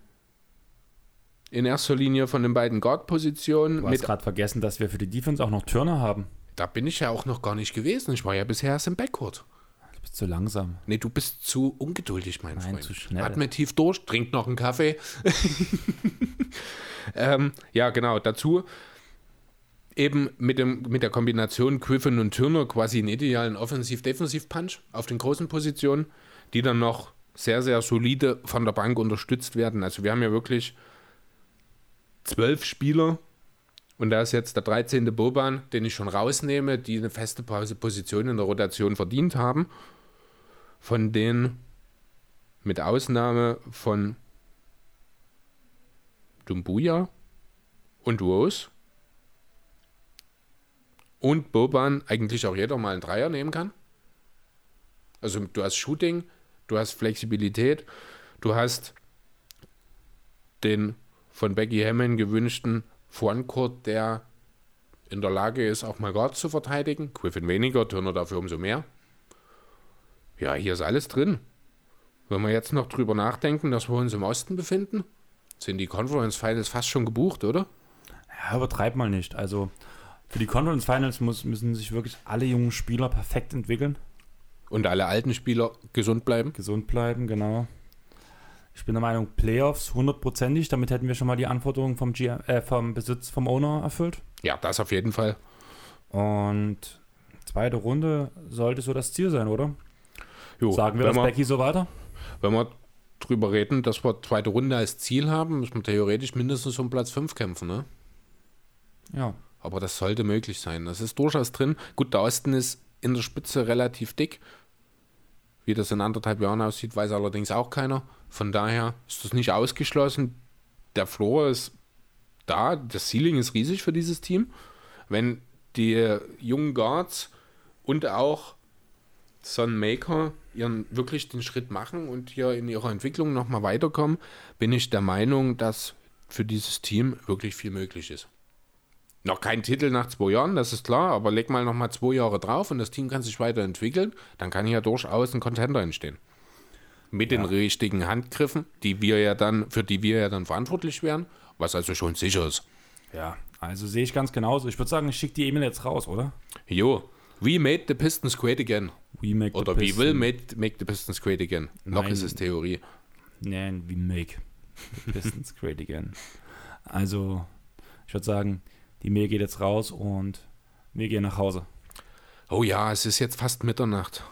In erster Linie von den beiden Guard-Positionen. Du hast gerade vergessen, dass wir für die Defense auch noch Turner haben. Da bin ich ja auch noch gar nicht gewesen. Ich war ja bisher erst im Backcourt. Du bist zu langsam. Nee, du bist zu ungeduldig, mein Nein, Freund. zu schnell. Atme tief durch, trink noch einen Kaffee. ähm, ja, genau. Dazu eben mit, dem, mit der Kombination Griffin und Turner quasi einen idealen Offensiv-Defensiv-Punch auf den großen Positionen, die dann noch sehr, sehr solide von der Bank unterstützt werden. Also wir haben ja wirklich zwölf Spieler und da ist jetzt der 13. Boban, den ich schon rausnehme, die eine feste Position in der Rotation verdient haben. Von denen, mit Ausnahme von Dumbuya und Rose und Boban, eigentlich auch jeder mal einen Dreier nehmen kann. Also du hast Shooting, du hast Flexibilität, du hast den von Becky Hammond gewünschten Frontcourt, der in der Lage ist, auch mal Guard zu verteidigen. Griffin weniger, Turner dafür umso mehr. Ja, hier ist alles drin. Wenn wir jetzt noch drüber nachdenken, dass wir uns im Osten befinden, sind die Conference Finals fast schon gebucht, oder? Ja, übertreib mal nicht. Also für die Conference Finals muss, müssen sich wirklich alle jungen Spieler perfekt entwickeln, Und alle alten Spieler gesund bleiben. gesund bleiben, genau. Ich bin der Meinung, Playoffs hundertprozentig, damit hätten wir schon mal die Anforderungen vom, G äh, vom Besitz vom Owner erfüllt. Ja, das auf jeden Fall. Und zweite Runde sollte so das Ziel sein, oder? Jo, Sagen wir das Becky so weiter? Wenn wir drüber reden, dass wir zweite Runde als Ziel haben, müssen wir theoretisch mindestens um Platz 5 kämpfen, ne? Ja. Aber das sollte möglich sein. Das ist durchaus drin. Gut, der Osten ist in der Spitze relativ dick. Wie das in anderthalb Jahren aussieht, weiß allerdings auch keiner. Von daher ist das nicht ausgeschlossen. Der Floor ist da. Das Ceiling ist riesig für dieses Team. Wenn die jungen Guards und auch Son Maker ihren wirklich den Schritt machen und hier in ihrer Entwicklung nochmal weiterkommen, bin ich der Meinung, dass für dieses Team wirklich viel möglich ist. Noch kein Titel nach zwei Jahren, das ist klar, aber leg mal nochmal zwei Jahre drauf und das Team kann sich weiterentwickeln, dann kann hier durchaus ein Contender entstehen. Mit den richtigen Handgriffen, die wir ja dann, für die wir ja dann verantwortlich wären, was also schon sicher ist. Ja, also sehe ich ganz genauso. Ich würde sagen, ich schicke die E-Mail jetzt raus, oder? Jo, we made the Pistons great again. We make the Oder we Pistons- will make, make the Pistons great again. Noch ist es Theorie. Nein, we make the Pistons great again. Also, ich würde sagen, die Mail geht jetzt raus und wir gehen nach Hause. Oh ja, es ist jetzt fast Mitternacht.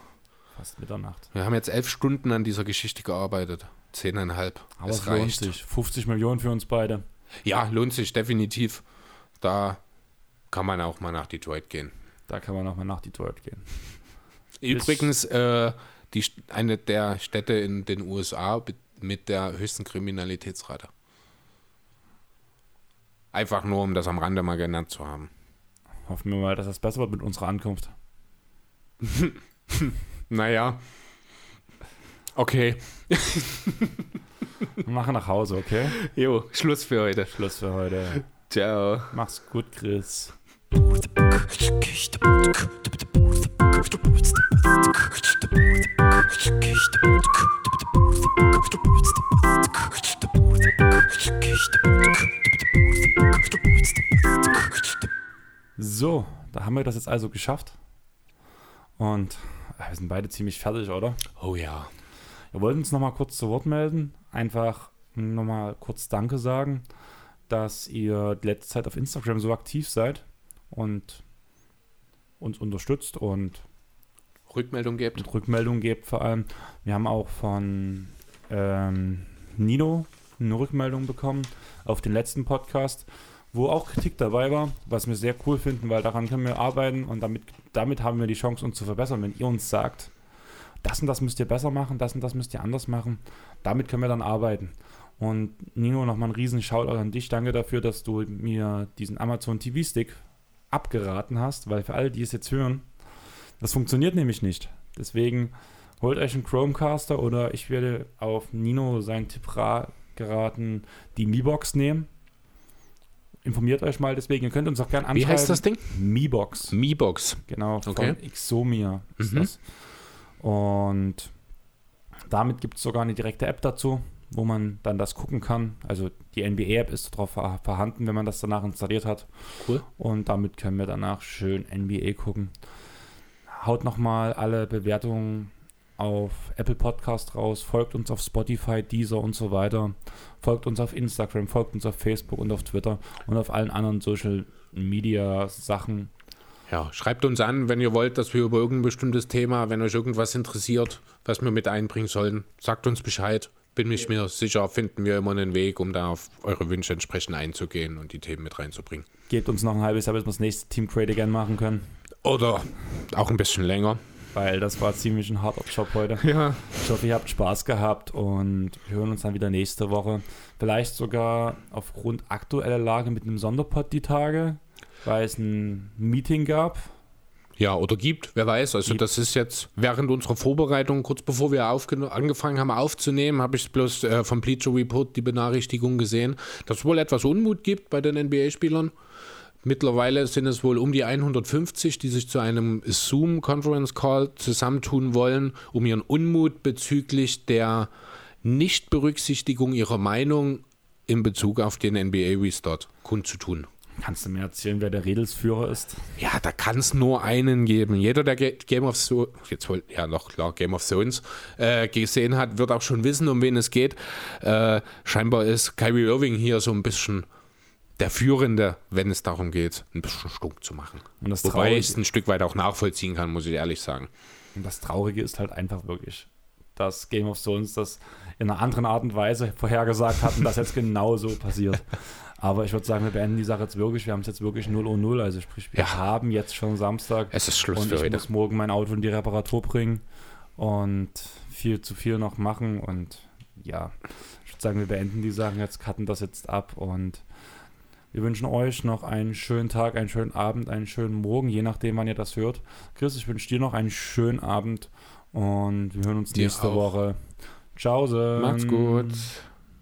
Fast Mitternacht. Wir haben jetzt elf Stunden an dieser Geschichte gearbeitet. Zehneinhalb. Aber es es lohnt reicht. sich. 50 Millionen für uns beide. Ja, lohnt sich definitiv. Da kann man auch mal nach Detroit gehen. Da kann man nochmal nach Detroit gehen. Übrigens, äh, die, eine der Städte in den USA mit der höchsten Kriminalitätsrate. Einfach nur, um das am Rande mal genannt zu haben. Hoffen wir mal, dass das besser wird mit unserer Ankunft. Naja. Okay. Wir machen nach Hause, okay? Jo, Schluss für heute. Schluss für heute. Ciao. Mach's gut, Chris. So, da haben wir das jetzt also geschafft. Und äh, wir sind beide ziemlich fertig, oder? Oh ja. Wir wollten uns nochmal kurz zu Wort melden. Einfach nochmal kurz Danke sagen, dass ihr die letzte Zeit auf Instagram so aktiv seid und uns unterstützt und, Rückmeldung gebt. und Rückmeldungen gebt vor allem. Wir haben auch von ähm, Nino eine Rückmeldung bekommen auf den letzten Podcast, wo auch Kritik dabei war, was wir sehr cool finden, weil daran können wir arbeiten und damit, damit haben wir die Chance, uns zu verbessern. Wenn ihr uns sagt, das und das müsst ihr besser machen, das und das müsst ihr anders machen, damit können wir dann arbeiten. Und Nino, nochmal einen riesen Shoutout an dich. Danke dafür, dass du mir diesen Amazon TV-Stick abgeraten hast, weil für alle, die es jetzt hören, das funktioniert nämlich nicht. Deswegen holt euch einen Chromecaster oder ich werde auf Nino seinen Tipp ra geraten, die Mi-Box nehmen. Informiert euch mal deswegen. Ihr könnt uns auch gerne anschreiben. Wie heißt das Ding? Mi-Box. Mi-Box. Genau, von Okay. Xomia ist Mhm. das. Und damit gibt es sogar eine direkte App dazu, wo man dann das gucken kann. Also die NBA-App ist darauf vorhanden, wenn man das danach installiert hat. Cool. Und damit können wir danach schön NBA gucken. Haut nochmal alle Bewertungen auf Apple Podcast raus, folgt uns auf Spotify, Deezer und so weiter. Folgt uns auf Instagram, folgt uns auf Facebook und auf Twitter und auf allen anderen Social Media Sachen. Ja, schreibt uns an, wenn ihr wollt, dass wir über irgendein bestimmtes Thema, wenn euch irgendwas interessiert, was wir mit einbringen sollen, sagt uns Bescheid. Bin ich mir sicher, finden wir immer einen Weg, um da auf eure Wünsche entsprechend einzugehen und die Themen mit reinzubringen. Gebt uns noch ein halbes Jahr, bis wir das nächste Team Crate Again machen können. Oder auch ein bisschen länger. Weil das war ziemlich ein harter Job heute. Ja. Ich hoffe, ihr habt Spaß gehabt und wir hören uns dann wieder nächste Woche. Vielleicht sogar aufgrund aktueller Lage mit einem Sonderpod die Tage, weil es ein Meeting gab. Ja, oder gibt, wer weiß. Also Gibt. das ist jetzt während unserer Vorbereitung, kurz bevor wir angefangen haben aufzunehmen, habe ich bloß äh, vom Bleacher Report die Benachrichtigung gesehen, dass es wohl etwas Unmut gibt bei den NBA-Spielern. Mittlerweile sind es wohl um die 150, die sich zu einem Zoom-Conference-Call zusammentun wollen, um ihren Unmut bezüglich der Nichtberücksichtigung ihrer Meinung in Bezug auf den NBA-Restart kundzutun. Kannst du mir erzählen, wer der Redelsführer ist? Ja, da kann es nur einen geben. Jeder, der Game of Thrones, jetzt wohl, ja noch klar, Game of Thrones äh, gesehen hat, wird auch schon wissen, um wen es geht. Äh, scheinbar ist Kyrie Irving hier so ein bisschen der Führende, wenn es darum geht, ein bisschen stunk zu machen. Und das, Wobei Traurige, ich es ein Stück weit auch nachvollziehen kann, muss ich ehrlich sagen. und das Traurige ist halt einfach wirklich, dass Game of Thrones das in einer anderen Art und Weise vorhergesagt hat und das jetzt genau so passiert. Aber ich würde sagen, wir beenden die Sache jetzt wirklich. Wir haben es jetzt wirklich 0 Uhr 0. Also sprich, wir Ja. haben jetzt schon Samstag. Es ist Schluss und für ich heute. muss morgen mein Auto in die Reparatur bringen und viel zu viel noch machen. Und ja, ich würde sagen, wir beenden die Sachen jetzt, cutten das jetzt ab und wir wünschen euch noch einen schönen Tag, einen schönen Abend, einen schönen Morgen, je nachdem, wann ihr das hört. Chris, ich wünsche dir noch einen schönen Abend und wir hören uns Dir nächste auch. Woche. Ciao. Macht's gut.